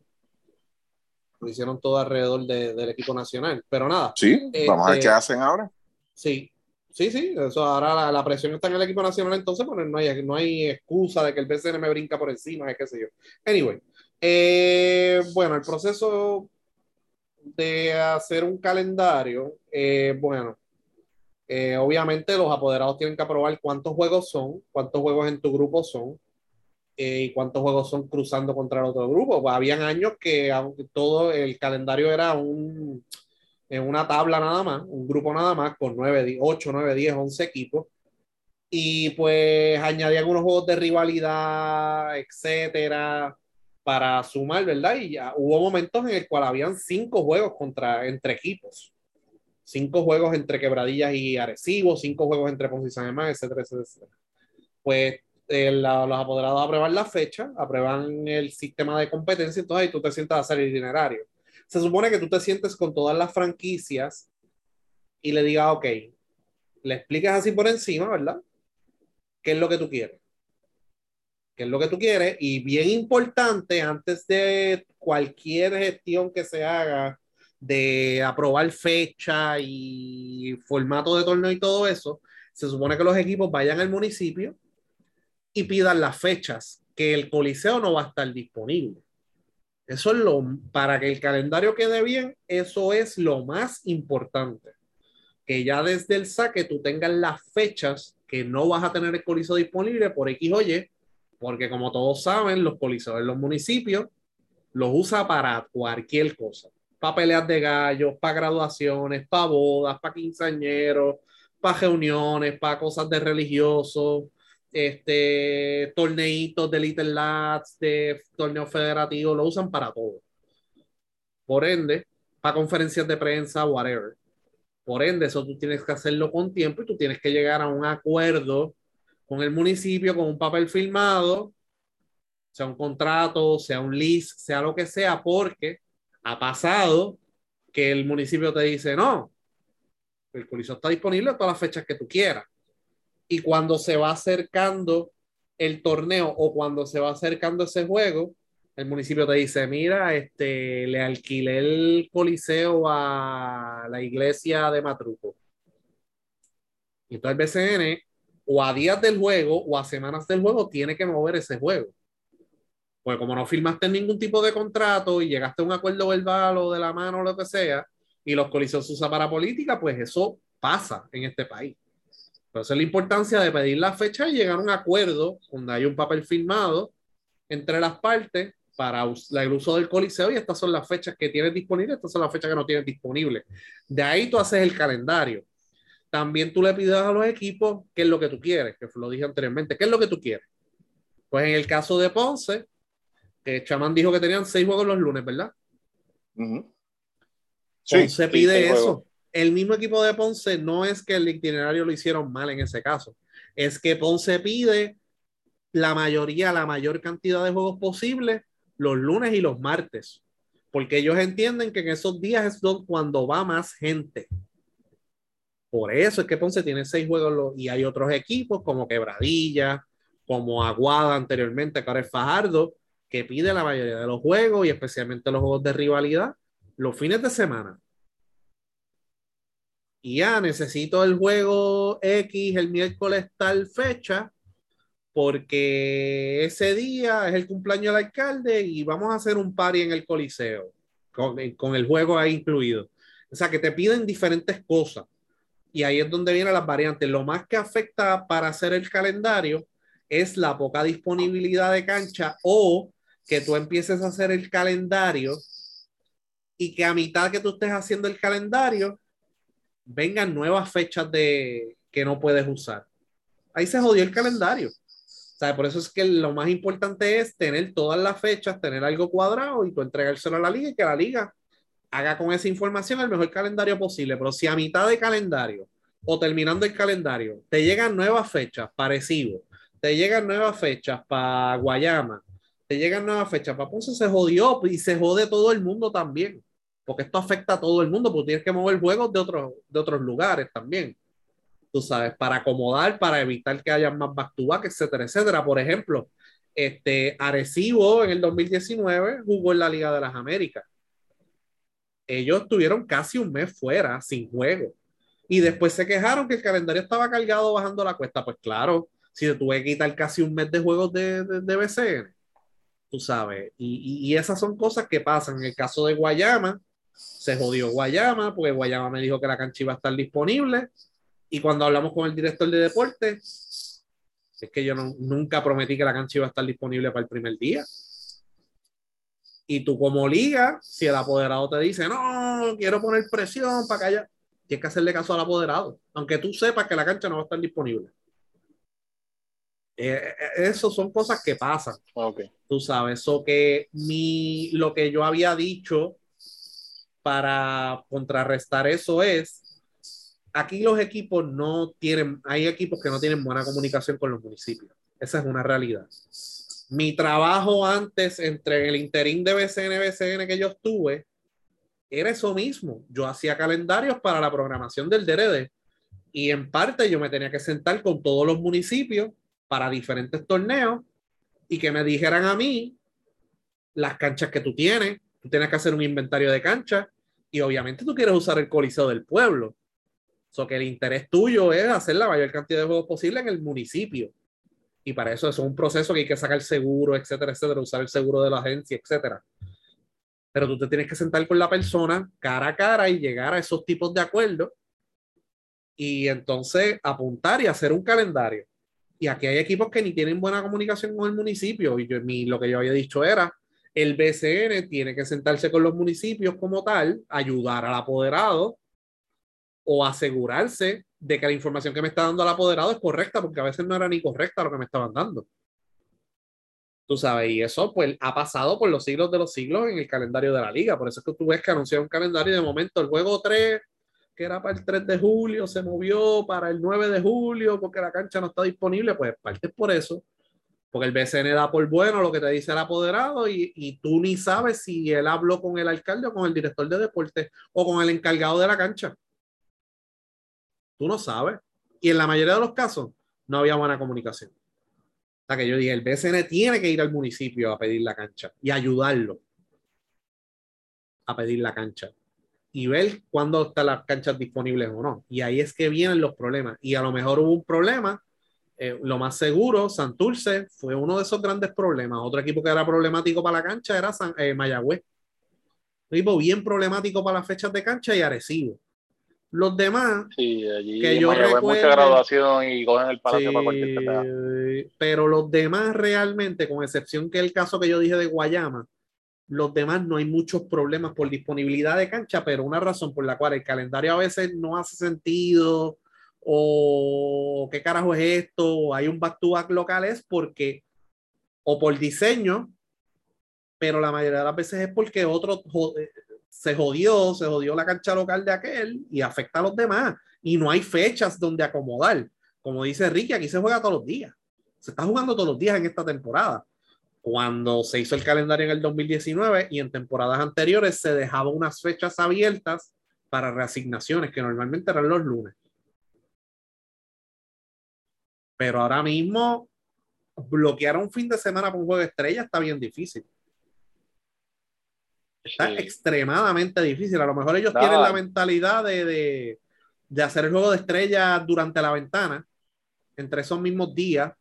[SPEAKER 5] Lo hicieron todo alrededor de- del equipo nacional. Pero nada,
[SPEAKER 3] Sí, vamos a ver
[SPEAKER 5] Este-
[SPEAKER 3] qué hacen ahora.
[SPEAKER 5] Sí, sí, sí. Eso ahora la, presión está en el equipo nacional, entonces pues, no hay, no hay excusa de que el BCN me brinca por encima, es qué sé yo. Anyway, eh, bueno, el proceso de hacer un calendario, eh, bueno, eh, obviamente los apoderados tienen que aprobar cuántos juegos son, cuántos juegos en tu grupo son. y cuántos juegos son cruzando contra el otro grupo. Habían años que todo el calendario era un, en una tabla nada más, un grupo nada más, con 9, 8, 9, 10, 11 equipos. Y pues añadí algunos juegos de rivalidad, etcétera, para sumar, ¿verdad? Y ya hubo momentos en el cual habían cinco juegos contra, entre equipos. Cinco juegos entre Quebradillas y Arecibo, cinco juegos entre Ponce y San Germán, etcétera, etcétera. Pues eh, la- los apoderados aprueban la fecha, aprueban el sistema de competencia, entonces ahí tú te sientas a hacer el itinerario se supone que tú te sientes con todas las franquicias y le digas, ok, le explicas así por encima, ¿verdad? ¿Qué es lo que tú quieres? ¿Qué es lo que tú quieres? Y bien importante, antes de cualquier gestión que se haga de aprobar fecha y formato de torneo y todo eso, se supone que los equipos vayan al municipio y pidan las fechas, que el coliseo no va a estar disponible. Eso es lo, para que el calendario quede bien, eso es lo más importante. Que ya desde el saque tú tengas las fechas que no vas a tener el coliseo disponible por X o Y, porque como todos saben, los coliseos en los municipios los usa para cualquier cosa. Para peleas de gallos, para graduaciones, para bodas, para quinceañeros, para reuniones, para cosas de religiosos, este, torneitos de Little Lats, de torneos federativos, lo usan para todo. Por ende, para conferencias de prensa, whatever. Por ende, eso tú tienes que hacerlo con tiempo y tú tienes que llegar a un acuerdo con el municipio, con un papel firmado, sea un contrato, sea un lease, sea lo que sea, porque ha pasado que el municipio te dice, no, el coliseo está disponible a todas las fechas que tú quieras. Y cuando se va acercando el torneo o cuando se va acercando ese juego, el municipio te dice, mira, este, le alquilé el coliseo a la iglesia de Matruco. Y entonces el BCN, o a días del juego o a semanas del juego, tiene que mover ese juego. Pues como no firmaste ningún tipo de contrato y llegaste a un acuerdo verbal o de la mano o lo que sea, y los coliseos se usan para política, pues eso pasa en este país. Entonces la importancia de pedir la fecha y llegar a un acuerdo donde hay un papel firmado entre las partes para el uso del coliseo y estas son las fechas que tienes disponibles, estas son las fechas que no tienes disponibles. De ahí tú haces el calendario. También tú le pides a los equipos qué es lo que tú quieres, que lo dije anteriormente, qué es lo que tú quieres. Pues en el caso de Ponce, que Chamán dijo que tenían seis juegos los lunes, ¿verdad?
[SPEAKER 3] Ujú.
[SPEAKER 5] Ponce
[SPEAKER 4] sí,
[SPEAKER 5] pide eso.
[SPEAKER 4] juegos.
[SPEAKER 5] El mismo equipo de Ponce no es que el itinerario lo hicieron mal en ese caso, es que Ponce pide la mayoría, la mayor cantidad de juegos posibles los lunes y los martes, porque ellos entienden que en esos días es cuando va más gente. Por eso es que Ponce tiene seis juegos y hay otros equipos como Quebradilla, como Aguada anteriormente, que ahora es Fajardo, que pide la mayoría de los juegos y especialmente los juegos de rivalidad los fines de semana. Y ya necesito el juego X el miércoles tal fecha, porque ese día es el cumpleaños del alcalde y vamos a hacer un party en el Coliseo, con, con el juego ahí incluido. O sea, que te piden diferentes cosas. Y ahí es donde vienen las variantes. Lo más que afecta para hacer el calendario es la poca disponibilidad de cancha o que tú empieces a hacer el calendario y que a mitad que tú estés haciendo el calendario vengan nuevas fechas de que no puedes usar. Ahí se jodió el calendario. O por eso es que lo más importante es tener todas las fechas, tener algo cuadrado y tú entregárselo a la liga y que la liga haga con esa información el mejor calendario posible. Pero si a mitad de calendario o terminando el calendario te llegan nuevas fechas parecido, te llegan nuevas fechas para Guayama, te llegan nuevas fechas para Ponce, se jodió y se jode todo el mundo también. Porque esto afecta a todo el mundo, porque tienes que mover juegos de otros, de otros lugares también. Tú sabes, para acomodar, para evitar que haya más back to back, etcétera, etcétera. Por ejemplo, este Arecibo en el 2019 jugó en la Liga de las Américas. Ellos tuvieron casi un mes fuera, sin juego. Y después se quejaron que el calendario estaba cargado bajando la cuesta. Pues claro, si te tuve que quitar casi un mes de juegos de, de, de BCN, tú sabes. Y, y, esas son cosas que pasan. En el caso de Guayama, se jodió Guayama, porque Guayama me dijo que la cancha iba a estar disponible. Y cuando hablamos con el director de deportes, es que yo no, nunca prometí que la cancha iba a estar disponible para el primer día. Y tú como liga, si el apoderado te dice, no, quiero poner presión para que haya, tienes que hacerle caso al apoderado, aunque tú sepas que la cancha no va a estar disponible. Eh, eso son cosas que pasan.
[SPEAKER 4] Okay.
[SPEAKER 5] Tú sabes, eso que mi, lo que yo había dicho para contrarrestar eso es, aquí los equipos no tienen, hay equipos que no tienen buena comunicación con los municipios. Esa es una realidad. Mi trabajo antes entre el interín de BCN BCN que yo estuve era eso mismo. Yo hacía calendarios para la programación del DRD y en parte yo me tenía que sentar con todos los municipios para diferentes torneos y que me dijeran a mí las canchas que tú tienes. Tú tienes que hacer un inventario de canchas y obviamente tú quieres usar el coliseo del pueblo. So que el interés tuyo es hacer la mayor cantidad de juegos posible en el municipio. Y para eso, eso es un proceso que hay que sacar seguro, etcétera, etcétera, usar el seguro de la agencia, etcétera. Pero tú te tienes que sentar con la persona cara a cara y llegar a esos tipos de acuerdos y entonces apuntar y hacer un calendario. Y aquí hay equipos que ni tienen buena comunicación con el municipio. Y yo, mi, lo que yo había dicho era, el BCN tiene que sentarse con los municipios como tal, ayudar al apoderado o asegurarse de que la información que me está dando el apoderado es correcta, porque a veces no era ni correcta lo que me estaban dando. Tú sabes, y eso pues ha pasado por los siglos de los siglos en el calendario de la liga. Por eso es que tú ves que anunciaron un calendario y de momento el juego 3, que era para el 3 de julio, se movió para el 9 de julio porque la cancha no está disponible. Pues parte por eso, porque el BCN da por bueno lo que te dice el apoderado y, y tú ni sabes si él habló con el alcalde o con el director de deporte o con el encargado de la cancha. Tú no sabes. Y en la mayoría de los casos no había buena comunicación. O sea que yo dije, el BCN tiene que ir al municipio a pedir la cancha y ayudarlo a pedir la cancha y ver cuándo están las canchas disponibles o no. Y ahí es que vienen los problemas. Y a lo mejor hubo un problema, eh, lo más seguro, Santurce fue uno de esos grandes problemas. Otro equipo que era problemático para la cancha era San, eh, Mayagüez. Un equipo bien problemático para las fechas de cancha y Arecibo. Los demás,
[SPEAKER 4] Sí, allí
[SPEAKER 5] Que yo
[SPEAKER 4] Mayagüez
[SPEAKER 5] recuerde-
[SPEAKER 4] mucha graduación y cogen el palacio
[SPEAKER 5] Sí,
[SPEAKER 4] para cualquier
[SPEAKER 5] pero los demás realmente, con excepción que el caso que yo dije de Guayama, los demás no hay muchos problemas por disponibilidad de cancha, pero una razón por la cual el calendario a veces no hace sentido o qué carajo es esto, hay un back to back local es porque o por diseño, pero la mayoría de las veces es porque otro jo- eh, se jodió, se jodió la cancha local de aquel y afecta a los demás y no hay fechas donde acomodar. Como dice Ricky, aquí se juega todos los días. Se está jugando todos los días en esta temporada. Cuando se hizo el calendario en el 2019 y en temporadas anteriores se dejaba unas fechas abiertas para reasignaciones que normalmente eran los lunes. Pero ahora mismo bloquear un fin de semana para un juego de estrella está bien difícil. Está
[SPEAKER 4] Sí.
[SPEAKER 5] extremadamente difícil. A lo mejor ellos
[SPEAKER 4] No.
[SPEAKER 5] tienen la mentalidad de, de, de hacer el juego de estrella durante la ventana, entre esos mismos días.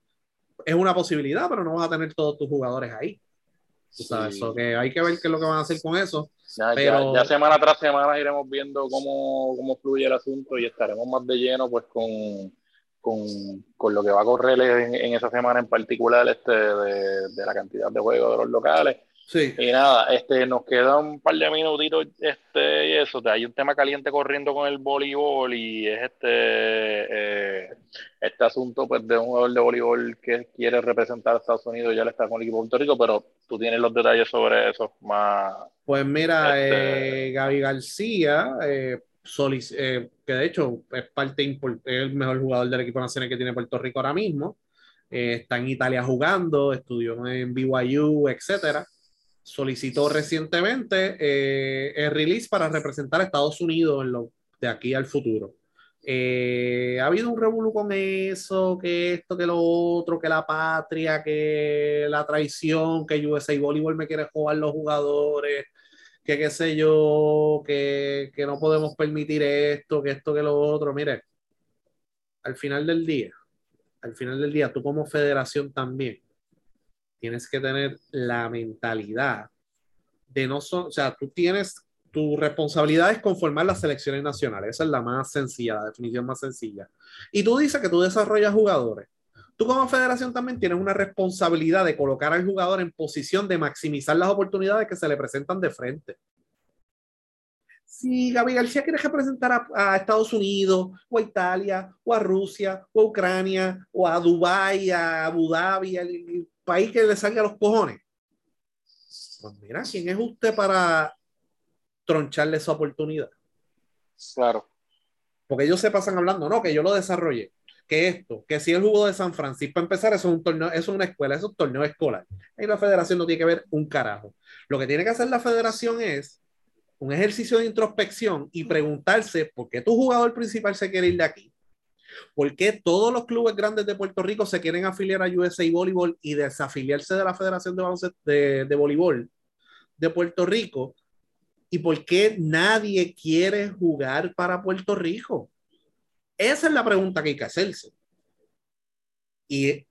[SPEAKER 5] Es una posibilidad, pero no vas a tener todos tus jugadores ahí. Tú sabes,
[SPEAKER 4] Sí.
[SPEAKER 5] so que hay que ver qué es lo que van a hacer con eso.
[SPEAKER 4] Ya, ya-
[SPEAKER 5] Pero-
[SPEAKER 4] ya semana tras semana iremos viendo cómo, cómo fluye el asunto y estaremos más de lleno pues con, con, con lo que va a correr en, en esa semana en particular este de, de la cantidad de juegos de los locales.
[SPEAKER 5] Sí.
[SPEAKER 4] Y nada, este, nos queda un par de minutitos este, y eso. Hay un tema caliente corriendo con el voleibol y es este, eh, este asunto pues, de un jugador de voleibol que quiere representar a Estados Unidos, ya le está con el equipo de Puerto Rico, pero tú tienes los detalles sobre eso más.
[SPEAKER 5] Pues mira,
[SPEAKER 4] Este-
[SPEAKER 5] eh, Gaby García, eh, solic- eh, que de hecho es parte es el mejor jugador del equipo nacional que tiene Puerto Rico ahora mismo. Eh, está en Italia jugando, estudió en BYU, etcétera. Solicitó recientemente eh, el release para representar a Estados Unidos en lo, de aquí al futuro. Ha habido un revuelo con eso, que esto, que lo otro, que la patria, que la traición, que USA Volleyball me quiere jugar los jugadores, que qué sé yo, que, que no podemos permitir esto, que esto, que lo otro. Mire, al final del día, al final del día, tú como federación también tienes que tener la mentalidad de no son, o sea, tú tienes tu responsabilidad es conformar las selecciones nacionales. Esa es la más sencilla, la definición más sencilla. Y tú dices que tú desarrollas jugadores. Tú como federación también tienes una responsabilidad de colocar al jugador en posición de maximizar las oportunidades que se le presentan de frente. Si Gaby García quiere representar a, a Estados Unidos, o a Italia, o a Rusia, o a Ucrania, o a Dubái, a Abu Dhabi, el, el país que le salga a los cojones, pues mira, ¿quién es usted para troncharle esa oportunidad?
[SPEAKER 4] Claro.
[SPEAKER 5] Porque ellos se pasan hablando, no, que yo lo desarrollé, que esto, que si el jugo de San Francisco, empezar, eso es un torneo, eso es una escuela, eso es un torneo escolar. Ahí la federación no tiene que ver un carajo. Lo que tiene que hacer la federación es un ejercicio de introspección y preguntarse por qué tu jugador principal se quiere ir de aquí. ¿Por qué todos los clubes grandes de Puerto Rico se quieren afiliar a USA Voleibol y desafiliarse de la Federación de, de, de Voleibol de Puerto Rico? ¿Y por qué nadie quiere jugar para Puerto Rico? Esa es la pregunta que hay que hacerse. Y,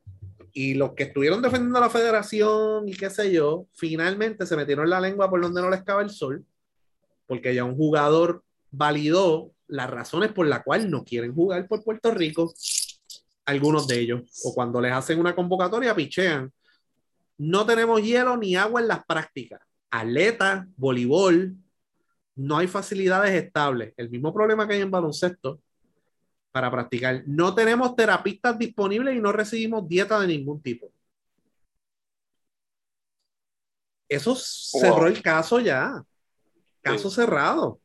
[SPEAKER 5] y los que estuvieron defendiendo a la federación y qué sé yo, finalmente se metieron la lengua por donde no les cabe el sol, porque ya un jugador validó las razones por las cuales no quieren jugar por Puerto Rico, algunos de ellos, o cuando les hacen una convocatoria, pichean. No tenemos hielo ni agua en las prácticas. Atleta, voleibol, no hay facilidades estables. El mismo problema que hay en baloncesto. Para practicar. No tenemos terapistas disponibles y no recibimos dieta de ningún tipo. Eso cerró
[SPEAKER 4] Wow.
[SPEAKER 5] el caso ya. Caso cerrado.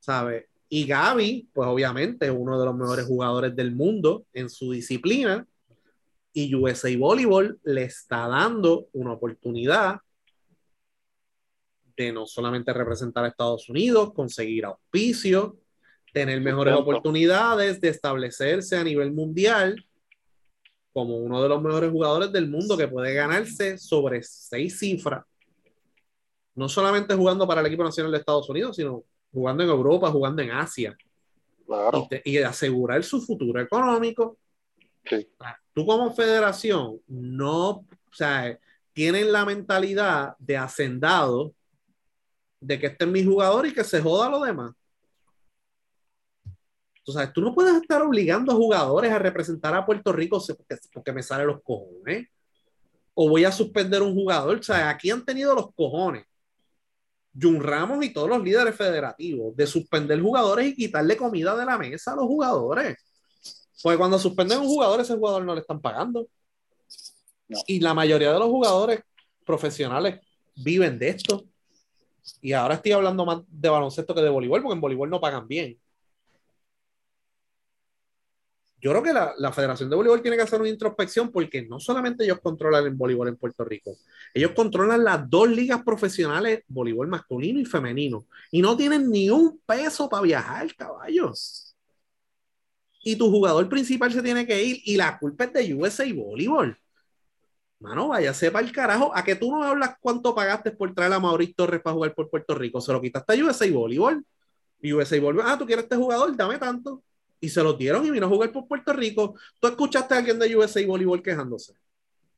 [SPEAKER 5] ¿Sabe? Y Gaby, pues obviamente es uno de los mejores jugadores del mundo en su disciplina. Y USA Volleyball le está dando una oportunidad de no solamente representar a Estados Unidos, conseguir auspicio, tener mejores oportunidades de establecerse a nivel mundial como uno de los mejores jugadores del mundo que puede ganarse sobre seis cifras. No solamente jugando para el equipo nacional de Estados Unidos, sino jugando en Europa, jugando en Asia
[SPEAKER 4] Claro.
[SPEAKER 5] y, te- y asegurar su futuro económico.
[SPEAKER 4] Sí.
[SPEAKER 5] Tú como federación no, o sea, tienen la mentalidad de hacendado de que este es mi jugador y que se joda lo demás. Tú sabes, tú no puedes estar obligando a jugadores a representar a Puerto Rico porque, porque me salen los cojones. O voy a suspender un jugador. O sea, aquí han tenido los cojones. Jun Ramos y todos los líderes federativos de suspender jugadores y quitarle comida de la mesa a los jugadores. Porque cuando suspenden un jugador, ese jugador no le están pagando.
[SPEAKER 4] No.
[SPEAKER 5] Y la mayoría de los jugadores profesionales viven de esto. Y ahora estoy hablando más de baloncesto que de voleibol, porque en voleibol no pagan bien. Yo creo que la, Federación de Voleibol tiene que hacer una introspección porque no solamente ellos controlan el voleibol en Puerto Rico, ellos controlan las dos ligas profesionales, voleibol masculino y femenino, y no tienen ni un peso para viajar, caballos. Y tu jugador principal se tiene que ir y la culpa es de USA Voleibol. Mano, váyase para el carajo. A que tú no hablas cuánto pagaste por traer a Mauricio Torres para jugar por Puerto Rico. Se lo quitaste a USA Voleibol. Y USA Voleibol, ah, tú quieres este jugador, dame tanto. Y se lo dieron y vino a jugar por Puerto Rico. Tú escuchaste a alguien de USA Voleibol quejándose.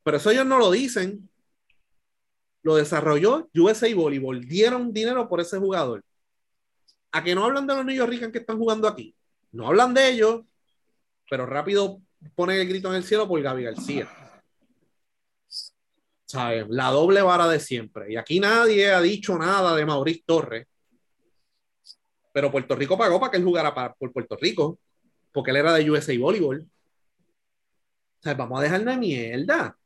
[SPEAKER 5] Pero eso ellos no lo dicen. Lo desarrolló USA Voleibol. Dieron dinero por ese jugador. A que no hablan de los York Ricans que están jugando aquí. No hablan de ellos, pero rápido ponen el grito en el cielo por Gaby García. ¿Sabes? La doble vara de siempre. Y aquí nadie ha dicho nada de Mauricio Torres. Pero Puerto Rico pagó para que él jugara para, por Puerto Rico, porque él era de USA Volleyball. O sea, vamos a dejarle de mierda.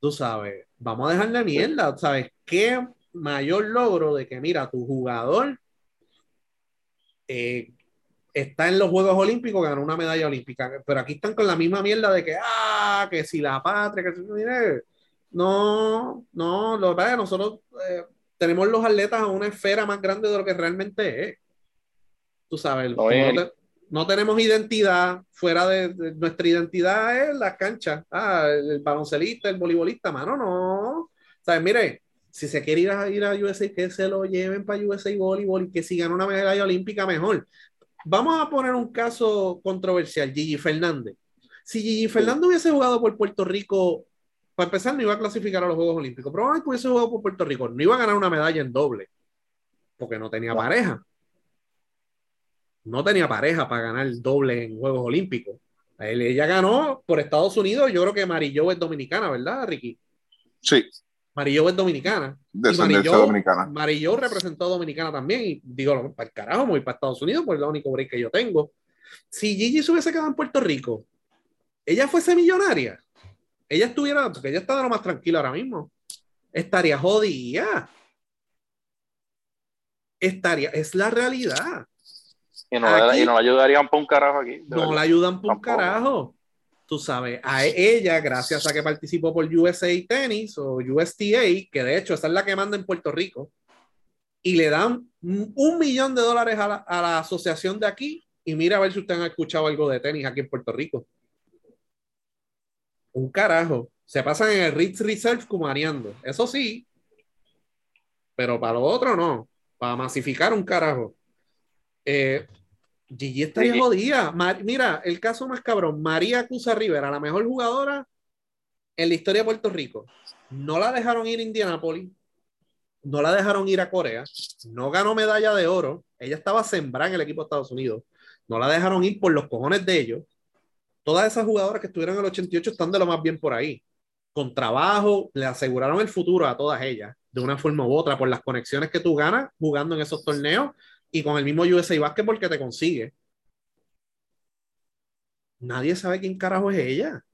[SPEAKER 5] Tú sabes, vamos a dejarle de mierda. ¿Sabes qué mayor logro de que, mira, tu jugador eh, está en los Juegos Olímpicos, ganó una medalla olímpica, pero aquí están con la misma mierda de que, ah, que si la patria, que si, mire, no, no, lo que nosotros eh, tenemos los atletas a una esfera más grande de lo que realmente es. Tú sabes,
[SPEAKER 4] No, y-
[SPEAKER 5] no, te- no tenemos identidad, fuera de, de nuestra identidad es las canchas, ah, el, el baloncelista, el voleibolista, mano, no. ¿Sabes? Mire, si se quiere ir a, ir a USA, que se lo lleven para USA Voleibol y que si gana una medalla olímpica, mejor. Vamos a poner un caso controversial, Gigi Fernández. Si Gigi Fernández hubiese jugado por Puerto Rico, para empezar, no iba a clasificar a los Juegos Olímpicos. Probablemente hubiese jugado por Puerto Rico, no iba a ganar una medalla en doble, porque no tenía pareja. No tenía pareja para ganar doble en Juegos Olímpicos. Él- ella ganó por Estados Unidos, yo creo que Marillo es dominicana, ¿verdad, Ricky?
[SPEAKER 3] Sí,
[SPEAKER 5] Marillo es dominicana.
[SPEAKER 3] descendencia
[SPEAKER 5] Marillo-
[SPEAKER 3] dominicana.
[SPEAKER 5] Marillo representó a Dominicana también. Y digo, para el carajo, voy para Estados Unidos, pues es la única break que yo tengo. Si Gigi se hubiese quedado en Puerto Rico, ella fuese millonaria. Ella estuviera, porque ella está de lo más tranquila ahora mismo. Estaría jodida. Estaría, es la realidad.
[SPEAKER 4] Y no,
[SPEAKER 5] Aquí-
[SPEAKER 4] y no le ayudarían para un carajo aquí.
[SPEAKER 5] No
[SPEAKER 4] verdad.
[SPEAKER 5] la ayudan por un carajo. Tú sabes, a ella, gracias a que participó por USA Tennis o USTA, que de hecho esa es la que manda en Puerto Rico, y le dan un millón de dólares a la, a la asociación de aquí, y mira a ver si ustedes han escuchado algo de tenis aquí en Puerto Rico. Un carajo. Se pasan en el Ritz Reserve cumaneando. Eso sí. Pero para lo otro no. Para masificar un carajo. Eh, Gigi estaría
[SPEAKER 4] Gigi.
[SPEAKER 5] jodida. Ma- mira, el caso más cabrón. María Cusa Rivera, la mejor jugadora en la historia de Puerto Rico. No la dejaron ir a Indianápolis. No la dejaron ir a Corea. No ganó medalla de oro. Ella estaba sembrada en el equipo de Estados Unidos. No la dejaron ir por los cojones de ellos. Todas esas jugadoras que estuvieron en el 88 están de lo más bien por ahí. Con trabajo, le aseguraron el futuro a todas ellas, de una forma u otra, por las conexiones que tú ganas jugando en esos torneos y con el mismo USA Basketball que te consigue. Nadie sabe quién carajo es ella.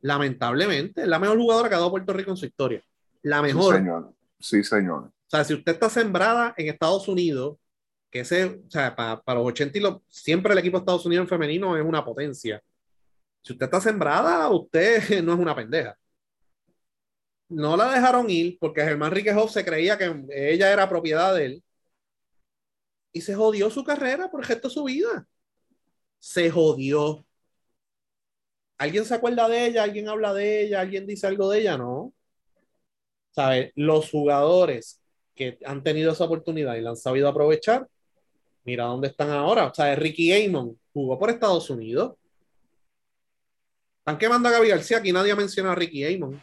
[SPEAKER 5] Lamentablemente, es la mejor jugadora que ha dado Puerto Rico en su historia. La mejor.
[SPEAKER 3] Sí, señor. Sí, señor.
[SPEAKER 5] O sea, si usted está sembrada en Estados Unidos, que ese, o sea, para, para los 80 y los, siempre el equipo de Estados Unidos en femenino es una potencia. Si usted está sembrada, usted no es una pendeja. No la dejaron ir porque Germán Riquejoff se creía que ella era propiedad de él se jodió su carrera por el su vida. Se jodió. ¿Alguien se acuerda de ella? ¿Alguien habla de ella? ¿Alguien dice algo de ella? No. ¿Sabes? Los jugadores que han tenido esa oportunidad y la han sabido aprovechar, mira dónde están ahora. O sea, Ricky Amon jugó por Estados Unidos. Están quemando a Gaby García. Aquí nadie menciona a Ricky Amon.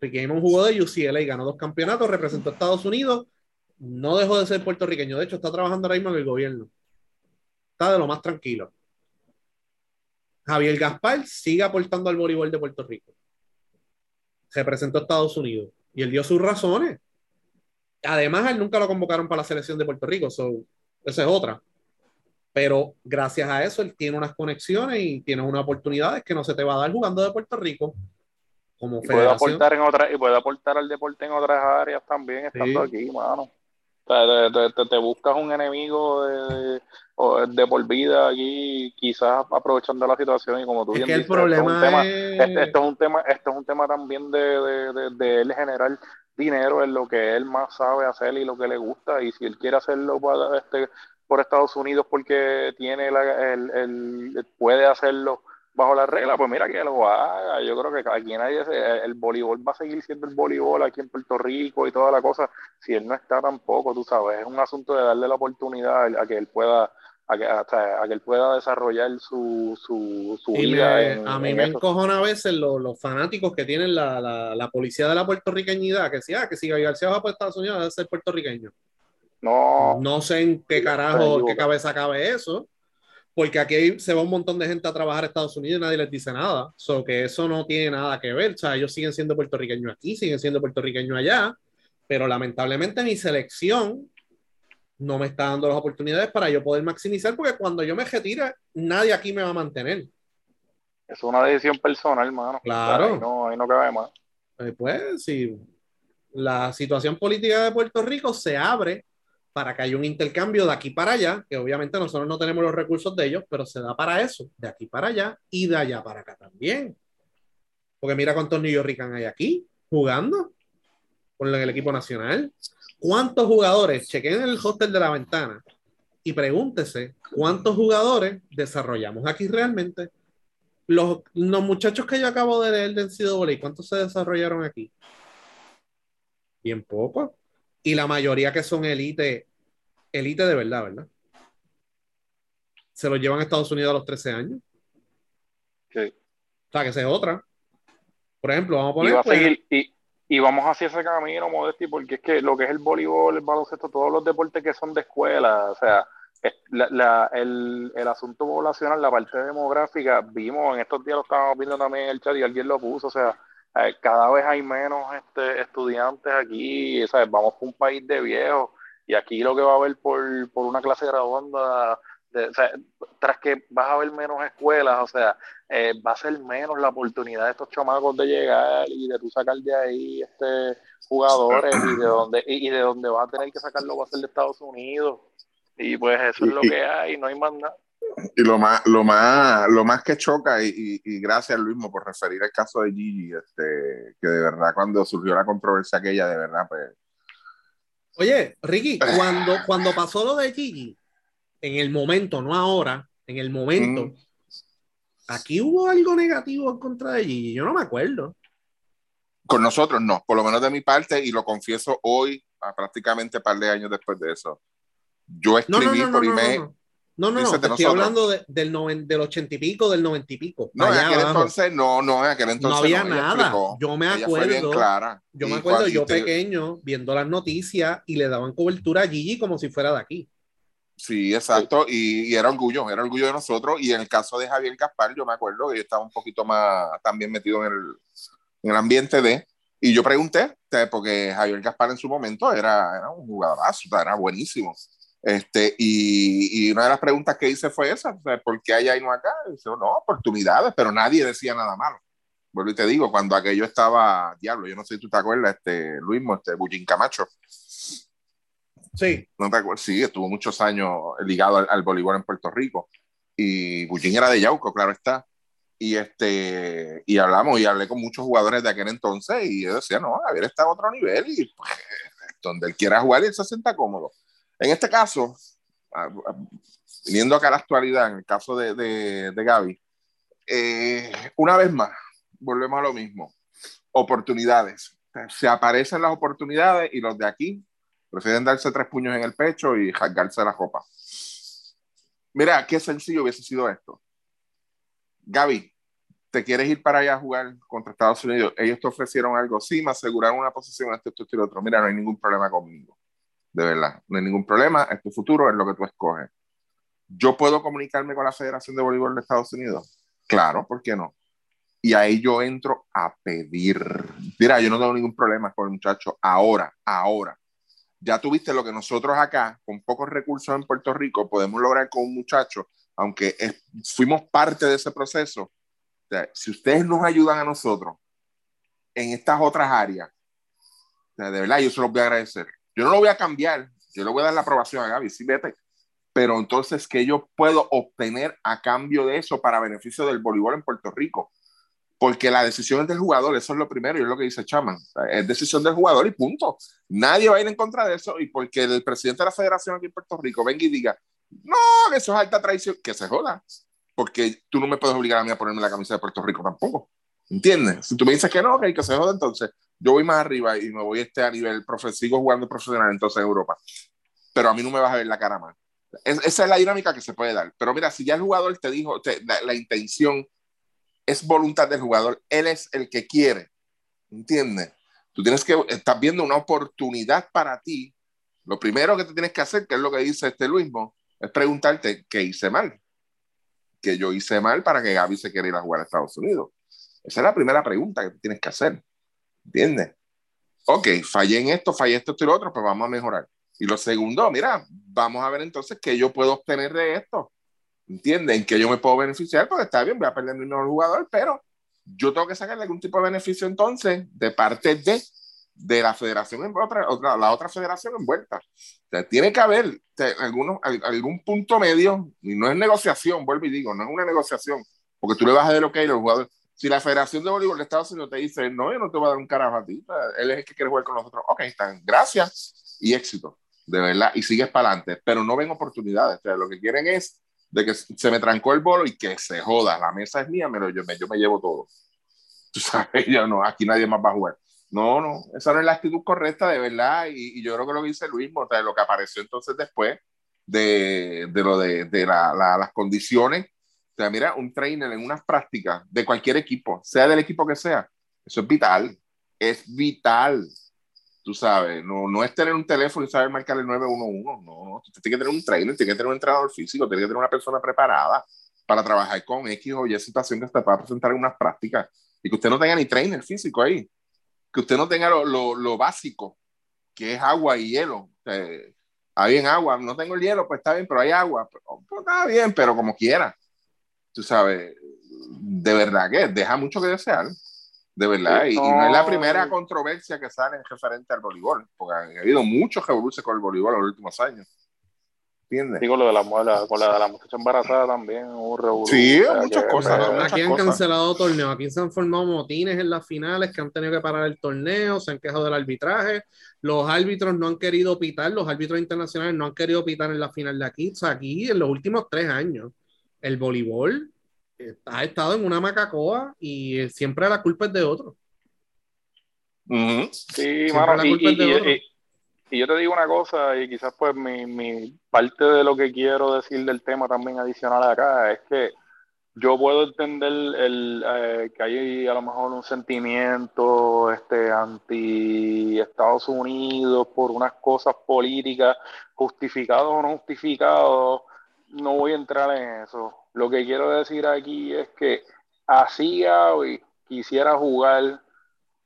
[SPEAKER 5] Ricky Amon jugó de UCLA y ganó dos campeonatos, representó a Estados Unidos. No dejó de ser puertorriqueño. De hecho, está trabajando ahora mismo en el gobierno. Está de lo más tranquilo. Javier Gaspar sigue aportando al voleibol de Puerto Rico. Representó a Estados Unidos y él dio sus razones. Además, él nunca lo convocaron para la selección de Puerto Rico, so, esa es otra. Pero gracias a eso, él tiene unas conexiones y tiene unas oportunidades que no se te va a dar jugando de Puerto Rico. Como
[SPEAKER 4] Y puede aportar en otras, y puede aportar al deporte en otras áreas también, estando
[SPEAKER 5] Sí.
[SPEAKER 4] aquí, mano. Sea, te, te- te buscas un enemigo de, de por vida aquí, quizás aprovechando la situación y como tú
[SPEAKER 5] Es
[SPEAKER 4] bien
[SPEAKER 5] que el
[SPEAKER 4] dices, esto es un
[SPEAKER 5] problema
[SPEAKER 4] tema,
[SPEAKER 5] es.
[SPEAKER 4] esto es un tema, esto es un tema también de, de, de, de él generar dinero en lo que él más sabe hacer y lo que le gusta. Y si él quiere hacerlo para, este, por Estados Unidos porque tiene la, el, el- puede hacerlo bajo la regla, pues mira que lo haga. Yo creo que aquí nadie se- el voleibol va a seguir siendo el voleibol aquí en Puerto Rico y toda la cosa. Si él no está tampoco, tú sabes, es un asunto de darle la oportunidad a que él pueda a que, a, a que él pueda desarrollar su, su, su vida en,
[SPEAKER 5] a mí
[SPEAKER 4] en
[SPEAKER 5] me encojona a veces los, los fanáticos que tienen la, la, la policía de la puertorriqueñidad, que decía que si García va para Estados Unidos debe ser puertorriqueño.
[SPEAKER 4] No,
[SPEAKER 5] No sé en qué carajo, en qué cabeza cabe eso, porque aquí se va un montón de gente a trabajar a Estados Unidos y nadie les dice nada. So que eso no tiene nada que ver. O sea, ellos siguen siendo puertorriqueños aquí, siguen siendo puertorriqueños allá, pero lamentablemente mi selección no me está dando las oportunidades para yo poder maximizar, porque cuando yo me retire, nadie aquí me va a mantener.
[SPEAKER 4] es una decisión personal, hermano.
[SPEAKER 5] Claro.
[SPEAKER 4] ahí no, ahí no cabe más.
[SPEAKER 5] Eh, pues si la situación política de Puerto Rico se abre para que haya un intercambio de aquí para allá, que obviamente nosotros no tenemos los recursos de ellos, pero se da para eso, de aquí para allá y de allá para acá también. Porque mira cuántos New Yorkers hay aquí jugando con el equipo nacional. ¿Cuántos jugadores? Chequen el hostel de la ventana y pregúntese cuántos jugadores desarrollamos aquí realmente. Los, los muchachos que yo acabo de leer de NCAA, ¿cuántos se desarrollaron aquí? Bien poco. Y la mayoría que son elite, elite de verdad, ¿verdad? Se los llevan a Estados Unidos a los 13 años.
[SPEAKER 4] Sí.
[SPEAKER 5] O sea, que esa es otra. Por ejemplo, vamos a
[SPEAKER 4] Y
[SPEAKER 5] poner.
[SPEAKER 4] va a seguir, y, y vamos hacia ese camino, Modesti, porque es que lo que es el voleibol, el baloncesto, todos los deportes que son de escuela, o sea, la- la- el, el asunto poblacional, la parte demográfica, vimos en estos días lo estábamos viendo también en el chat y alguien lo puso, o sea, eh, cada vez hay menos este, estudiantes aquí, ¿sabes? Vamos por un país de viejos y aquí lo que va a haber por, por una clase graduanda, de, o sea, tras que vas a ver menos escuelas, o sea, eh, va a ser menos la oportunidad de estos chamacos de llegar y de tú sacar de ahí este jugadores y de donde y, y de donde vas a tener que sacarlo va a ser de Estados Unidos y pues eso es lo que hay no hay más nada
[SPEAKER 3] Y lo más, lo más, lo más que choca, y, y- y gracias Luismo por referir el caso de Gigi, este, que de verdad cuando surgió la controversia aquella, de verdad, pues,
[SPEAKER 5] Oye, Ricky, cuando, cuando pasó lo de Gigi, en el momento, no ahora, en el momento,
[SPEAKER 3] Mm.
[SPEAKER 5] aquí hubo algo negativo en contra de Gigi. Yo no me acuerdo.
[SPEAKER 3] con nosotros no, por lo menos de mi parte, y lo confieso hoy, a prácticamente un par de años después de eso. Yo escribí
[SPEAKER 5] no, no, no,
[SPEAKER 3] por email.
[SPEAKER 5] No, no. No, te estoy hablando de- del, noven- del ochenta y pico, del noventa y pico.
[SPEAKER 3] No, en
[SPEAKER 5] allá
[SPEAKER 3] aquel
[SPEAKER 5] abajo.
[SPEAKER 3] entonces, no, no, en aquel entonces
[SPEAKER 5] no había nada.
[SPEAKER 3] explicó.
[SPEAKER 5] Yo me acuerdo,
[SPEAKER 3] clara.
[SPEAKER 5] yo me acuerdo yo
[SPEAKER 3] te-
[SPEAKER 5] pequeño viendo las noticias y le daban cobertura a Gigi como si fuera de aquí.
[SPEAKER 3] Sí, exacto, y, y era orgullo, era orgullo de nosotros. Y en el caso de Javier Gaspar, yo me acuerdo que yo estaba un poquito más también metido en el, en el ambiente de. Y yo pregunté, porque Javier Gaspar en su momento era, era un jugadorazo, era buenísimo. Este, y, y una de las preguntas que hice fue esa, ¿por qué allá y no acá? Y dice, no, oportunidades, pero nadie decía nada malo. Vuelvo y te digo, cuando aquello estaba, diablo, yo no sé si tú te acuerdas, este, Luis, este, Bullín Camacho,
[SPEAKER 5] Sí,
[SPEAKER 3] no te acuerdas, sí, estuvo muchos años ligado al, al voleibol en Puerto Rico, y Bullín era de Yauco, claro está, y este, y hablamos, y hablé con muchos jugadores de aquel entonces, y yo decía, no, Javier está a otro nivel, y pues, donde él quiera jugar, él se sienta cómodo. En este caso, viniendo acá la actualidad, en el caso de, de, Gaby, eh, una vez más, volvemos a lo mismo. Oportunidades. Se aparecen las oportunidades y los de aquí prefieren darse tres puños en el pecho y jazgarse la copa. Mira, qué sencillo hubiese sido esto. Gaby, ¿te quieres ir para allá a jugar contra Estados Unidos? Ellos te ofrecieron algo, sí, me aseguraron una posición, esto, esto, esto y lo otro. Mira, no hay ningún problema conmigo. De verdad, no hay ningún problema, es tu futuro, es lo que tú escoges. ¿Yo puedo comunicarme con la Federación de Voleibol de Estados Unidos? Claro, ¿por qué no? Y ahí yo entro a pedir. Mira, yo no tengo ningún problema con el muchacho. Ahora, ahora. Ya tuviste lo que nosotros acá, con pocos recursos en Puerto Rico, podemos lograr con un muchacho, aunque es- fuimos parte de ese proceso. Si ustedes nos ayudan a nosotros en estas otras áreas, de verdad, yo se los voy a agradecer. Yo no lo voy a cambiar, yo le voy a dar la aprobación a Gaby, sí, vete. Pero entonces, ¿qué yo puedo obtener a cambio de eso para beneficio del voleibol en Puerto Rico? Porque la decisión es del jugador, eso es lo primero, y es lo que dice Chaman. Es decisión del jugador y punto. Nadie va a ir en contra de eso, y porque el presidente de la federación aquí en Puerto Rico venga y diga, no, que eso es alta traición, que se joda. Porque tú no me puedes obligar a mí a ponerme la camisa de Puerto Rico tampoco. ¿Entiendes? Si tú me dices que no, que, que se joda, entonces yo voy más arriba y me voy este a nivel, profe, sigo jugando profesional entonces en Europa. Pero a mí no me vas a ver la cara. Es- esa es la dinámica que se puede dar. Pero mira, si ya el jugador te dijo, la intención es voluntad del jugador, él es el que quiere. ¿Entiendes? Tú tienes que, estás viendo una oportunidad para ti. Lo primero que te tienes que hacer, que es lo que dice este Luismo, es preguntarte qué hice mal. Que yo hice mal para que Gaby se quiera ir a jugar a Estados Unidos. Esa es la primera pregunta que tienes que hacer. ¿Entiendes? Ok, fallé en esto, fallé esto, esto y lo otro, pues vamos a mejorar. Y lo segundo, mira, vamos a ver entonces qué yo puedo obtener de esto. ¿Entienden? Que yo me puedo beneficiar, porque está bien, voy a perder mi mejor jugador, pero yo tengo que sacarle algún tipo de beneficio entonces de parte de, de la federación, en otra, otra- la otra federación envuelta. Tiene que haber algunos, al- algún punto medio, y no es negociación, vuelvo y digo, no es una negociación, porque tú le vas a dar ok al jugador. Si la Federación de Voleibol de Estados Unidos te dice, no, yo no te voy a dar un carajo a ti, sea, él es el que quiere jugar con nosotros, ok, están, gracias y éxito, de verdad, y sigues para adelante, pero no ven oportunidades, o sea, lo que quieren es de que se me trancó el bolo y que se joda, la mesa es mía, pero yo me, yo me llevo todo. Tú sabes, yo no, aquí nadie más va a jugar. No, no, esa no es la actitud correcta de verdad, y, y yo creo que lo que dice Luis, o sea, lo que apareció entonces después de, de lo de, de la- la- las condiciones, o sea, mira, un trainer en unas prácticas de cualquier equipo, sea del equipo que sea, eso es vital, es vital, tú sabes, no, no es tener un teléfono y saber marcar el 911, no, no, tienes que tener un trainer, tienes que tener un entrenador físico, tienes que tener una persona preparada para trabajar con X o Y situación que te pueda presentar en unas prácticas y que usted no tenga ni trainer físico ahí, que usted no tenga lo, lo, lo básico, que es agua y hielo. Eh, hay en agua, no tengo el hielo, pues está bien, pero hay agua, pues, pues, está bien, pero como quiera. Tú sabes, de verdad que deja mucho que desear, de verdad,
[SPEAKER 4] Sí,
[SPEAKER 3] y, y no es la primera controversia que sale en referente al voleibol, porque ha habido muchos revoluciones con el voleibol en los últimos años. ¿Entiendes?
[SPEAKER 4] Digo lo de la, la- con la de la muchacha embarazada también, un revolú.
[SPEAKER 3] Sí,
[SPEAKER 4] O sea,
[SPEAKER 3] muchas
[SPEAKER 4] que,
[SPEAKER 3] cosas,
[SPEAKER 5] Aquí han
[SPEAKER 3] cosas.
[SPEAKER 5] cancelado torneos, aquí se han formado motines en las finales que han tenido que parar el torneo, se han quejado del arbitraje, los árbitros no han querido pitar, los árbitros internacionales no han querido pitar en la final de aquí. O sea, aquí en los últimos tres años, el voleibol eh, ha estado en una macacoa y eh, siempre la culpa es de otro.
[SPEAKER 3] Ujú.
[SPEAKER 4] Sí,
[SPEAKER 5] Siempre
[SPEAKER 4] mano,
[SPEAKER 5] la
[SPEAKER 4] y,
[SPEAKER 5] culpa es de
[SPEAKER 4] y-
[SPEAKER 5] otro.
[SPEAKER 4] y- y yo te digo una cosa, y quizás pues mi, mi parte de lo que quiero decir del tema también adicional acá es que yo puedo entender el, eh, que hay a lo mejor un sentimiento este, anti Estados Unidos por unas cosas políticas, justificados o no justificados, no voy a entrar en eso. Lo que quiero decir aquí es que así Gaby quisiera jugar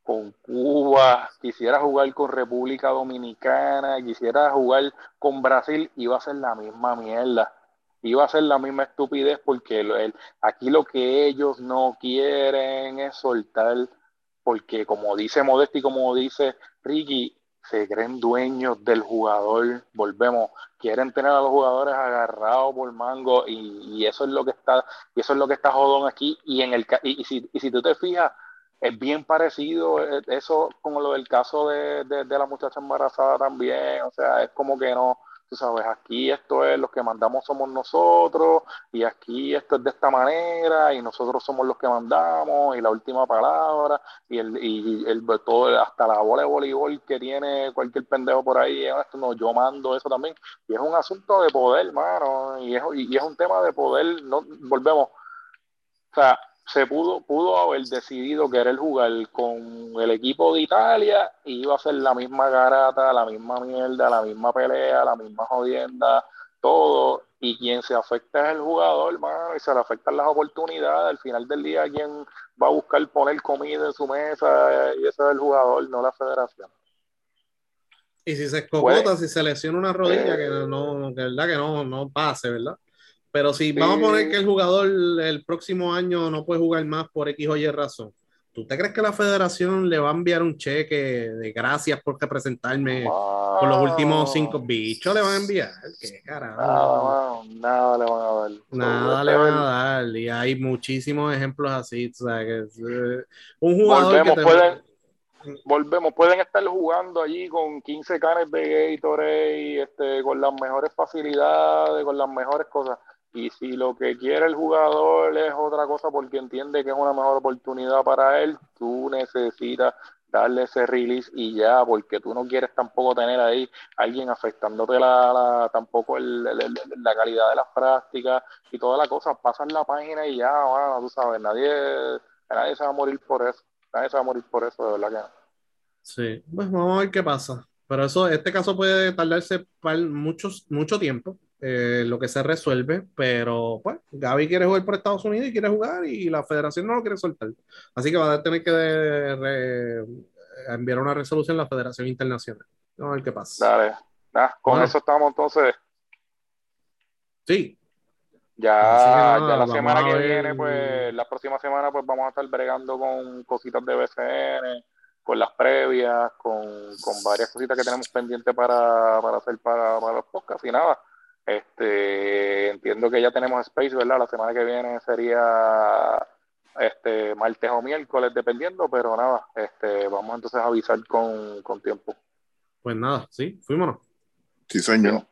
[SPEAKER 4] con Cuba, quisiera jugar con República Dominicana, quisiera jugar con Brasil, iba a ser la misma mierda. Iba a ser la misma estupidez porque aquí lo que ellos no quieren es soltar, porque como dice Modesti como dice Ricky, se creen dueños del jugador. Volvemos, quieren tener a los jugadores agarrados por mango y, y eso es lo que está, y eso es lo que está jodón aquí. Y en el y, y si, y si tú te fijas, es bien parecido eh, eso con lo del caso de, de, de la muchacha embarazada también. O sea, es como que no, tú sabes, aquí esto es los que mandamos somos nosotros y aquí esto es de esta manera y nosotros somos los que mandamos y la última palabra y el, y el todo, hasta la bola de voleibol que tiene cualquier pendejo por ahí, eh, esto no, yo mando eso también. Y es un asunto de poder, mano, y es, y es un tema de poder, no volvemos. O sea, se pudo, pudo haber decidido querer jugar con el equipo de Italia y iba a ser la misma garata, la misma mierda, la misma pelea, la misma jodienda, todo. Y quien se afecta es el jugador, mano, y se le afectan las oportunidades. Al final del día, quien va a buscar poner comida en su mesa, y ese es el jugador, no la federación.
[SPEAKER 5] Y si se
[SPEAKER 4] Pues-
[SPEAKER 5] si se lesiona una rodilla, que no, que verdad que no, no pase, ¿verdad? Pero si vamos a poner que el jugador el próximo año no puede jugar más por X o Y razón, ¿tú te crees que la federación le va a enviar un cheque de gracias por representarme por los últimos cinco bichos? ¿Le van a enviar? ¿Qué carajo?
[SPEAKER 4] nada le van a dar.
[SPEAKER 5] Nada le van a dar. Y hay muchísimos ejemplos así. O sea, que eh, un jugador
[SPEAKER 4] Volvemos,
[SPEAKER 5] que te-
[SPEAKER 4] pueden, volvemos, pueden estar jugando allí con 15 canes de Gatorade, este, con las mejores facilidades, con las mejores cosas. Y si lo que quiere el jugador es otra cosa porque entiende que es una mejor oportunidad para él, tú necesitas darle ese release y ya, porque tú no quieres tampoco tener ahí alguien afectándote la, la- tampoco el- la calidad de las prácticas y toda la cosa. Pasan la página y ya, bueno, tú sabes, nadie, nadie se va a morir por eso. Nadie se va a morir por eso, de verdad que no.
[SPEAKER 5] Sí, pues vamos a ver qué pasa. Pero eso, este caso puede tardarse par- muchos, mucho tiempo, eh, lo que se resuelve, pero pues Gaby quiere jugar por Estados Unidos y quiere jugar y la federación no lo quiere soltar. Así que va a tener que de- re- enviar una resolución a la Federación Internacional. Vamos a ver qué pasa.
[SPEAKER 4] Dale. Con
[SPEAKER 5] Bueno.
[SPEAKER 4] eso estamos entonces.
[SPEAKER 5] Sí,
[SPEAKER 4] Ya,
[SPEAKER 5] nada,
[SPEAKER 4] ya la semana que viene, pues la próxima semana, pues vamos a estar bregando con cositas de BCN, con las previas, con, con varias cositas que tenemos pendientes para, para hacer para, para los podcasts y nada. Este, entiendo que ya tenemos space, ¿verdad? La semana que viene sería este martes o miércoles, dependiendo, pero nada, este, vamos entonces a avisar con, con tiempo.
[SPEAKER 5] pues nada, sí, fuímonos.
[SPEAKER 3] Sí, señor.